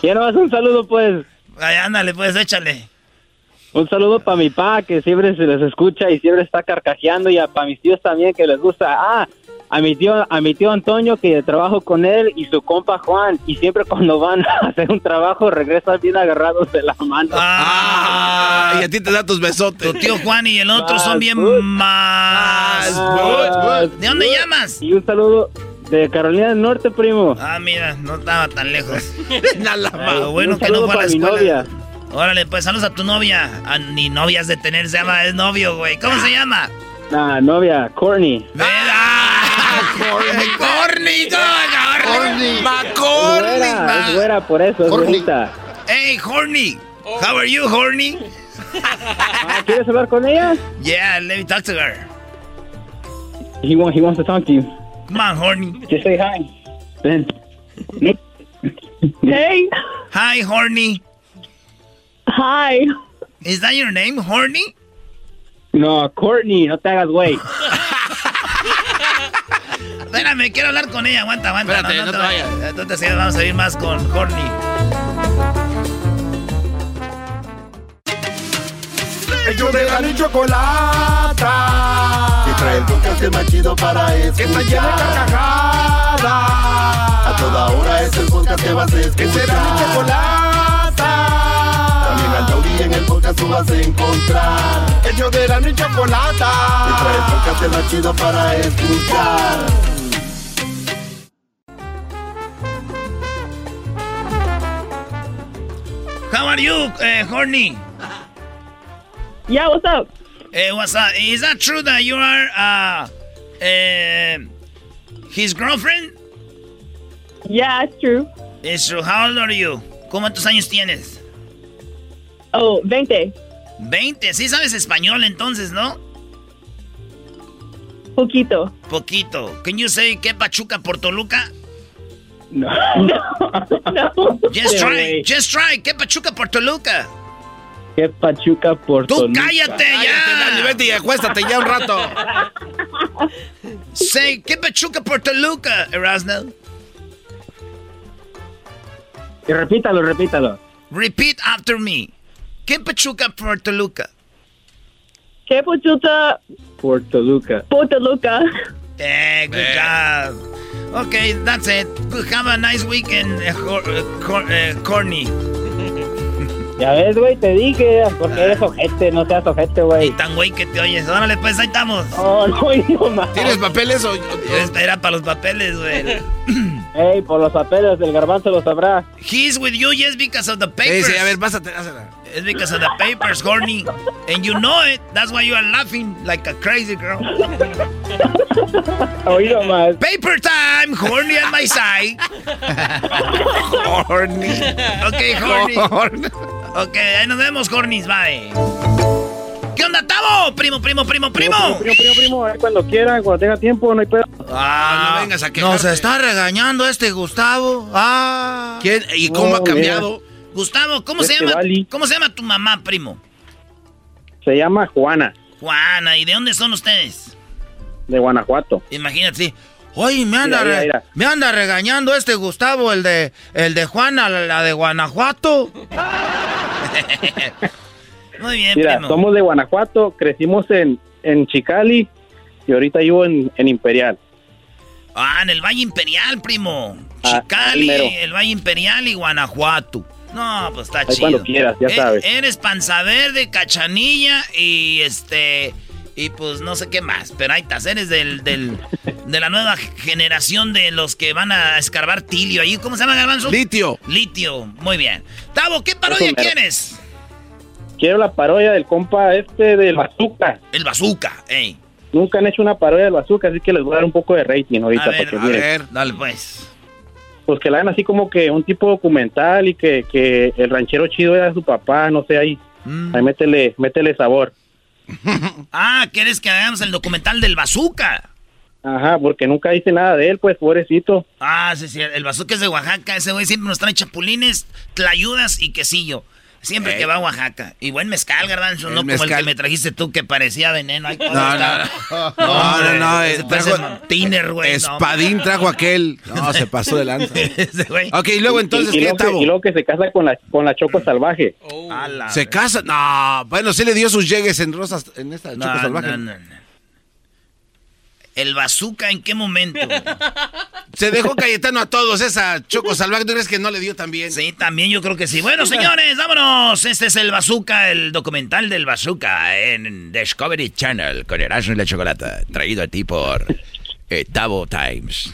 Speaker 36: Ya no un saludo, pues.
Speaker 1: Ay, ándale, pues, échale.
Speaker 36: Un saludo para mi pa, que siempre se les escucha y siempre está carcajeando, y para mis tíos también, que les gusta. Ah, a mi tío, a mi tío Antonio, que trabajo con él, y su compa Juan, y siempre cuando van a hacer un trabajo, regresan bien agarrados de la mano.
Speaker 4: Ah, y a ti te da tus besotes.
Speaker 1: Tu tío Juan y el otro son bien más... ¿De dónde llamas?
Speaker 36: Y un saludo,
Speaker 43: De Carolina del Norte, primo.
Speaker 1: Ah, mira, no estaba tan lejos.
Speaker 4: Nada
Speaker 1: más. Bueno
Speaker 43: Un
Speaker 1: que no fue a la
Speaker 43: para mi
Speaker 1: escuela.
Speaker 43: novia.
Speaker 1: Órale, pues saludos a tu novia. Ah, ni novias de tener, se llama, es novio, güey. ¿Cómo se llama?
Speaker 43: Nah, novia, Courtney.
Speaker 1: Corny,
Speaker 4: Corny,
Speaker 1: Corny.
Speaker 43: Güera, es güera, por eso, es
Speaker 1: Corny.
Speaker 43: bonita.
Speaker 1: Hey, Horny. How are you, Horny?
Speaker 43: Ah, ¿Quieres hablar con ella?
Speaker 1: Yeah, let me talk to her.
Speaker 43: He, want, he wants to talk to you.
Speaker 1: Come on, Horny.
Speaker 43: Just say hi. Ven. Hey.
Speaker 1: Hi, Horny.
Speaker 44: Hi.
Speaker 1: Is that your name, Horny?
Speaker 43: No, Courtney, no te hagas güey.
Speaker 1: Espérame, quiero hablar con ella. Aguanta, aguanta.
Speaker 4: Espérate, no te vayas.
Speaker 1: Entonces sí, vamos a ir más con Horny.
Speaker 21: Ellos de la y chocolata. Que trae el podcast más chido para escuchar. Que está llena de carcajadas. A toda hora es el podcast que vas a escuchar. Que será mi chocolata. También al taurí en el podcast tú vas a encontrar. Ellos de la y chocolata. Que trae el podcast más chido para escuchar.
Speaker 1: How are you, uh, Horny?
Speaker 44: Yeah, what's up?
Speaker 1: Hey, what's up? Is that true that you are uh, uh, his girlfriend?
Speaker 44: Yeah, it's true.
Speaker 1: It's true. How old are you? ¿Cuántos años tienes?
Speaker 44: Oh, 20.
Speaker 1: 20. Sí sabes español entonces, ¿no?
Speaker 44: Poquito.
Speaker 1: Poquito. Can you say que Pachuca por Toluca?
Speaker 43: No.
Speaker 44: no.
Speaker 1: Just
Speaker 43: Sí,
Speaker 1: try. Just try. Que Pachuca por Toluca.
Speaker 43: Que Pachuca por
Speaker 1: Tú
Speaker 43: Toluca.
Speaker 1: cállate
Speaker 4: Cállate, Dani,
Speaker 1: ya.
Speaker 4: vete y acuéstate ya un rato.
Speaker 1: Say que Pachuca por Toluca, Erasno.
Speaker 43: Y repítalo, repítalo.
Speaker 1: Repeat after me. Que Pachuca por Toluca.
Speaker 44: Que Pachuca
Speaker 43: Por Toluca.
Speaker 44: por Toluca.
Speaker 1: Eh, good job. Okay, that's it. Have a nice weekend, uh, Cor- uh, Cor- uh, Corny.
Speaker 43: Ya ves, güey, te dije. Porque eres ojete, no seas ojete, güey.
Speaker 1: Tan güey que te oyes. Órale, pues ahí estamos.
Speaker 43: Oh, no, no, más.
Speaker 4: ¿Tienes papeles o.?
Speaker 1: Espera para los papeles, güey.
Speaker 43: Ey, por los papeles, el garbanzo lo sabrá.
Speaker 1: He's with you just because of the
Speaker 4: Sí,
Speaker 1: papers.
Speaker 4: sí, a ver, pásate, hazla.
Speaker 1: It's because of the papers, Horny. And you know it. That's why you are laughing like a crazy girl.
Speaker 43: Oído más.
Speaker 1: Paper time, Horny on my side.
Speaker 4: Horny.
Speaker 1: Ok, Horny.
Speaker 4: Horny.
Speaker 1: Ok, ahí nos vemos, Hornys, bye. ¿Qué onda, Tavo? Primo, primo, primo, primo.
Speaker 43: Primo, primo, primo, primo, ahí cuando quiera, cuando tenga tiempo, no hay pedo.
Speaker 4: Ah, no vengas a quejarte.
Speaker 1: Nos está regañando este Gustavo. Ah.
Speaker 4: ¿Quién? ¿Y cómo
Speaker 43: Oh,
Speaker 4: ha cambiado?
Speaker 1: Gustavo, ¿cómo se
Speaker 43: Este
Speaker 1: llama?
Speaker 43: Vali.
Speaker 1: ¿Cómo se llama tu mamá, primo?
Speaker 43: Se llama Juana,
Speaker 1: Juana, ¿y de dónde son ustedes?
Speaker 43: de Guanajuato.
Speaker 1: Imagínate. Oye, me anda,
Speaker 43: Mira, mira,
Speaker 1: re-
Speaker 43: mira.
Speaker 1: me anda regañando este Gustavo, el de, el de Juana, la, de Guanajuato. Muy bien,
Speaker 43: Mira,
Speaker 1: primo.
Speaker 43: somos de Guanajuato, crecimos en, en Chicali y ahorita vivo en, en Imperial.
Speaker 1: Ah, en el Valle Imperial, primo.
Speaker 43: Ah,
Speaker 1: Chicali, el Valle Imperial y Guanajuato. No, pues está
Speaker 43: Ahí
Speaker 1: chido.
Speaker 43: cuando quieras, ya
Speaker 1: E-
Speaker 43: sabes.
Speaker 1: Eres panza verde, cachanilla y este. Y pues no sé qué más. Pero ahí estás, eres del, del, de la nueva generación de los que van a escarbar tilio ahí. ¿Cómo se llama, Garbanzo?
Speaker 4: Litio.
Speaker 1: Litio, muy bien. Tavo, ¿qué parodia
Speaker 43: Eso
Speaker 1: quieres?
Speaker 43: Quiero la parodia del compa este del Bazooka.
Speaker 1: El bazooka, ey.
Speaker 43: Nunca han hecho una parodia del Bazooka, así que les voy a dar un poco de rating ahorita
Speaker 1: A
Speaker 43: para que
Speaker 1: a ver, dale pues.
Speaker 43: Pues que la hagan así como que un tipo documental y que, que el ranchero chido era su papá, no sé, ahí,
Speaker 1: Mm.
Speaker 43: ahí métele, métele sabor.
Speaker 1: Ah, ¿quieres que hagamos el documental del bazooka?
Speaker 43: Ajá, porque nunca dice nada de él, pues, pobrecito.
Speaker 1: Ah, sí, sí, el bazooka es de Oaxaca. Ese güey siempre nos trae chapulines, tlayudas y quesillo. Siempre
Speaker 4: Ey.
Speaker 1: que va a Oaxaca. Y buen mezcal, garbanzo,
Speaker 4: El
Speaker 1: no como el
Speaker 4: mezcal.
Speaker 1: que me trajiste tú que parecía veneno. Ay, ¿cómo
Speaker 4: No, no, no. No, no, no. eh, trajo-
Speaker 1: Tiner, güey. no.
Speaker 4: Espadín trajo aquel. No, se pasó de lanza. Ok, y luego entonces,
Speaker 43: y, y
Speaker 4: ¿qué
Speaker 43: luego que, y luego que se casa con la, con la Choco Salvaje.
Speaker 1: La
Speaker 4: ¿Se casa? No, bueno, sí le dio sus llegues en rosas en esta
Speaker 1: No,
Speaker 4: choco salvaje.
Speaker 1: no, no, no. ¿El bazooka en qué momento?
Speaker 4: Se dejó Cayetano a todos esa choco salvaje. ¿Tú crees que no le dio también?
Speaker 1: Sí, también yo creo que sí. Bueno, señores, vámonos. Este es el Bazooka, el documental del Bazooka en Discovery Channel con Erasmo y la Chocolata. Traído a ti por eh, Tavo Times.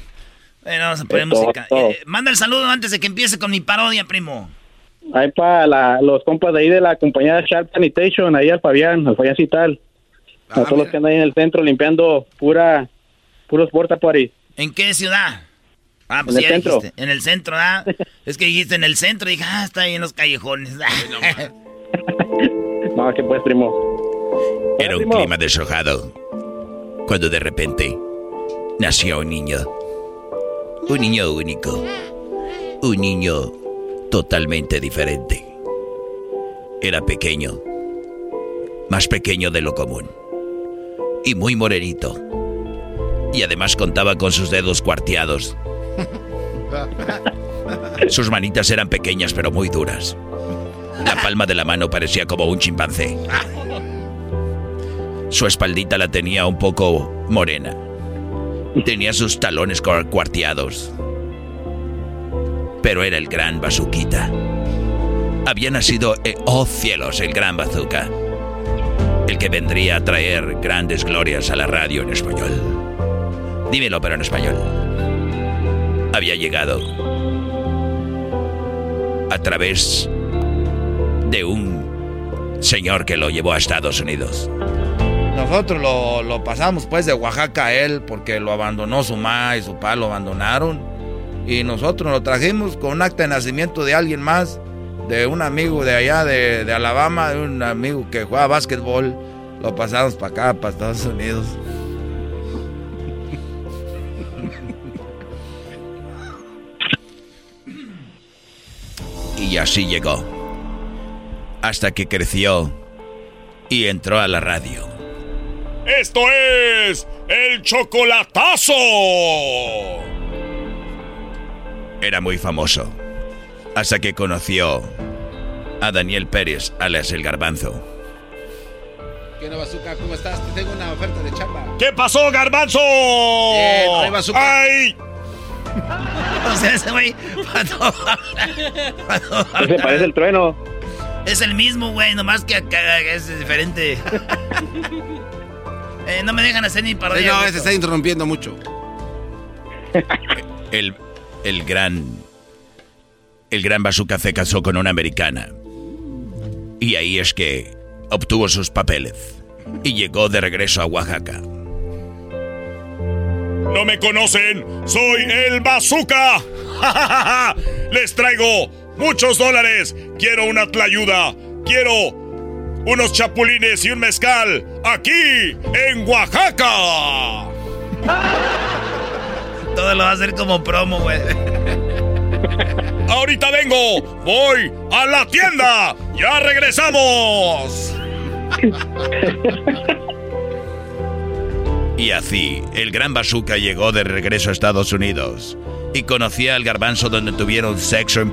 Speaker 19: Bueno, vamos a poner música. Eh, manda el saludo antes de que empiece con mi parodia, primo.
Speaker 43: Ahí para la- los compas de ahí de la compañía Sharp Sanitation, ahí al Fabián, al Fabián Cital.
Speaker 19: Ah,
Speaker 43: a todos los que andan ahí en el centro limpiando pura, puros porta potty.
Speaker 19: ¿En qué ciudad? Ah, pues
Speaker 43: En el
Speaker 19: ya
Speaker 43: centro.
Speaker 19: dijiste. En el centro, ¿ah? es que dijiste en el centro y dije, ah, está ahí en los callejones.
Speaker 43: No, que pues, primo.
Speaker 1: Era un clima deshojado. Cuando de repente nació un niño. Un niño único. Un niño totalmente diferente. Era pequeño. Más pequeño de lo común. Y muy morenito. Y además contaba con sus dedos cuarteados. Sus manitas eran pequeñas pero muy duras. La palma de la mano parecía como un chimpancé. Su espaldita la tenía un poco morena. Tenía sus talones cuarteados. Pero era el gran bazuquita. Había nacido, eh, oh cielos, el gran bazooka. El que vendría a traer grandes glorias a la radio en español. Dímelo, pero en español. Había llegado a través de un señor que lo llevó a Estados Unidos.
Speaker 14: Nosotros lo, pasamos pues de Oaxaca a él porque lo abandonó su mamá y su papá lo abandonaron. Y nosotros lo trajimos con un acta de nacimiento de alguien más, de un amigo de allá de, de Alabama, de un amigo que juega básquetbol. Lo pasamos para acá, para Estados Unidos.
Speaker 1: Y así llegó. Hasta que creció y entró a la radio.
Speaker 22: Esto es el chocolatazo.
Speaker 1: Era muy famoso. Hasta que conoció a Daniel Pérez, alias el garbanzo.
Speaker 4: ¿Qué onda, Bazooka? ¿Cómo estás? Te tengo una oferta de chamba.
Speaker 22: ¿Qué pasó, garbanzo?
Speaker 4: Bien, ahí, Bazooka.
Speaker 22: ¡Ay!
Speaker 19: o sea, ese güey.
Speaker 43: Ese parece el trueno.
Speaker 19: Es el mismo, güey, nomás que acá es diferente. Eh, no me dejan hacer ni
Speaker 4: Sí,
Speaker 19: parodia.
Speaker 4: no, se está interrumpiendo mucho.
Speaker 1: El, el gran. El gran bazooka se casó con una americana. Y ahí es que obtuvo sus papeles. Y llegó de regreso a Oaxaca.
Speaker 22: ¿No me conocen? ¡Soy el Bazooka! Les traigo muchos dólares. Quiero una tlayuda. Quiero unos chapulines y un mezcal aquí en Oaxaca.
Speaker 19: Todo lo va a hacer como promo, güey.
Speaker 22: Ahorita vengo. Voy a la tienda. Ya regresamos.
Speaker 1: Y así, el gran bazooka llegó de regreso a Estados Unidos. Y conocía al garbanzo donde tuvieron sexo en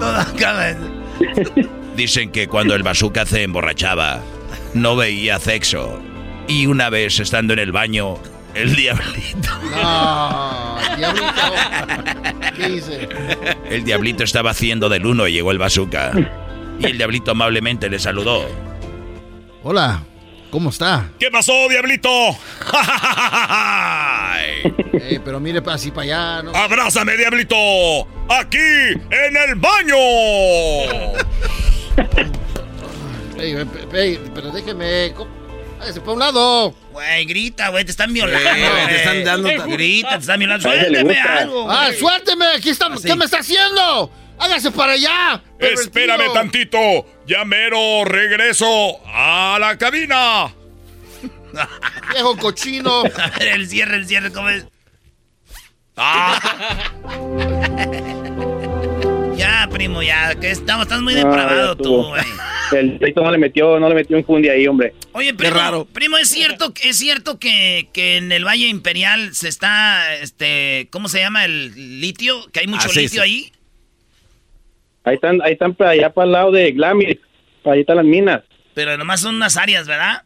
Speaker 19: acaba.
Speaker 1: Dicen que cuando el bazooka se emborrachaba, no veía sexo. Y una vez estando en el baño, el diablito.
Speaker 13: No, diablito. ¿Qué hice?
Speaker 1: El diablito estaba haciendo del uno y llegó el bazooka. Y el diablito amablemente le saludó.
Speaker 13: Hola, ¿cómo está?
Speaker 22: ¿Qué pasó, diablito?
Speaker 13: Eh, pero mire así para allá, ¿no?
Speaker 22: ¡Abrázame, diablito! ¡Aquí, en el baño!
Speaker 13: Ey, ey, ey, pero déjeme. ¿cómo? Hágase para un lado.
Speaker 19: Güey, grita, güey, te están violando.
Speaker 13: Eh,
Speaker 19: güey.
Speaker 13: te están dando-
Speaker 19: Grita, te están violando. Suélteme algo.
Speaker 13: Ah, suélteme, aquí está. ¿Qué me está haciendo? Hágase para allá.
Speaker 22: Espérame tantito. Ya mero regreso a la cabina.
Speaker 13: Viejo cochino.
Speaker 19: A ver, el cierre, el cierre, ¿cómo es? Ah. ya, primo, ya, que estamos, estás muy
Speaker 43: Ah,
Speaker 19: depravado tú, güey.
Speaker 43: El Tito no le metió, no le metió un fundi ahí, hombre.
Speaker 19: Oye, primo, primo, ¿es cierto, es cierto que, que en el Valle Imperial se está, este, ¿cómo se llama? El litio, que hay mucho
Speaker 43: Ah, sí,
Speaker 19: litio
Speaker 43: sí.
Speaker 19: ahí.
Speaker 43: Ahí están, ahí están para allá para el lado de Glamis. Para allá están las minas.
Speaker 19: Pero nomás son unas áreas, ¿verdad?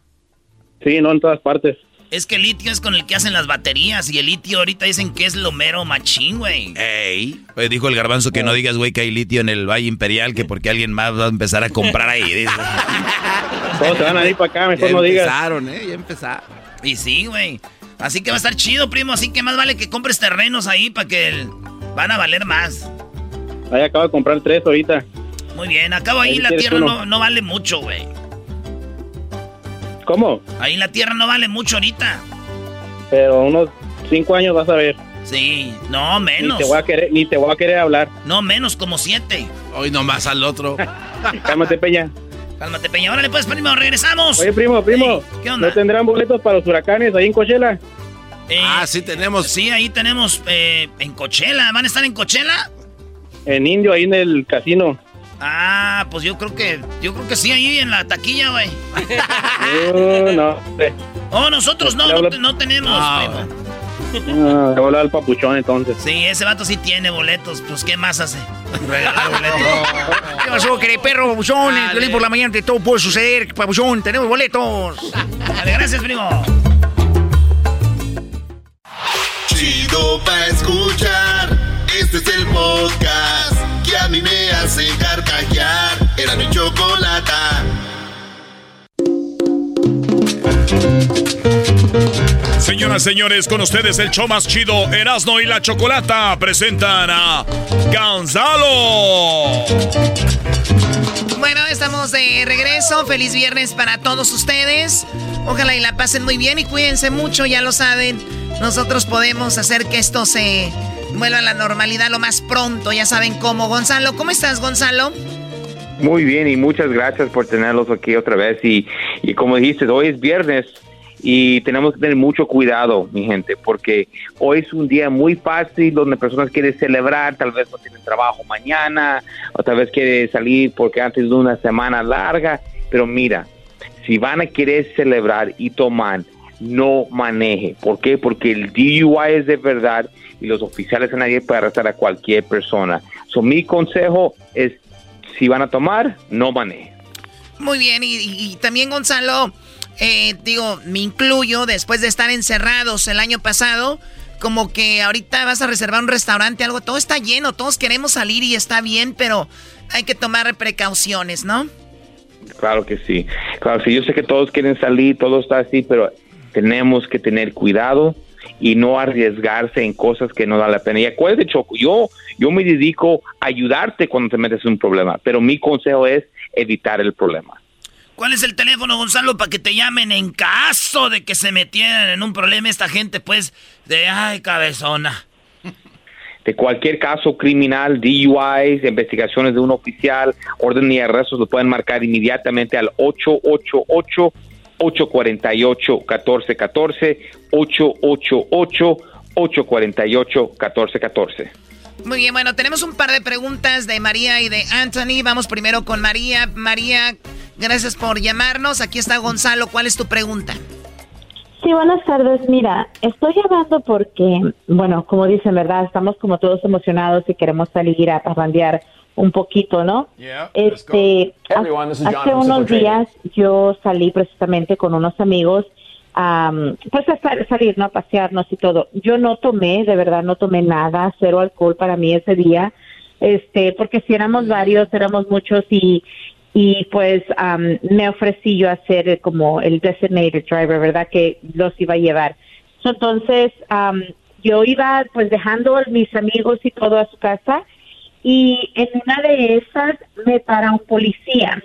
Speaker 43: Sí, no en todas partes.
Speaker 19: Es que el litio es con el que hacen las baterías y el litio ahorita dicen que es lo mero machín, güey.
Speaker 1: Ey. Dijo el garbanzo que no digas, güey, que hay litio en el Valle Imperial, que porque alguien más va a empezar a comprar ahí. dice.
Speaker 43: Todos se van a ir para acá, mejor
Speaker 4: Ya
Speaker 43: no digas.
Speaker 4: empezaron, ¿eh? Ya empezaron.
Speaker 19: Y sí, güey. Así que va a estar chido, primo. Así que más vale que compres terrenos ahí para que van a valer más.
Speaker 43: Ahí acabo de comprar tres ahorita.
Speaker 19: Muy bien, acabo ahí, la tierra no, no, vale mucho, güey.
Speaker 43: ¿Cómo?
Speaker 19: Ahí la tierra no vale mucho ahorita.
Speaker 43: Pero unos cinco años vas a ver.
Speaker 19: Sí, no, menos.
Speaker 43: Ni te voy a querer, ni te voy a querer hablar.
Speaker 19: No, menos, como siete.
Speaker 4: Hoy nomás al otro.
Speaker 43: Cálmate, Peña.
Speaker 19: Cálmate, Peña. Órale, pues, primo, regresamos.
Speaker 43: Oye, primo, primo.
Speaker 19: ¿Qué onda?
Speaker 43: ¿No tendrán boletos para los huracanes ahí en Coachella?
Speaker 19: Eh,
Speaker 4: ah, sí tenemos.
Speaker 19: Sí, ahí tenemos eh, en Coachella. ¿Van a estar en Coachella?
Speaker 43: En Indio, ahí en el casino.
Speaker 19: Ah, pues yo creo que, yo creo que sí, ahí en la taquilla, güey.
Speaker 43: no, no.
Speaker 19: Oh, nosotros no, no, no tenemos,
Speaker 43: Ah, te voy a al papuchón entonces.
Speaker 19: Sí, ese vato sí tiene boletos. Pues, ¿qué más hace? Regalar boletos. ¿Qué pasó, querido perro, papuchón? El por la mañana, todo puede suceder, papuchón. Tenemos boletos. Dale, gracias, primo.
Speaker 21: Chido pa' escuchar. Este es el podcast a mí me hace. Era mi.
Speaker 22: Señoras, señores, con ustedes el show más chido, Erasno y la Chocolata, presentan a Gonzalo.
Speaker 23: Bueno, estamos de regreso. Feliz viernes para todos ustedes. Ojalá y la pasen muy bien y cuídense mucho, ya lo saben. Nosotros podemos hacer que esto se vuelva a la normalidad lo más pronto, ya saben cómo. Gonzalo, ¿cómo estás, Gonzalo?
Speaker 45: Muy bien y muchas gracias por tenerlos aquí otra vez. Y, y como dijiste, hoy es viernes y tenemos que tener mucho cuidado, mi gente, porque hoy es un día muy fácil donde personas quieren celebrar, tal vez no tienen trabajo mañana, o tal vez quieren salir porque antes de una semana larga, pero mira, si van a querer celebrar y tomar, no maneje. ¿Por qué? Porque el DUI es de verdad y los oficiales nadie para arrestar a cualquier persona. So, mi consejo es, si van a tomar, no maneje.
Speaker 23: Muy bien, y también Gonzalo, eh, digo, me incluyo, después de estar encerrados el año pasado, como que ahorita vas a reservar un restaurante, algo, todo está lleno, todos queremos salir y está bien, pero hay que tomar precauciones, ¿no?
Speaker 45: Claro que sí. Claro, sí, yo sé que todos quieren salir, todo está así, pero tenemos que tener cuidado y no arriesgarse en cosas que no da la pena. Y acuérdate, Choco, yo, yo me dedico a ayudarte cuando te metes en un problema, pero mi consejo es evitar el problema.
Speaker 19: ¿Cuál es el teléfono, Gonzalo, para que te llamen en caso de que se metieran en un problema esta gente, pues, de, ay, cabezona?
Speaker 45: De cualquier caso criminal, DUIs, investigaciones de un oficial, orden y arrestos, lo pueden marcar inmediatamente al 888 848-1414, 888-848-1414.
Speaker 23: Muy bien, bueno, tenemos un par de preguntas de María y de Anthony. Vamos primero con María. María, gracias por llamarnos. Aquí está Gonzalo. ¿Cuál es tu pregunta?
Speaker 46: Sí, buenas tardes. Mira, estoy llamando porque, bueno, como dicen, ¿verdad? Estamos como todos emocionados y queremos salir a parrandear un poquito, ¿no? este, hace unos días yo salí precisamente con unos amigos, um, pues a salir, ¿no? A pasearnos y todo. Yo no tomé, de verdad no tomé nada, cero alcohol para mí ese día, este, porque si éramos varios, éramos muchos y y pues um, me ofrecí yo a ser como el designated driver, ¿verdad? Que los iba a llevar. Entonces, um, yo iba pues dejando a mis amigos y todo a su casa y en una de esas me para un policía.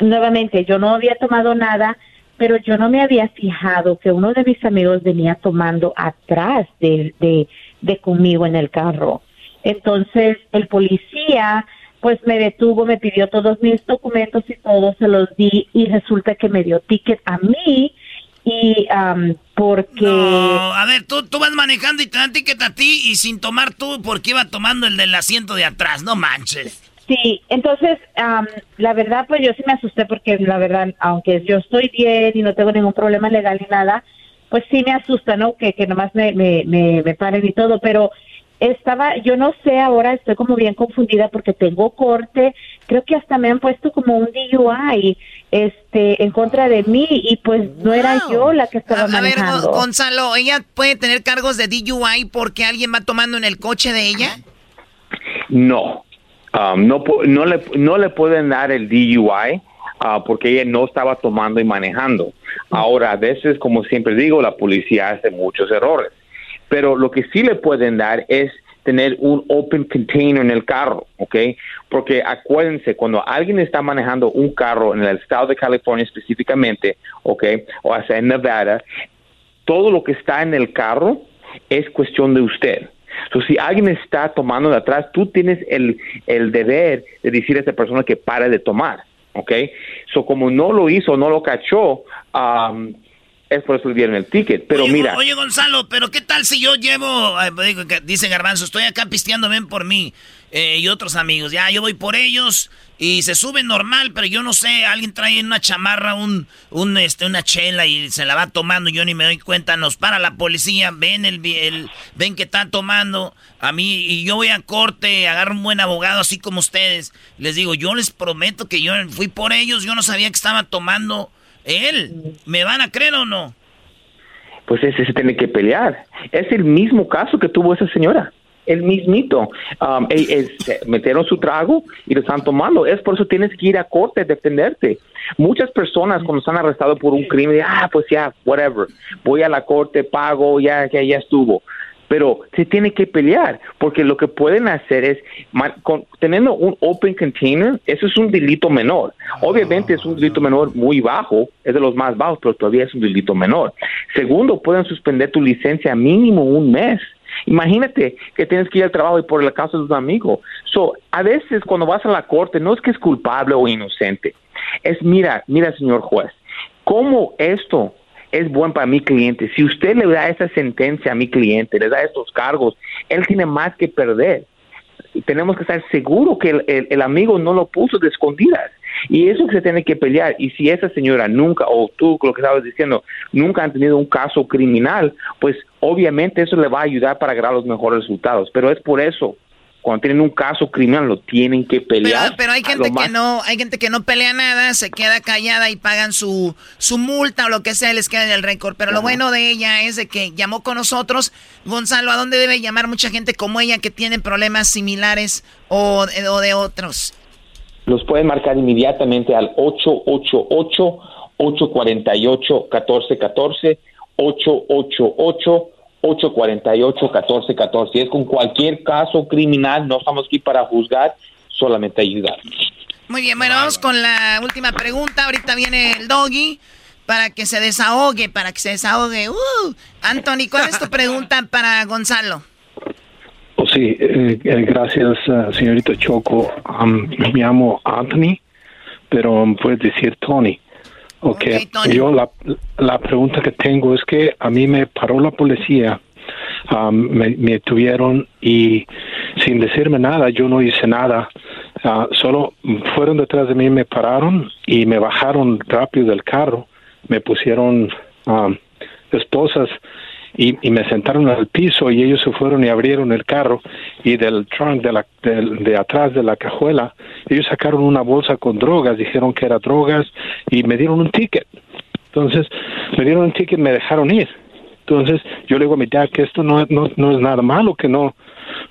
Speaker 46: Nuevamente, yo no había tomado nada, pero yo no me había fijado que uno de mis amigos venía tomando atrás de, de, de conmigo en el carro. Entonces, el policía pues me detuvo, me pidió todos mis documentos y todo, se los di y resulta que me dio ticket a mí y um, porque...
Speaker 19: No, a ver, tú, tú vas manejando y te dan ticket a ti y sin tomar tú porque iba tomando el del asiento de atrás, no manches.
Speaker 46: Sí, entonces, um, la verdad, pues yo sí me asusté porque la verdad, aunque yo estoy bien y no tengo ningún problema legal ni nada, pues sí me asusta, ¿no? Que, que nomás me, me, me, me paren y todo, pero estaba, yo no sé, ahora estoy como bien confundida porque tengo corte, creo que hasta me han puesto como un DUI este en contra de mí y pues no era yo la que estaba
Speaker 23: a,
Speaker 46: manejando.
Speaker 23: A ver, Gonzalo, ¿ella puede tener cargos de DUI porque alguien va tomando en el coche de ella?
Speaker 45: No, um, no, no, le, no le pueden dar el DUI uh, porque ella no estaba tomando y manejando. Ahora, a veces, como siempre digo, la policía hace muchos errores. Pero lo que sí le pueden dar es tener un open container en el carro, ¿ok? Porque acuérdense, cuando alguien está manejando un carro en el estado de California específicamente, ¿ok? O hasta en Nevada, todo lo que está en el carro es cuestión de usted. Entonces, si alguien está tomando de atrás, tú tienes el, el deber de decir a esa persona que pare de tomar, ¿ok? So, como no lo hizo, no lo cachó, um, es por eso dieron el ticket. Pero
Speaker 19: oye,
Speaker 45: mira.
Speaker 19: Oye, Gonzalo, pero ¿qué tal si yo llevo, dice Garbanzo, estoy acá pisteando, ven por mí eh, y otros amigos, ya, yo voy por ellos y se suben normal, pero yo no sé, alguien trae en una chamarra un, un, este, una chela y se la va tomando, yo ni me doy cuenta, nos para la policía, ven el, el ven que está tomando a mí y yo voy a corte, agarro un buen abogado así como ustedes, les digo, yo les prometo que yo fui por ellos, yo no sabía que estaba tomando él, ¿me van a creer o no?
Speaker 45: Pues ese se tiene que pelear. Es el mismo caso que tuvo esa señora el mismito. Um, metieron su trago y lo están tomando. Es por eso tienes que ir a corte a defenderte. Muchas personas cuando están arrestados por un crimen, ah, pues ya, whatever, voy a la corte, pago, ya, ya, ya estuvo. Pero se tiene que pelear, porque lo que pueden hacer es, teniendo un open container, eso es un delito menor. Obviamente es un delito menor muy bajo, es de los más bajos, pero todavía es un delito menor. Segundo, pueden suspender tu licencia mínimo un mes Imagínate que tienes que ir al trabajo y por la causa de un amigo. So, a veces cuando vas a la corte no es que es culpable o inocente. Es, mira, mira, señor juez, ¿cómo esto es bueno para mi cliente? Si usted le da esa sentencia a mi cliente, le da estos cargos, él tiene más que perder. Tenemos que estar seguros que el amigo no lo puso de escondidas. Y eso que se tiene que pelear. Y si esa señora nunca, o tú, lo que estabas diciendo, nunca han tenido un caso criminal, pues obviamente eso le va a ayudar para lograr los mejores resultados. Pero es por eso cuando tienen un caso criminal lo tienen que pelear.
Speaker 23: Pero, hay gente que no, hay gente que no pelea nada, se queda callada y pagan su, su multa o lo que sea, les queda en el récord. Pero lo bueno de ella es de que llamó con nosotros. Gonzalo, ¿a dónde debe llamar mucha gente como ella que tiene problemas similares o, o de otros?
Speaker 45: los pueden marcar inmediatamente al 888-848-1414, 888-848-1414. Es con cualquier caso criminal, no estamos aquí para juzgar, solamente ayudar.
Speaker 23: Muy bien, bueno, vamos con la última pregunta. Ahorita viene el doggy para que se desahogue, para que se desahogue. Uh, Anthony, ¿cuál es tu pregunta para Gonzalo?
Speaker 47: Oh, sí, eh, eh, gracias, uh, señorita Choco. me llamo Anthony, pero puedes decir Tony. Okay. Yo la, la pregunta que tengo es que a mí me paró la policía, me, me tuvieron y sin decirme nada, yo no hice nada. Uh, solo fueron detrás de mí, me pararon y me bajaron rápido del carro, me pusieron esposas y, y, me sentaron al piso y ellos se fueron y abrieron el carro y del trunk de, la, de, atrás de la cajuela ellos sacaron una bolsa con drogas, dijeron que era drogas y me dieron un ticket. Entonces me dieron un ticket y me dejaron ir. Entonces yo le digo a mi tía que esto no, no, no es nada malo, que no,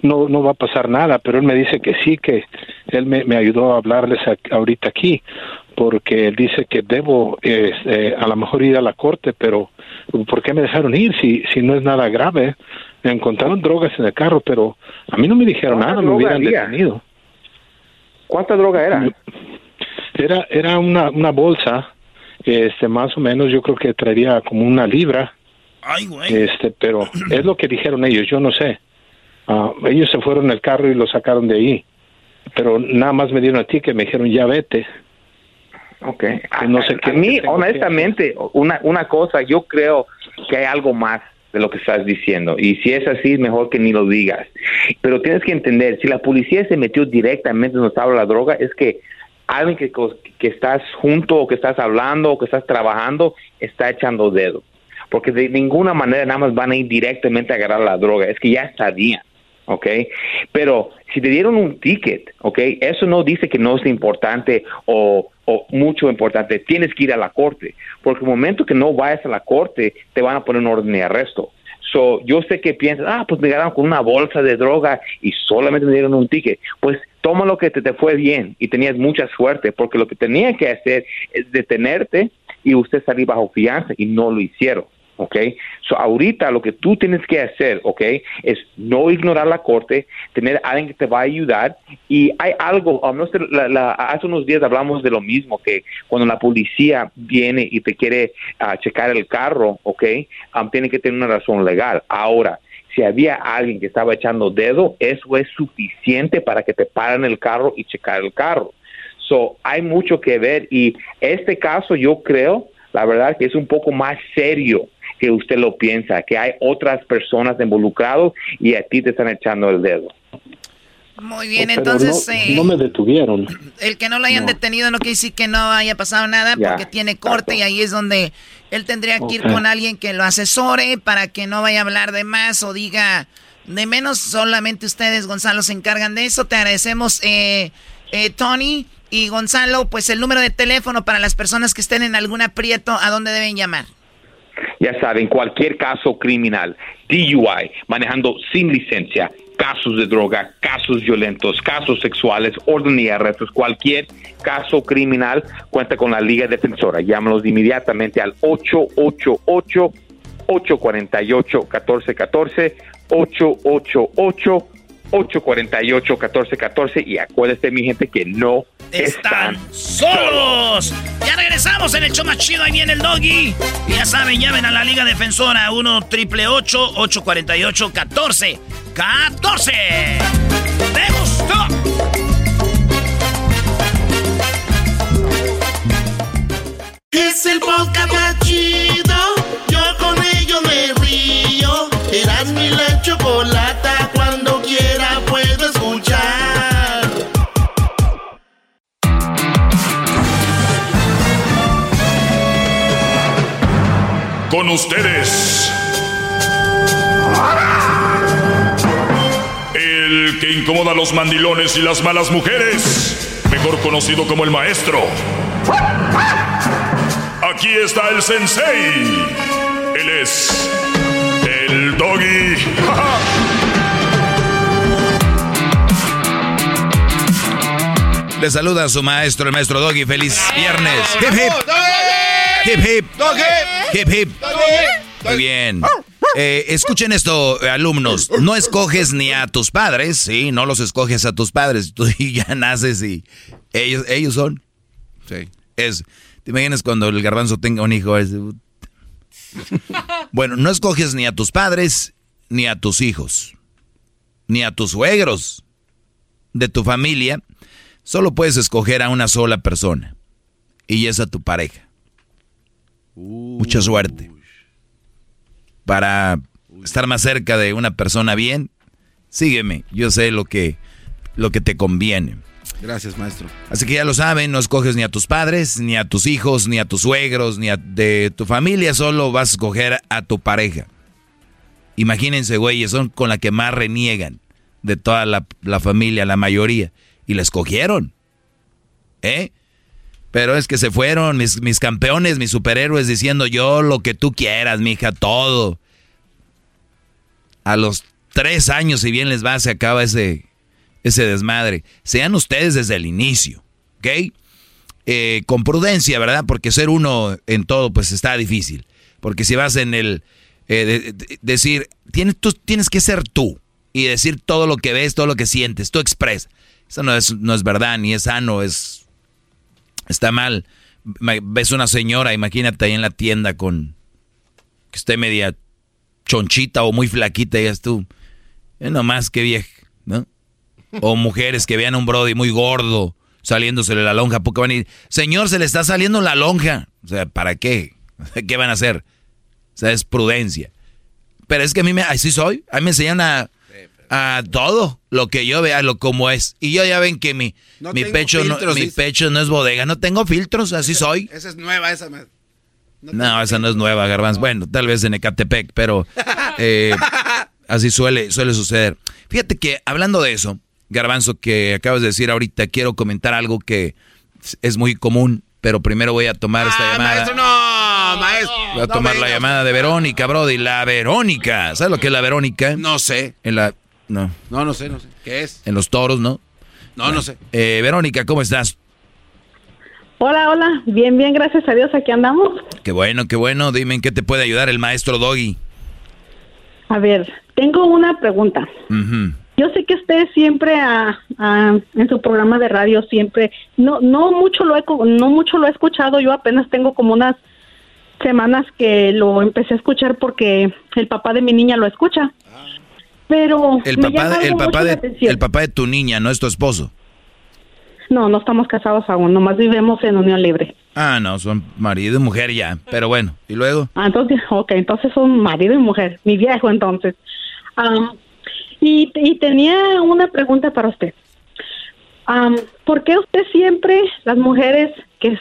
Speaker 47: no, no va a pasar nada, pero él me dice que sí, que él me, me ayudó a hablarles ahorita aquí, porque él dice que debo eh, a lo mejor ir a la corte, pero ¿por qué me dejaron ir si, si no es nada grave? Me encontraron drogas en el carro, pero a mí no me dijeron nada, me hubieran detenido.
Speaker 45: ¿Cuánta droga era?
Speaker 47: Era, era una, una bolsa, este, más o menos, yo creo que traería como una libra.
Speaker 19: Ay, güey.
Speaker 47: Este, pero es lo que dijeron ellos, yo no sé. Ah, ellos se fueron en el carro y lo sacaron de ahí. Pero nada más me dieron a ti que me dijeron, ya vete.
Speaker 45: Ok. no sé a, mí, honestamente, una, una cosa, yo creo que hay algo más de lo que estás diciendo. Y si es así, mejor que ni lo digas. Pero tienes que entender, si la policía se metió directamente donde estaba la droga, es que alguien que, que estás junto o que estás hablando o que estás trabajando está echando dedo. Porque de ninguna manera nada más van a ir directamente a agarrar la droga. Es que ya sabían. ¿ok? Pero si te dieron un ticket, ¿ok? Eso no dice que no es importante o, o mucho importante. Tienes que ir a la corte, porque el momento que no vayas a la corte, te van a poner un orden de arresto. So, yo sé que piensas, ah, pues me ganaron con una bolsa de droga y solamente me dieron un ticket. Pues toma lo que te, te fue bien y tenías mucha suerte, porque lo que tenía que hacer es detenerte y usted salir bajo fianza y no lo hicieron. ¿Ok? So, ahorita lo que tú tienes que hacer, ¿ok? Es no ignorar la corte, tener a alguien que te va a ayudar y hay algo, no sé, hace unos días hablamos de lo mismo, que cuando la policía viene y te quiere uh, checar el carro, ¿ok? Um, tiene que tener una razón legal. Ahora, si había alguien que estaba echando dedo, eso es suficiente para que te paren el carro y checar el carro. So, hay mucho que ver y este caso yo creo, la verdad, que es un poco más serio que usted lo piensa, que hay otras personas involucradas y a ti te están echando el dedo.
Speaker 23: Muy bien, entonces...
Speaker 47: No, eh, no, me detuvieron.
Speaker 23: El que no lo hayan detenido no quiere decir que no haya pasado nada porque tiene corte y ahí es donde él tendría que ir con alguien que lo asesore para que no vaya a hablar de más o diga de menos. Solamente ustedes, Gonzalo, se encargan de eso. Te agradecemos, eh, eh, Tony y Gonzalo, pues el número de teléfono para las personas que estén en algún aprieto, ¿a dónde deben llamar?
Speaker 45: Ya saben, cualquier caso criminal, DUI, manejando sin licencia, casos de droga, casos violentos, casos sexuales, orden y arrestos, cualquier caso criminal cuenta con la Liga Defensora. Llámanos inmediatamente al 888 848 1414 888 848-1414 y acuérdate mi gente que no están,
Speaker 19: solos. Ya regresamos en el show más chido, ahí viene el doggy. Y ya saben, llamen a la Liga Defensora 1 triple 848 14 14. ¡Me gustó!
Speaker 21: Es el podcast más chido. Yo con ello me río. Eras mi la
Speaker 22: ustedes. El que incomoda a los mandilones y las malas mujeres, mejor conocido como el maestro. Aquí está el sensei. Él es el doggy.
Speaker 1: Le saluda a su maestro, el maestro Doggy. Feliz viernes. Hip hip. Hip hip. Hip hip. Muy bien. Eh, escuchen esto, alumnos. No escoges ni a tus padres, sí, no los escoges a tus padres. Tú ya naces y ellos, ellos son. Sí. Es. ¿Te imaginas cuando el garbanzo tenga un hijo? bueno, no escoges ni a tus padres, ni a tus hijos, ni a tus suegros de tu familia. Solo puedes escoger a una sola persona. Y es a tu pareja. Mucha suerte. Para estar más cerca de una persona bien, sígueme. Yo sé lo que, lo que te conviene.
Speaker 4: Gracias, maestro.
Speaker 1: Así que ya lo saben, no escoges ni a tus padres, ni a tus hijos, ni a tus suegros, ni a de tu familia, solo vas a escoger a tu pareja. Imagínense, güeyes, son con la que más reniegan de toda la, la familia, la mayoría. Y la escogieron. ¿Eh? Pero es que se fueron mis, mis campeones, mis superhéroes, diciendo yo lo que tú quieras, mija, todo. A los tres años, si bien les va, se acaba ese, ese desmadre. Sean ustedes desde el inicio, ¿ok? Eh, con prudencia, ¿verdad? Porque ser uno en todo, pues está difícil. Porque si vas en el... Eh, decir, tienes, tú tienes que ser tú y decir todo lo que ves, todo lo que sientes, tú expresa. Eso no es, no es verdad, ni es sano, es está mal. Ves una señora, imagínate ahí en la tienda con que esté media chonchita o muy flaquita es tú. Es nomás que vieja, ¿no? O mujeres que vean a un brody muy gordo saliéndosele la lonja, porque van a ir, señor, se le está saliendo la lonja. O sea, ¿para qué? ¿Qué van a hacer? O sea, es prudencia. Pero es que a mí me, así soy, a mí me enseñan a a todo lo que yo vea, lo como es. Y yo ya ven que mi, mi pecho no, mi pecho no es bodega, no tengo filtros, así soy.
Speaker 4: Esa es nueva, esa
Speaker 1: No, esa no es nueva, Garbanz. Bueno, tal vez en Ecatepec, pero eh, así suele, suele suceder. Fíjate que hablando de eso, Garbanzo, que acabas de decir ahorita, quiero comentar algo que es muy común, pero primero voy a tomar esta ah, llamada.
Speaker 4: Maestro, no, maestro.
Speaker 1: Voy a tomar la llamada de Verónica, Brody. La Verónica. ¿Sabes lo que es la Verónica?
Speaker 4: No sé.
Speaker 1: En la no.
Speaker 4: No, no sé, no sé. ¿Qué es?
Speaker 1: En los toros, ¿no?
Speaker 4: No, no sé.
Speaker 1: Eh, Verónica, ¿cómo estás?
Speaker 48: Hola, hola. Bien, bien, gracias a Dios, aquí andamos.
Speaker 1: Qué bueno, qué bueno. Dime en qué te puede ayudar el maestro Doggy.
Speaker 48: A ver, tengo una pregunta. Yo sé que usted siempre en su programa de radio siempre no no mucho lo he no mucho lo he escuchado. Yo apenas tengo como unas semanas que lo empecé a escuchar porque el papá de mi niña lo escucha. Pero
Speaker 1: el papá el papá de el papá de tu niña, no es tu esposo.
Speaker 48: No, no estamos casados aún, nomás vivimos en unión libre.
Speaker 1: Ah, no, son marido y mujer ya, pero bueno, ¿y luego?
Speaker 48: Ah, entonces, ok, entonces son marido y mujer, mi viejo entonces. y, y, tenía una pregunta para usted. ¿Por qué usted siempre, las mujeres que,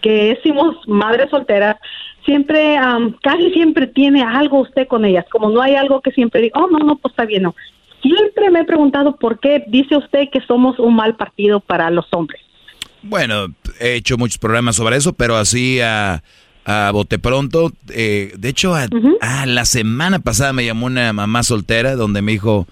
Speaker 48: que decimos madres solteras, siempre, casi siempre tiene algo usted con ellas? Como no hay algo que siempre diga, oh, no, no, pues está bien, no. Siempre me he preguntado por qué dice usted que somos un mal partido para los hombres.
Speaker 1: Bueno, he hecho muchos programas sobre eso, pero así a, a bote pronto. Eh, de hecho, a, la semana pasada me llamó una mamá soltera donde me dijo,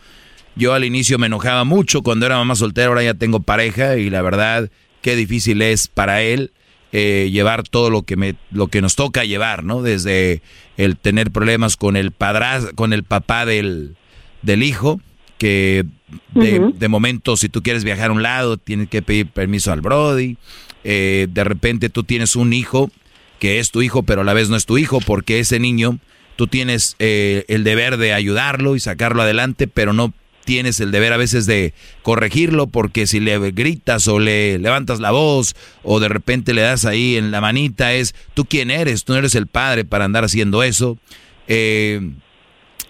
Speaker 1: yo al inicio me enojaba mucho cuando era mamá soltera, ahora ya tengo pareja y la verdad, qué difícil es para él. Eh, llevar todo lo que me lo que nos toca llevar, ¿no? Desde el tener problemas con el padraz, con el papá del, del hijo, que de, momento si tú quieres viajar a un lado tienes que pedir permiso al Brody. Eh, de repente tú tienes un hijo que es tu hijo pero a la vez no es tu hijo porque ese niño tú tienes eh, el deber de ayudarlo y sacarlo adelante pero no tienes el deber a veces de corregirlo porque si le gritas o le levantas la voz o de repente le das ahí en la manita es tú quién eres, tú no eres el padre para andar haciendo eso. Eh,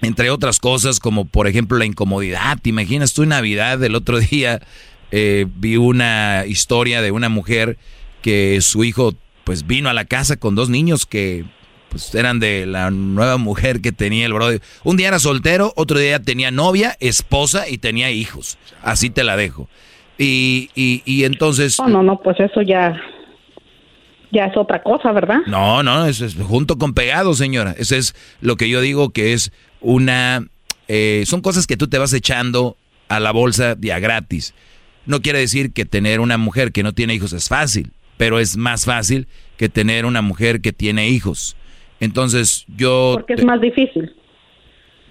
Speaker 1: entre otras cosas como por ejemplo la incomodidad. ¿Te imaginas tú en Navidad el otro día eh, vi una historia de una mujer que su hijo pues vino a la casa con dos niños que pues eran de la nueva mujer que tenía el brother. Un día era soltero, otro día tenía novia, esposa y tenía hijos. Así te la dejo. Y, y, y entonces...
Speaker 48: No, no, no, pues eso ya ya es otra cosa, ¿verdad?
Speaker 1: No, no, eso es junto con pegado, señora. Eso es lo que yo digo que es una... Eh, son cosas que tú te vas echando a la bolsa día gratis. No quiere decir que tener una mujer que no tiene hijos es fácil, pero es más fácil que tener una mujer que tiene hijos. Entonces yo...
Speaker 48: Porque es más difícil.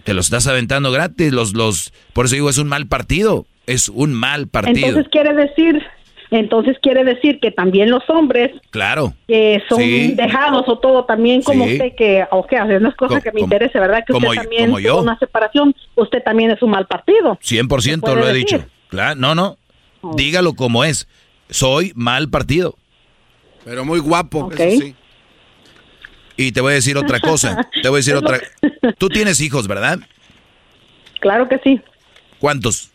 Speaker 1: Te lo estás aventando gratis, los, los, por eso digo, es un mal partido, es un mal partido.
Speaker 48: Entonces quiere decir entonces quiere decir que también los hombres
Speaker 1: claro.
Speaker 48: que son dejados o todo también como usted que o que no es cosa que me interese verdad que usted también como una separación usted también es un mal partido.
Speaker 1: 100% lo he dicho. Claro no no. Oh. dígalo como es. Soy mal partido.
Speaker 4: Pero muy guapo eso sí
Speaker 1: y te voy a decir otra cosa te voy a decir otra tú tienes hijos verdad
Speaker 48: claro que sí
Speaker 1: cuántos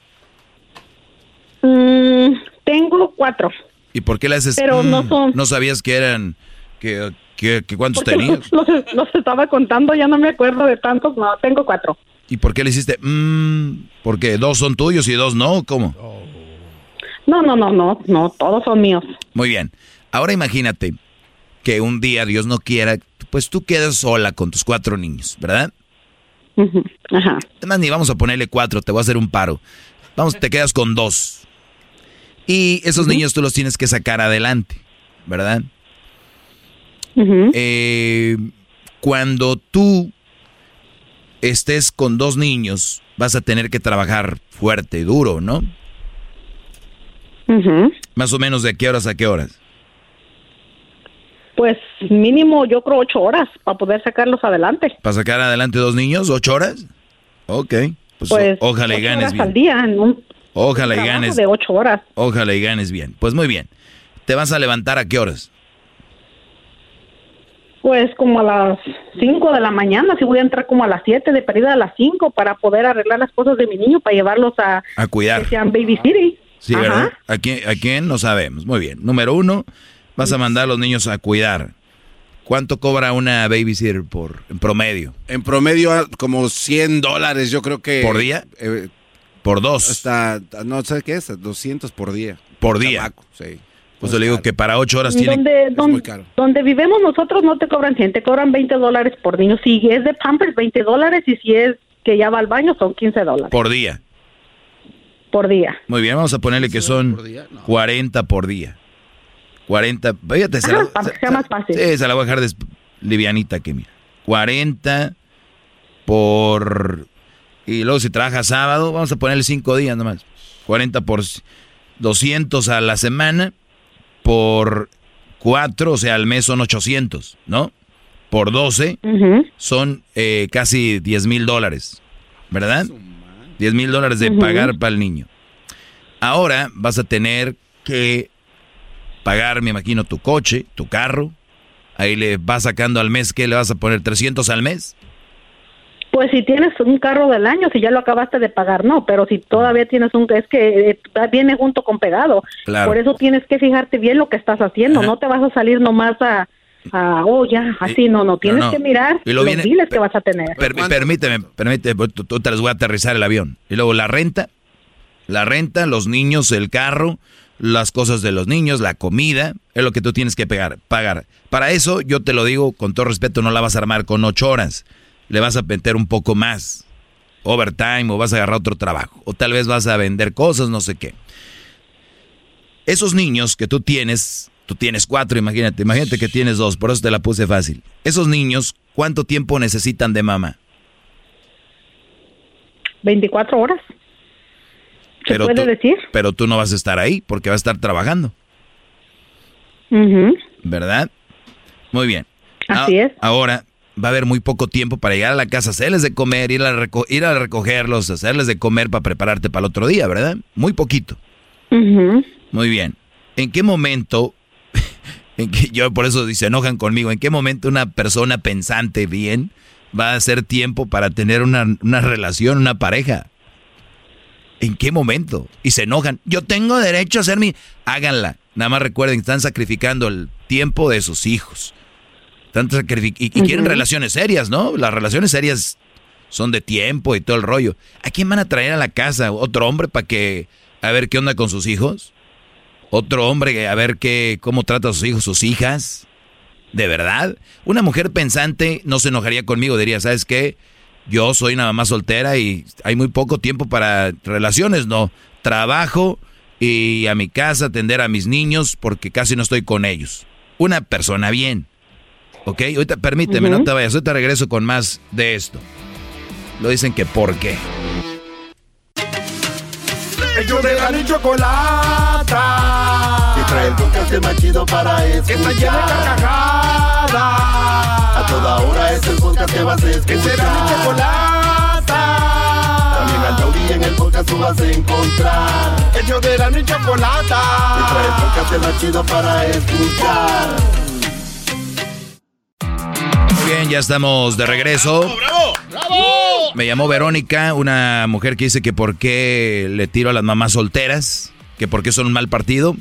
Speaker 48: mm, tengo cuatro.
Speaker 1: ¿Y por qué le haces?
Speaker 48: Pero no mm, son.
Speaker 1: ¿No sabías que eran. que, que, cuántos tenías?
Speaker 48: Los, estaba contando, ya no me acuerdo de tantos. No, tengo cuatro.
Speaker 1: ¿Y por qué le hiciste? Mmm, porque dos son tuyos y dos no, ¿cómo?
Speaker 48: No, no, no, no, no, todos son míos.
Speaker 1: Muy bien. Ahora imagínate que un día, Dios no quiera, pues tú quedas sola con tus cuatro niños, ¿verdad?
Speaker 48: Ajá.
Speaker 1: Además, ni vamos a ponerle cuatro, te voy a hacer un paro. Vamos, te quedas con dos. Y esos niños tú los tienes que sacar adelante, ¿verdad? Eh, cuando tú estés con dos niños, vas a tener que trabajar fuerte y duro, ¿no? Más o menos de qué horas a qué horas.
Speaker 48: Pues mínimo yo creo ocho horas para poder sacarlos adelante.
Speaker 1: ¿Para sacar adelante dos niños? ¿Ocho horas? Ok. Pues, pues ojalá y ganes bien.
Speaker 48: al día, en
Speaker 1: Ojalá y ganes.
Speaker 48: de ocho horas.
Speaker 1: Ojalá y ganes bien. Pues muy bien. ¿Te vas a levantar a qué horas?
Speaker 48: Pues como a las cinco de la mañana, si voy a entrar como a las siete, de pérdida a las cinco para poder arreglar las cosas de mi niño, para llevarlos a...
Speaker 1: A cuidar.
Speaker 48: Que sean baby city.
Speaker 1: Sí, ¿verdad? ¿A quién, ¿A quién? No sabemos. Muy bien. Número uno, vas a mandar a los niños a cuidar. ¿Cuánto cobra una babysitter por, en promedio?
Speaker 4: En promedio, ah, como 100 dólares, yo creo que...
Speaker 1: ¿Por día?
Speaker 4: Eh,
Speaker 1: por dos.
Speaker 4: Hasta, no sé qué es, 200 por día.
Speaker 1: Por día. sí. Pues yo le digo que para ocho horas tiene...
Speaker 48: Donde, es muy caro. donde vivemos nosotros no te cobran 100, te cobran 20 dólares por niño. Si es de Pampers, 20 dólares y si es que ya va al baño son 15 dólares.
Speaker 1: Por día.
Speaker 48: Por día.
Speaker 1: Muy bien, vamos a ponerle que son 40 por día. 40, fíjate, se, la, sea más fácil. Sí, se la voy a dejar de, livianita que mira. 40 por... Y luego si trabaja sábado, vamos a ponerle 5 días nomás. 40 por 200 a la semana, por 4, o sea, al mes son 800, ¿no? Por 12 son eh, casi 10 mil dólares, ¿verdad? 10 mil dólares de pagar para el niño. Ahora vas a tener que pagar, me imagino, tu coche, tu carro. Ahí le vas sacando al mes, ¿qué le vas a poner? ¿300 al mes?
Speaker 48: Pues si tienes un carro del año, si ya lo acabaste de pagar, no, pero si todavía tienes un, es que eh, viene junto con pegado. Por eso tienes que fijarte bien lo que estás haciendo, no te vas a salir nomás a, a oh, ya, así, no, no, tienes que mirar y los biles que vas a tener.
Speaker 1: permíteme, permíteme, pues, tú, te les voy a aterrizar el avión. Y luego la renta, la renta, los niños, el carro, las cosas de los niños, la comida, es lo que tú tienes que pagar. pagar. Para eso, yo te lo digo con todo respeto, no la vas a armar con ocho horas le vas a meter un poco más, overtime, o vas a agarrar otro trabajo, o tal vez vas a vender cosas, no sé qué. Esos niños que tú tienes, tú tienes cuatro, imagínate, imagínate que tienes dos, por eso te la puse fácil. Esos niños, ¿cuánto tiempo necesitan de mamá?
Speaker 48: 24 horas.
Speaker 1: ¿Se pero puede decir? Pero tú no vas a estar ahí porque vas a estar trabajando. ¿Verdad? Muy bien.
Speaker 48: Así es.
Speaker 1: Ahora, va a haber muy poco tiempo para llegar a la casa, hacerles de comer, ir a, ir a recogerlos, hacerles de comer para prepararte para el otro día, ¿verdad? Muy poquito. Muy bien. ¿En qué momento, en que yo por eso se enojan conmigo, en qué momento una persona pensante bien va a hacer tiempo para tener una, una relación, una pareja? ¿En qué momento? Y se enojan. Yo tengo derecho a hacer mi... Háganla. Nada más recuerden que están sacrificando el tiempo de sus hijos y, quieren relaciones serias, ¿no? Las relaciones serias son de tiempo y todo el rollo. ¿A quién van a traer a la casa? ¿Otro hombre para que a ver qué onda con sus hijos? ¿Otro hombre a ver qué cómo trata a sus hijos, sus hijas? ¿De verdad? Una mujer pensante no se enojaría conmigo, diría, ¿sabes qué? Yo soy una mamá soltera y hay muy poco tiempo para relaciones, no. Trabajo y a mi casa atender a mis niños porque casi no estoy con ellos. Una persona bien. Ok, ahorita permíteme, no te vayas, ahorita regreso con más de esto. Lo dicen que por qué.
Speaker 21: Ellos de la chocolata. Trae el podcast más chido para escuchar. Que está llena de carcajadas. A toda hora es el podcast que vas a escuchar. Que será mi chocolata. También al taurí en el podcast tú vas a encontrar. Ellos de la ni chocolata. Que trae el podcast más chido para escuchar
Speaker 1: bien, ya estamos de regreso. ¡Bravo, bravo! Me llamó Verónica, una mujer que dice que por qué le tiro a las mamás solteras, que por qué son un mal partido.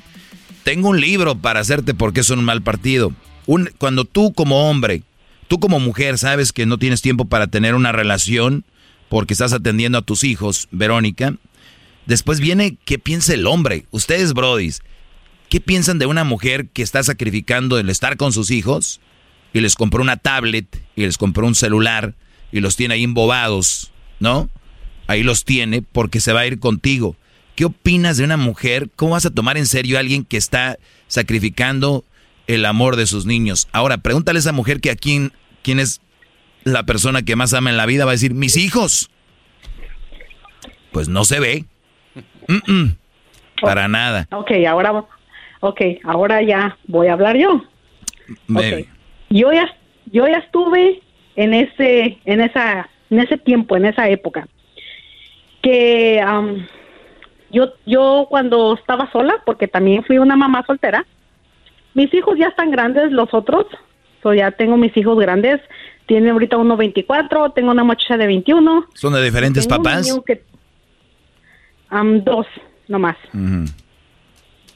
Speaker 1: Tengo un libro para hacerte por qué son un mal partido. Un, cuando tú como hombre, tú como mujer sabes que no tienes tiempo para tener una relación porque estás atendiendo a tus hijos, Verónica, después viene qué piensa el hombre. Ustedes, brodis, ¿qué piensan de una mujer que está sacrificando el estar con sus hijos? y les compró una tablet y les compró un celular y los tiene ahí embobados, ¿no? Ahí los tiene porque se va a ir contigo. ¿Qué opinas de una mujer? ¿Cómo vas a tomar en serio a alguien que está sacrificando el amor de sus niños? Ahora, pregúntale a esa mujer que a quién, quién es la persona que más ama en la vida, va a decir, mis hijos. Pues no se ve. para nada.
Speaker 48: Ok, ahora, okay, ahora ya voy a hablar yo. Okay yo ya yo ya estuve en ese en esa en ese tiempo en esa época que yo yo cuando estaba sola porque también fui una mamá soltera mis hijos ya están grandes los otros so ya tengo mis hijos grandes tiene ahorita uno 24 tengo una muchacha de 21
Speaker 1: son de diferentes papás que,
Speaker 48: dos nomás.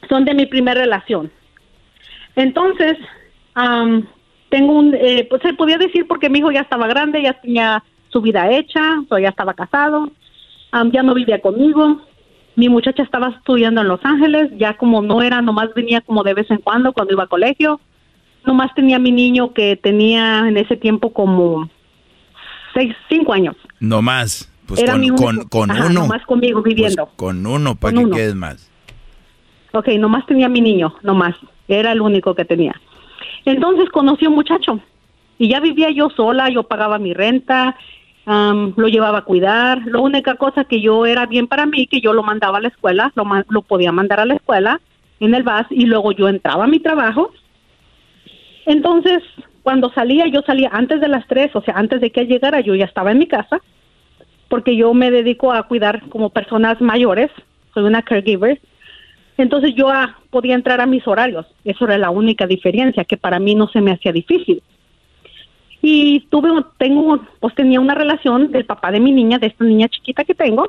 Speaker 48: Son de mi primera relación. Entonces tengo un, eh, pues se podía decir porque mi hijo ya estaba grande, ya tenía su vida hecha, o ya estaba casado, ya no vivía conmigo. Mi muchacha estaba estudiando en Los Ángeles, ya como no era, nomás venía como de vez en cuando cuando iba a colegio. Nomás tenía mi niño que tenía en ese tiempo como seis, cinco años.
Speaker 1: No más. Pues era con, con, uno.
Speaker 48: Nomás conmigo viviendo. Pues
Speaker 1: con uno, ¿para que quedes más?
Speaker 48: Ok, nomás tenía mi niño, nomás. era el único que tenía. Entonces conocí a un muchacho y ya vivía yo sola, yo pagaba mi renta, lo llevaba a cuidar. La única cosa que yo era bien para mí, que yo lo mandaba a la escuela, lo, lo podía mandar a la escuela en el bus y luego yo entraba a mi trabajo. Entonces, cuando salía, yo salía antes de las tres, o sea, antes de que llegara, yo ya estaba en mi casa, porque yo me dedico a cuidar como personas mayores, soy una caregiver. Entonces yo ah, podía entrar a mis horarios, eso era la única diferencia, que para mí no se me hacía difícil. Y tuve, tengo, pues tenía una relación del papá de mi niña, de esta niña chiquita que tengo,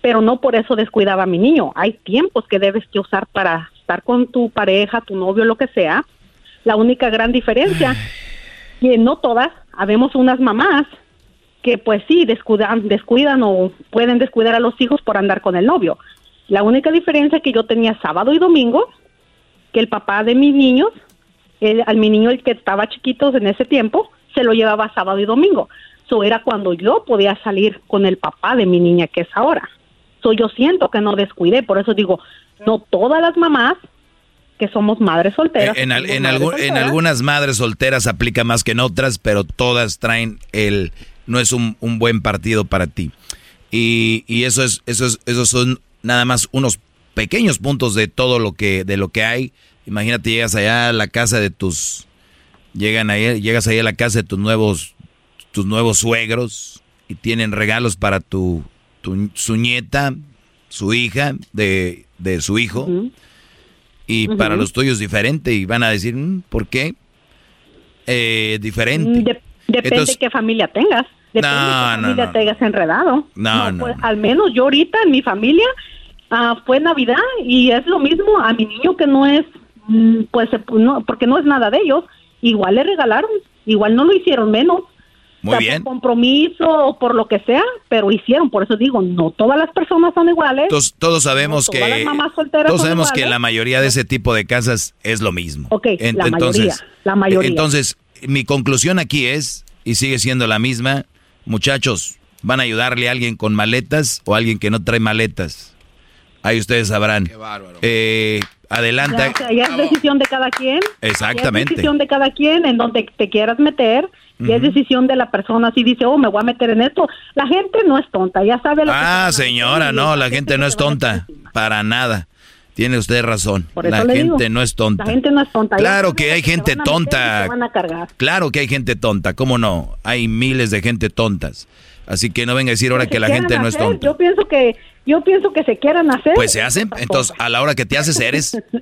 Speaker 48: pero no por eso descuidaba a mi niño. Hay tiempos que debes que usar para estar con tu pareja, tu novio, lo que sea. La única gran diferencia, que no todas, habemos unas mamás que pues sí, descuidan, descuidan o pueden descuidar a los hijos por andar con el novio. La única diferencia que yo tenía sábado y domingo, que el papá de mis niños, el, al mi niño el que estaba chiquito en ese tiempo, se lo llevaba sábado y domingo. Eso era cuando yo podía salir con el papá de mi niña, que es ahora. So, yo siento que no descuidé, por eso digo, no todas las mamás que somos madres solteras.
Speaker 1: En, en, algunas madres solteras aplica más que en otras, pero todas traen el no es un, un buen partido para ti. Y, y, eso es, eso es, esos son nada más unos pequeños puntos de todo lo que, de lo que hay. Imagínate, llegas allá a la casa de tus Llegan ahí, llegas ahí a la casa de tus nuevos, tus nuevos suegros y tienen regalos para tu, su nieta, su hija, de, de su hijo. Y para los tuyos diferente y van a decir, mm, ¿por qué? Eh, diferente.
Speaker 48: Mm, depende de qué familia tengas. Depende de qué familia tengas enredado.
Speaker 1: No, no,
Speaker 48: pues, Al menos yo ahorita en mi familia ah, fue Navidad y es lo mismo a mi niño que no es, mm, pues, no, porque no es nada de ellos igual le regalaron, igual no lo hicieron menos.
Speaker 1: Muy bien.
Speaker 48: Por compromiso o por lo que sea, pero hicieron. Por eso digo, no todas las personas son iguales.
Speaker 1: Todos, todos sabemos que todos sabemos que la mayoría de ese tipo de casas es lo mismo.
Speaker 48: Ok, la mayoría. La mayoría.
Speaker 1: Entonces, mi conclusión aquí es y sigue siendo la misma, muchachos, van a ayudarle a alguien con maletas o a alguien que no trae maletas. Ahí ustedes sabrán. Qué bárbaro. Eh, adelante.
Speaker 48: Ya, es decisión de cada quien.
Speaker 1: Exactamente.
Speaker 48: es decisión de cada quien en donde te quieras meter. Y es decisión de la persona si dice, oh, me voy a meter en esto. La gente no es tonta, ya sabe lo
Speaker 1: Ah, señora, no, la, gente, no es tonta. Para nada. Tiene usted razón. La gente no es tonta.
Speaker 48: La gente no es tonta.
Speaker 1: Claro que hay gente tonta. Claro que hay gente tonta. ¿Cómo no? Hay miles de gente tontas. Así que no venga a decir ahora que, la gente no es tonta.
Speaker 48: Yo pienso que yo pienso que se quieran hacer.
Speaker 1: Pues se hacen. Entonces, a la hora que te haces eres.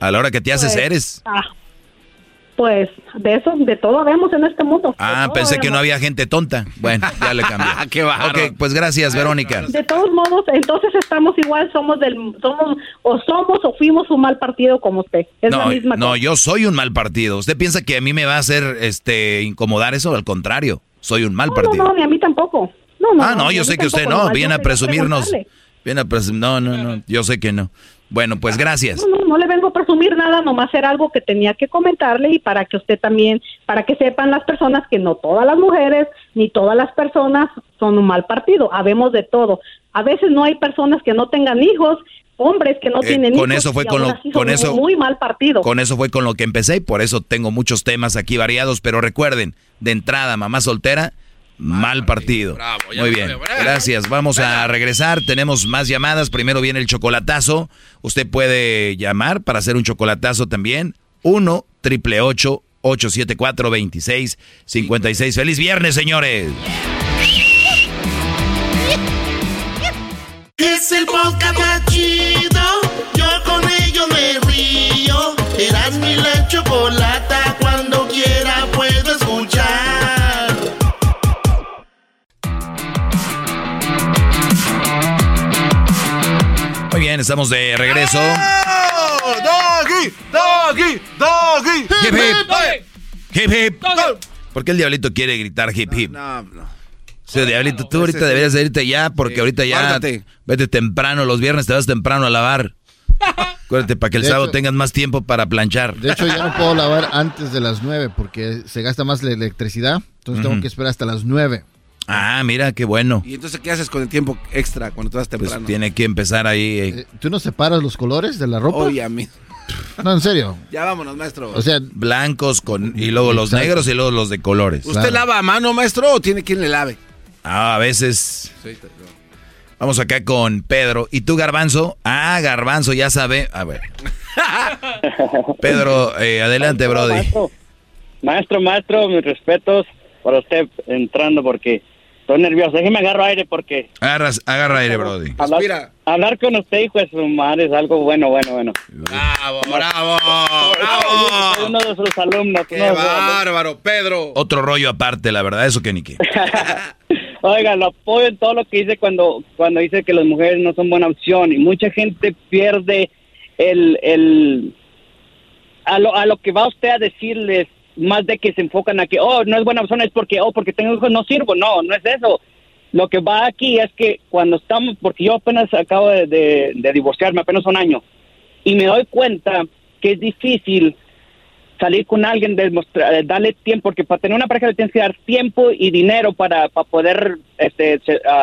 Speaker 1: A la hora que te haces pues, eres.
Speaker 48: Ah, pues de eso, de todo vemos en este mundo.
Speaker 1: Ah, pensé que no había gente tonta. Bueno, ya le cambié.
Speaker 4: Qué Ok,
Speaker 1: pues gracias, Verónica.
Speaker 48: De todos modos, entonces estamos igual, somos del, somos, o somos o fuimos un mal partido como usted. Es
Speaker 1: no,
Speaker 48: la misma
Speaker 1: no, yo soy un mal partido. ¿Usted piensa que a mí me va a hacer este incomodar eso? Al contrario, soy un mal partido.
Speaker 48: No, no, ni a mí tampoco. No, no,
Speaker 1: ah, no, yo sé que usted no, viene a presumirnos. Viene a no, no, no, yo sé que no. Bueno, pues gracias.
Speaker 48: No, no, no le vengo a presumir nada, nomás era algo que tenía que comentarle y para que usted también, para que sepan las personas que no todas las mujeres ni todas las personas son un mal partido, habemos de todo. A veces no hay personas que no tengan hijos, hombres que no
Speaker 1: eh,
Speaker 48: tienen
Speaker 1: con
Speaker 48: hijos.
Speaker 1: Eso fue con lo, con eso
Speaker 48: muy mal partido.
Speaker 1: Con eso fue con lo que empecé y por eso tengo muchos temas aquí variados, pero recuerden, de entrada, mamá soltera, Mal partido. Muy bien. Gracias. Vamos a regresar. Tenemos más llamadas. Primero viene el chocolatazo. Usted puede llamar para hacer un chocolatazo también. 1 triple 874 2656. Feliz viernes, señores.
Speaker 21: Es el podcast más chido. Yo con ello me río. Eras mi la chocolata.
Speaker 1: Bien, estamos de regreso.
Speaker 4: ¡Doggy! ¡Doggy! ¡Doggy!
Speaker 1: ¡Hip, hip! ¡Hip, hip! ¿Por qué el diablito quiere gritar hip, hip?
Speaker 4: No, no.
Speaker 1: Sí, diablito, tú ahorita deberías irte ya, porque ahorita ya vete temprano, los viernes te vas temprano a lavar. Acuérdate, para que el sábado tengas más tiempo para planchar.
Speaker 13: De hecho, ya no puedo lavar antes de las nueve porque se gasta más la electricidad. Entonces tengo que esperar hasta las nueve.
Speaker 1: Ah, mira, qué bueno.
Speaker 4: ¿Y entonces qué haces con el tiempo extra cuando tú vas pues temprano?
Speaker 1: Pues tiene que empezar ahí.
Speaker 13: Eh. Eh, ¿Tú no separas los colores de la ropa?
Speaker 4: Oye, a mí.
Speaker 13: No, en serio.
Speaker 4: Ya vámonos, maestro.
Speaker 1: O sea, blancos con y luego los negros y luego los de colores.
Speaker 4: ¿Usted lava a mano, maestro, o tiene quien le lave?
Speaker 1: Ah, a veces. Vamos acá con Pedro. ¿Y tú, Garbanzo? Ah, Garbanzo, ya sabe. A ver. Pedro, eh, adelante, Brody.
Speaker 36: Maestro, maestro, maestro, mis respetos para usted entrando porque estoy nervioso. Déjeme agarro aire porque...
Speaker 1: Agarras, agarra aire, Brody.
Speaker 36: Hablar, hablar con usted, hijo de su madre, es algo bueno, bueno, bueno.
Speaker 4: Bravo, bravo, bravo.
Speaker 36: Uno de sus alumnos.
Speaker 4: Qué bárbaro, Pedro.
Speaker 1: Otro rollo aparte, la verdad, eso que ni qué.
Speaker 36: Oiga, lo apoyo en todo lo que dice cuando, cuando dice que las mujeres no son buena opción y mucha gente pierde el, el a lo, a lo que va usted a decirles más de que se enfocan a que, oh, no es buena opción, es porque, oh, porque tengo hijos, no sirvo. No, no es eso. Lo que va aquí es que cuando estamos, porque yo apenas acabo de, de, divorciarme, apenas un año, y me doy cuenta que es difícil salir con alguien, demostrar, eh, darle tiempo, porque para tener una pareja le tienes que dar tiempo y dinero para, para poder este,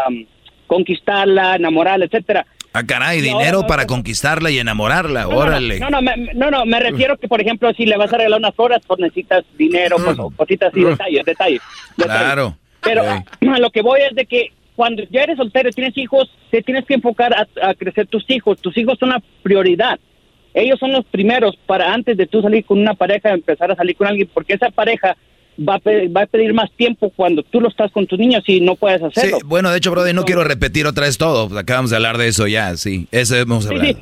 Speaker 36: um, conquistarla, enamorarla, etcétera.
Speaker 1: Ah, caray, dinero para conquistarla y enamorarla. Órale.
Speaker 36: No, no, me, no, no, me refiero que, por ejemplo, si le vas a regalar unas flores, pues necesitas dinero, pues, cositas así, detalles, detalles. detalles.
Speaker 1: Claro.
Speaker 36: Pero a lo que voy es de que cuando ya eres soltero y tienes hijos, te tienes que enfocar a, a crecer tus hijos. Tus hijos son la prioridad. Ellos son los primeros para antes de tú salir con una pareja, empezar a salir con alguien, porque esa pareja va a, pe- va a pedir más tiempo cuando tú lo estás con tus niños y no puedes
Speaker 1: Sí,
Speaker 36: hacerlo.
Speaker 1: bueno, de hecho, Brody, no quiero repetir otra vez todo. Acabamos de hablar de eso ya, sí. Eso hemos hablado.
Speaker 36: sí.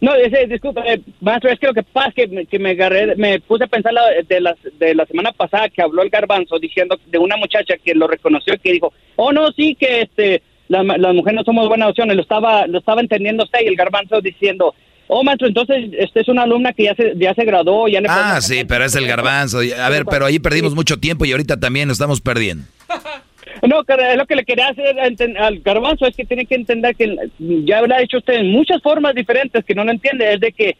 Speaker 36: No, ese, disculpa, eh, maestro, es que lo que pasa es que me, que me agarré, me puse a pensar la- de, la, de la semana pasada que habló el garbanzo diciendo de una muchacha que lo reconoció y que dijo, oh no, sí, que este, la- las mujeres no somos buenas opciones, lo estaba, lo estaba entendiendo usted y el garbanzo diciendo, oh maestro, entonces este es una alumna que ya se, ya se graduó, ya le
Speaker 1: Ah, sí, pero es el garbanzo. A ver, pero ahí perdimos mucho tiempo y ahorita también nos estamos perdiendo.
Speaker 36: No, lo que le quería hacer al garbanzo es que tiene que entender que ya lo ha hecho usted en muchas formas diferentes que no lo entiende, es de que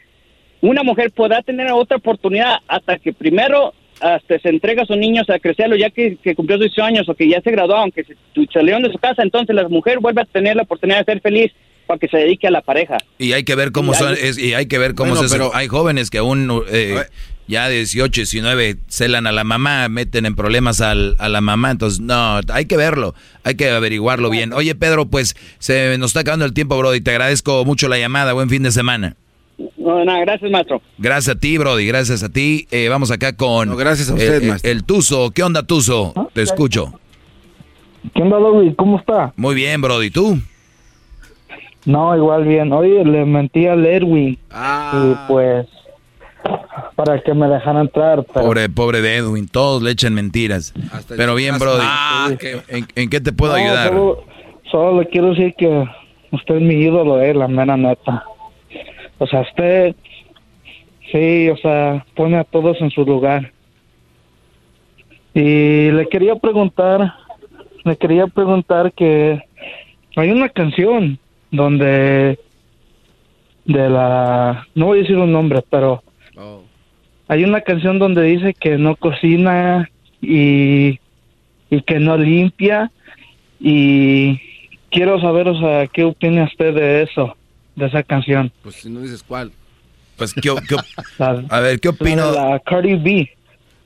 Speaker 36: una mujer podrá tener otra oportunidad hasta que primero hasta se entrega a sus niños a crecerlo ya que, que cumplió sus 18 años o que ya se graduó, aunque se salieron de su casa, entonces la mujer vuelve a tener la oportunidad de ser feliz para que se dedique a la pareja.
Speaker 1: Y hay que ver cómo
Speaker 36: Y
Speaker 1: son,
Speaker 36: hay-
Speaker 1: es- y hay que ver cómo
Speaker 36: Bueno,
Speaker 1: se
Speaker 36: pero-
Speaker 1: hay jóvenes que aún eh, ya de 18, 19 celan a la mamá, meten en problemas al- a la mamá, entonces no, hay que verlo, hay que averiguarlo bien. Oye, Pedro, pues se nos está acabando el tiempo, Brody, te agradezco mucho la llamada, buen fin de semana.
Speaker 36: No, nada, gracias, maestro.
Speaker 1: Gracias a ti, Brody, gracias a ti. Eh, vamos acá con
Speaker 4: gracias a
Speaker 1: el-
Speaker 4: usted,
Speaker 1: el,
Speaker 4: maestro.
Speaker 1: el Tuzo. ¿Qué onda, Tuzo? Te escucho.
Speaker 49: ¿Qué onda, Luis? ¿Cómo está?
Speaker 1: Muy bien, Brody, ¿tú?
Speaker 49: No, igual bien. Oye, le mentí al Erwin.
Speaker 4: Ah.
Speaker 49: Y pues, para que me dejaran entrar. Pero
Speaker 1: Pobre, pobre de Edwin, todos le echan mentiras. Pero bien, Brody.
Speaker 4: Ah,
Speaker 1: ¿En, en qué te puedo
Speaker 49: No,
Speaker 1: ayudar?
Speaker 49: Solo, solo le quiero decir que usted es mi ídolo, eh, la mera neta. O sea, usted, sí, o sea, pone a todos en su lugar. Y le quería preguntar, le quería preguntar que hay una canción donde de la, no voy a decir un nombre, pero hay una canción donde dice que no cocina y, y que no limpia y quiero saber, o sea, qué opina usted de eso, de esa canción.
Speaker 4: Pues si no dices cuál.
Speaker 1: Pues, ¿qué, qué a ver, ¿qué opino?
Speaker 49: La Cardi B.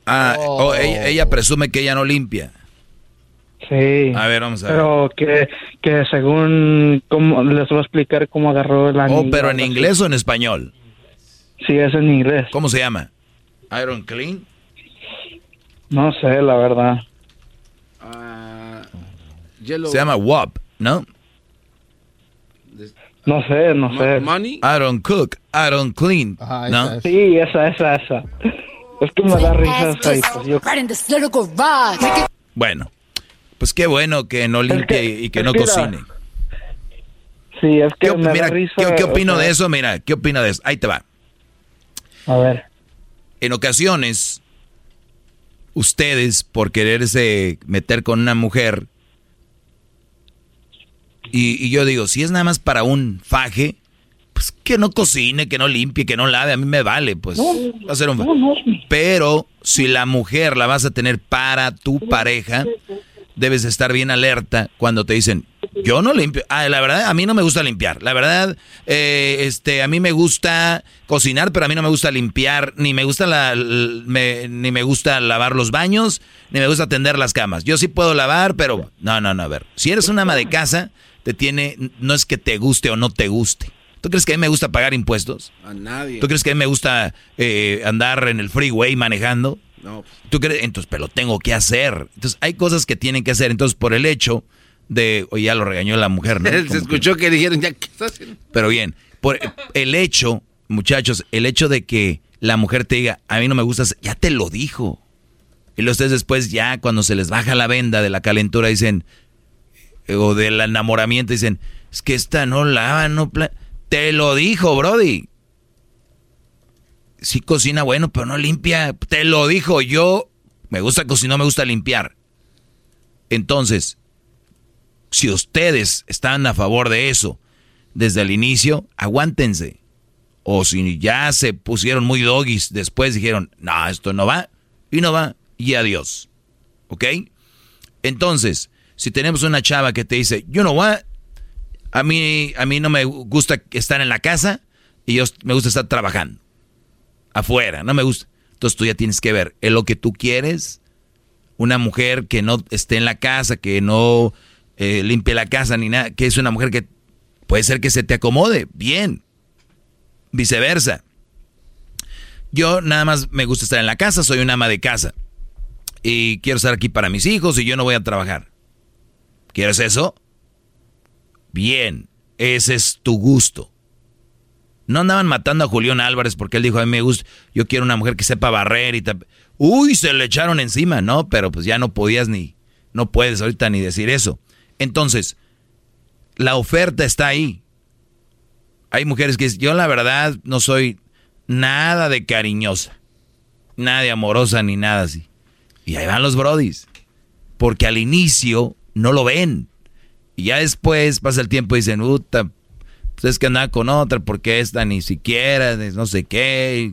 Speaker 1: Ah, oh, ella, ella presume que ella no limpia.
Speaker 49: Sí.
Speaker 1: A ver, vamos a ver.
Speaker 49: Pero que, que según, cómo, les voy a explicar cómo agarró la
Speaker 1: Oh, pero en inglés o en español.
Speaker 49: Sí, es en inglés.
Speaker 1: ¿Cómo se llama? Iron Clean.
Speaker 49: No sé, la verdad.
Speaker 4: Yellow.
Speaker 1: Se llama WAP, ¿no?
Speaker 49: No sé, no sé.
Speaker 1: Iron Cook, Iron Clean, ¿no?
Speaker 49: Sí, esa, esa, esa. Es que me da risa esa pues yo...
Speaker 1: Bueno, pues qué bueno que no limpie y que no cocine.
Speaker 49: Sí, es que
Speaker 1: ¿Qué,
Speaker 49: me
Speaker 1: mira,
Speaker 49: da risa.
Speaker 1: ¿qué, qué opino
Speaker 49: o sea,
Speaker 1: de eso? Mira, ¿qué opina de eso? Ahí te va.
Speaker 49: A ver.
Speaker 1: En ocasiones, ustedes, por quererse meter con una mujer, y, y yo digo, si es nada más para un faje, pues que no cocine, que no limpie, que no lave, a mí me vale, pues va a ser un fa- Pero si la mujer la vas a tener para tu pareja, debes estar bien alerta cuando te dicen, Yo no limpio. Ah, la verdad, a mí no me gusta limpiar. La verdad, eh, este, a mí me gusta cocinar, pero a mí no me gusta limpiar, ni me gusta la, ni me gusta lavar los baños, ni me gusta tender las camas. Yo sí puedo lavar, pero no, no, no. A ver, si eres una ama de casa, te tiene, no es que te guste o no te guste. ¿Tú crees que a mí me gusta pagar impuestos?
Speaker 4: A nadie.
Speaker 1: ¿Tú crees que a mí me gusta eh, andar en el freeway manejando?
Speaker 4: No.
Speaker 1: ¿Tú crees? Entonces, pero lo tengo que hacer. Entonces, hay cosas que tienen que hacer. Entonces, por el hecho de, oye, ya lo regañó la mujer, ¿no?
Speaker 4: Se escuchó que, dijeron, ya, ¿qué está haciendo?
Speaker 1: Pero bien, por el hecho, muchachos, el hecho de que la mujer te diga, a mí no me gusta, ya te lo dijo. Y los ustedes después ya cuando se les baja la venda de la calentura dicen, o del enamoramiento dicen, es que esta no lava, no... te lo dijo, Brody. Sí cocina bueno, pero no limpia. Te lo dijo yo. Me gusta cocinar, me gusta limpiar. Entonces, si ustedes están a favor de eso desde el inicio, aguántense. O si ya se pusieron muy doggies, después dijeron, no, esto no va, y no va, y adiós. ¿Ok? Entonces, si tenemos una chava que te dice, you know what, a mí, a mí no me gusta estar en la casa y yo me gusta estar trabajando. Afuera, no me gusta. Entonces tú ya tienes que ver, ¿es lo que tú quieres? Una mujer que no esté en la casa, que no eh, limpie la casa ni nada, que es una mujer que puede ser que se te acomode, bien. Viceversa. Yo nada más me gusta estar en la casa, soy una ama de casa. Y quiero estar aquí para mis hijos y yo no voy a trabajar. ¿Quieres eso? Bien, ese es tu gusto. No andaban matando a Julián Álvarez porque él dijo, a mí me gusta, yo quiero una mujer que sepa barrer y Uy, se le echaron encima, ¿no? Pero pues ya no podías ni, no puedes ahorita ni decir eso. Entonces, la oferta está ahí. Hay mujeres que dicen, yo la verdad no soy nada de cariñosa, nada de amorosa ni nada así. Y ahí van los brodis. Porque al inicio no lo ven. Y ya después pasa el tiempo y dicen, puta, pues es que anda con otra porque esta ni siquiera, no sé qué.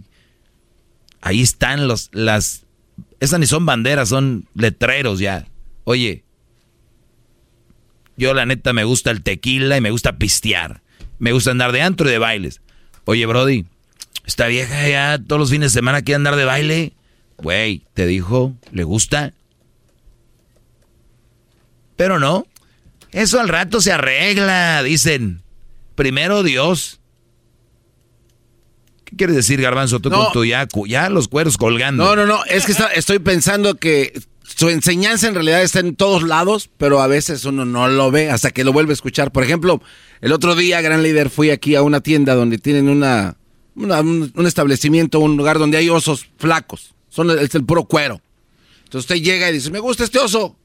Speaker 1: Ahí están los, las, esas ni son banderas, son letreros ya. Oye, yo la neta me gusta el tequila y me gusta pistear. Me gusta andar de antro y de bailes. Oye, Brody, esta vieja ya todos los fines de semana quiere andar de baile. Güey, te dijo, ¿le gusta? Pero no. Eso al rato se arregla, dicen. Primero Dios. ¿Qué quieres decir, Garbanzo? Tú con tu ya, ya los cueros colgando.
Speaker 4: No, no, no. Es que estoy pensando que su enseñanza en realidad está en todos lados, pero a veces uno no lo ve hasta que lo vuelve a escuchar. Por ejemplo, el otro día, gran líder, fui aquí a una tienda donde tienen una, un, establecimiento, un lugar donde hay osos flacos. Son el, es el puro cuero. Entonces usted llega y dice, me gusta este oso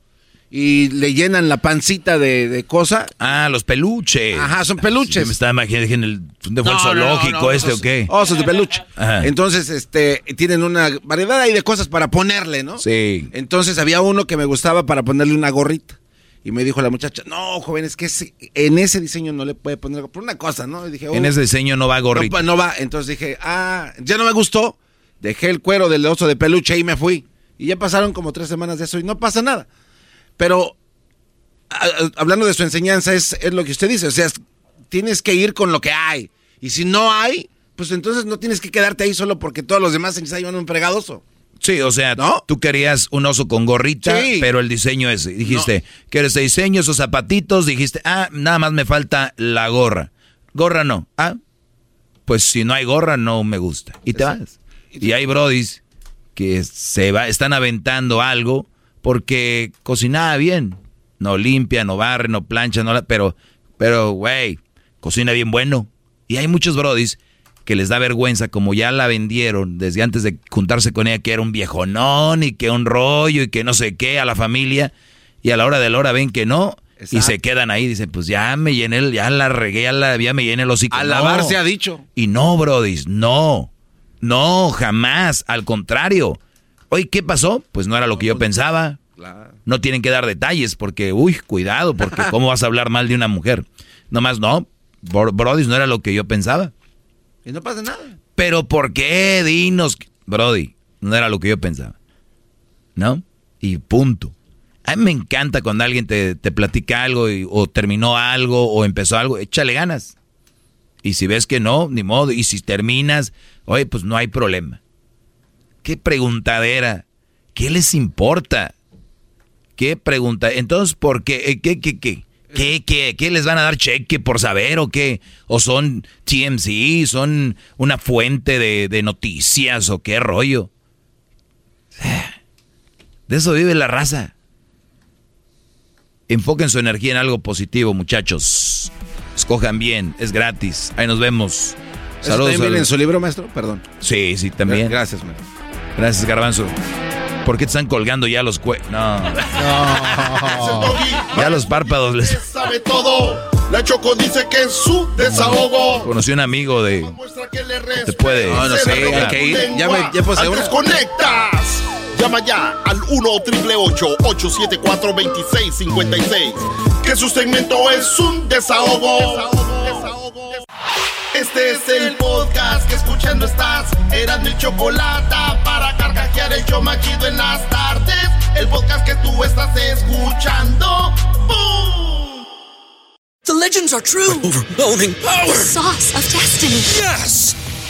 Speaker 4: y le llenan la pancita de, de cosa.
Speaker 1: Ah, los peluches.
Speaker 4: Ajá, son peluches.
Speaker 1: me estaba imaginando el de no, zoológico este o qué.
Speaker 4: Osos de peluche. Entonces, este, tienen una variedad ahí de cosas para ponerle, ¿no?
Speaker 1: Sí.
Speaker 4: Entonces había uno que me gustaba para ponerle una gorrita. Y me dijo la muchacha, no, joven, es que en ese diseño no le puede poner por una cosa, ¿no? Y dije,
Speaker 1: en ese diseño no va gorrita.
Speaker 4: No, no va. Entonces dije, ah, ya no me gustó. Dejé el cuero del oso de peluche y me fui. Y ya pasaron como tres semanas de eso y no pasa nada. Pero hablando de su enseñanza, es, lo que usted dice. O sea, tienes que ir con lo que hay. Y si no hay, pues entonces no tienes que quedarte ahí solo porque todos los demás llevan un fregadoso.
Speaker 1: Sí, o sea, ¿No? tú querías un oso con gorrita, pero el diseño es, dijiste, ¿quieres el diseño, esos zapatitos? Dijiste, ah, nada más me falta la gorra. Gorra no. Ah, pues si no hay gorra no me gusta. Y te vas. Y hay brodis que se va, están aventando algo porque cocinaba bien. No limpia, no barre, no plancha, no la, pero, pero, güey, cocina bien bueno. Y hay muchos brodis que les da vergüenza, como ya la vendieron desde antes de juntarse con ella, que era un viejonón y que un rollo y que no sé qué a la familia. Y a la hora de la hora ven que no. Y se quedan ahí, dicen, pues ya me llené, ya la regué, ya, la, ya me llené el hocico.
Speaker 4: A lavar se ha dicho.
Speaker 1: Y no, brodis, no. No, jamás. Al contrario. Oye, ¿qué pasó? Pues no era lo que yo pensaba. No tienen que dar detalles porque, uy, cuidado, porque ¿cómo vas a hablar mal de una mujer? Nomás no, Brody no era lo que yo pensaba.
Speaker 4: Y no pasa nada.
Speaker 1: Pero ¿por qué? Dinos. Brody, no era lo que yo pensaba. ¿No? Y punto. A mí me encanta cuando alguien te, platica algo o terminó algo o empezó algo, échale ganas. Y si ves que no, ni modo. Y si terminas, oye, pues no hay problema. ¿Qué preguntadera? ¿Qué les importa? ¿Qué pregunta? Entonces, ¿por qué? Eh, ¿Qué, qué, qué? ¿Qué, qué, qué les van a dar cheque por saber o qué? ¿O son TMC? ¿Son una fuente de, de noticias o qué rollo? De eso vive la raza. Enfoquen su energía en algo positivo, muchachos. Escojan bien, es gratis. Ahí nos vemos.
Speaker 4: Saludos. ¿También en su libro, maestro? Perdón.
Speaker 1: Sí, sí, también.
Speaker 4: Gracias, maestro.
Speaker 1: Gracias, Garbanzo. ¿Por qué te están colgando ya los cue... No. no. ya los párpados les...
Speaker 21: Sabe todo. La Choco dice que es su desahogo.
Speaker 1: Conocí un amigo de... Te puede...
Speaker 4: No, no sé, hay que ir. Ya me... Ya
Speaker 21: pues, conectas. Llama ya al 1-888-874-2656. Que su segmento es un desahogo. Este es el podcast que escuchando estás. Eran mi chocolate para carcajear el yo machido en las tardes. El podcast que tú estás escuchando. ¡Bum!
Speaker 50: The legends are true. overwhelming power.
Speaker 51: The sauce of destiny.
Speaker 50: Yes.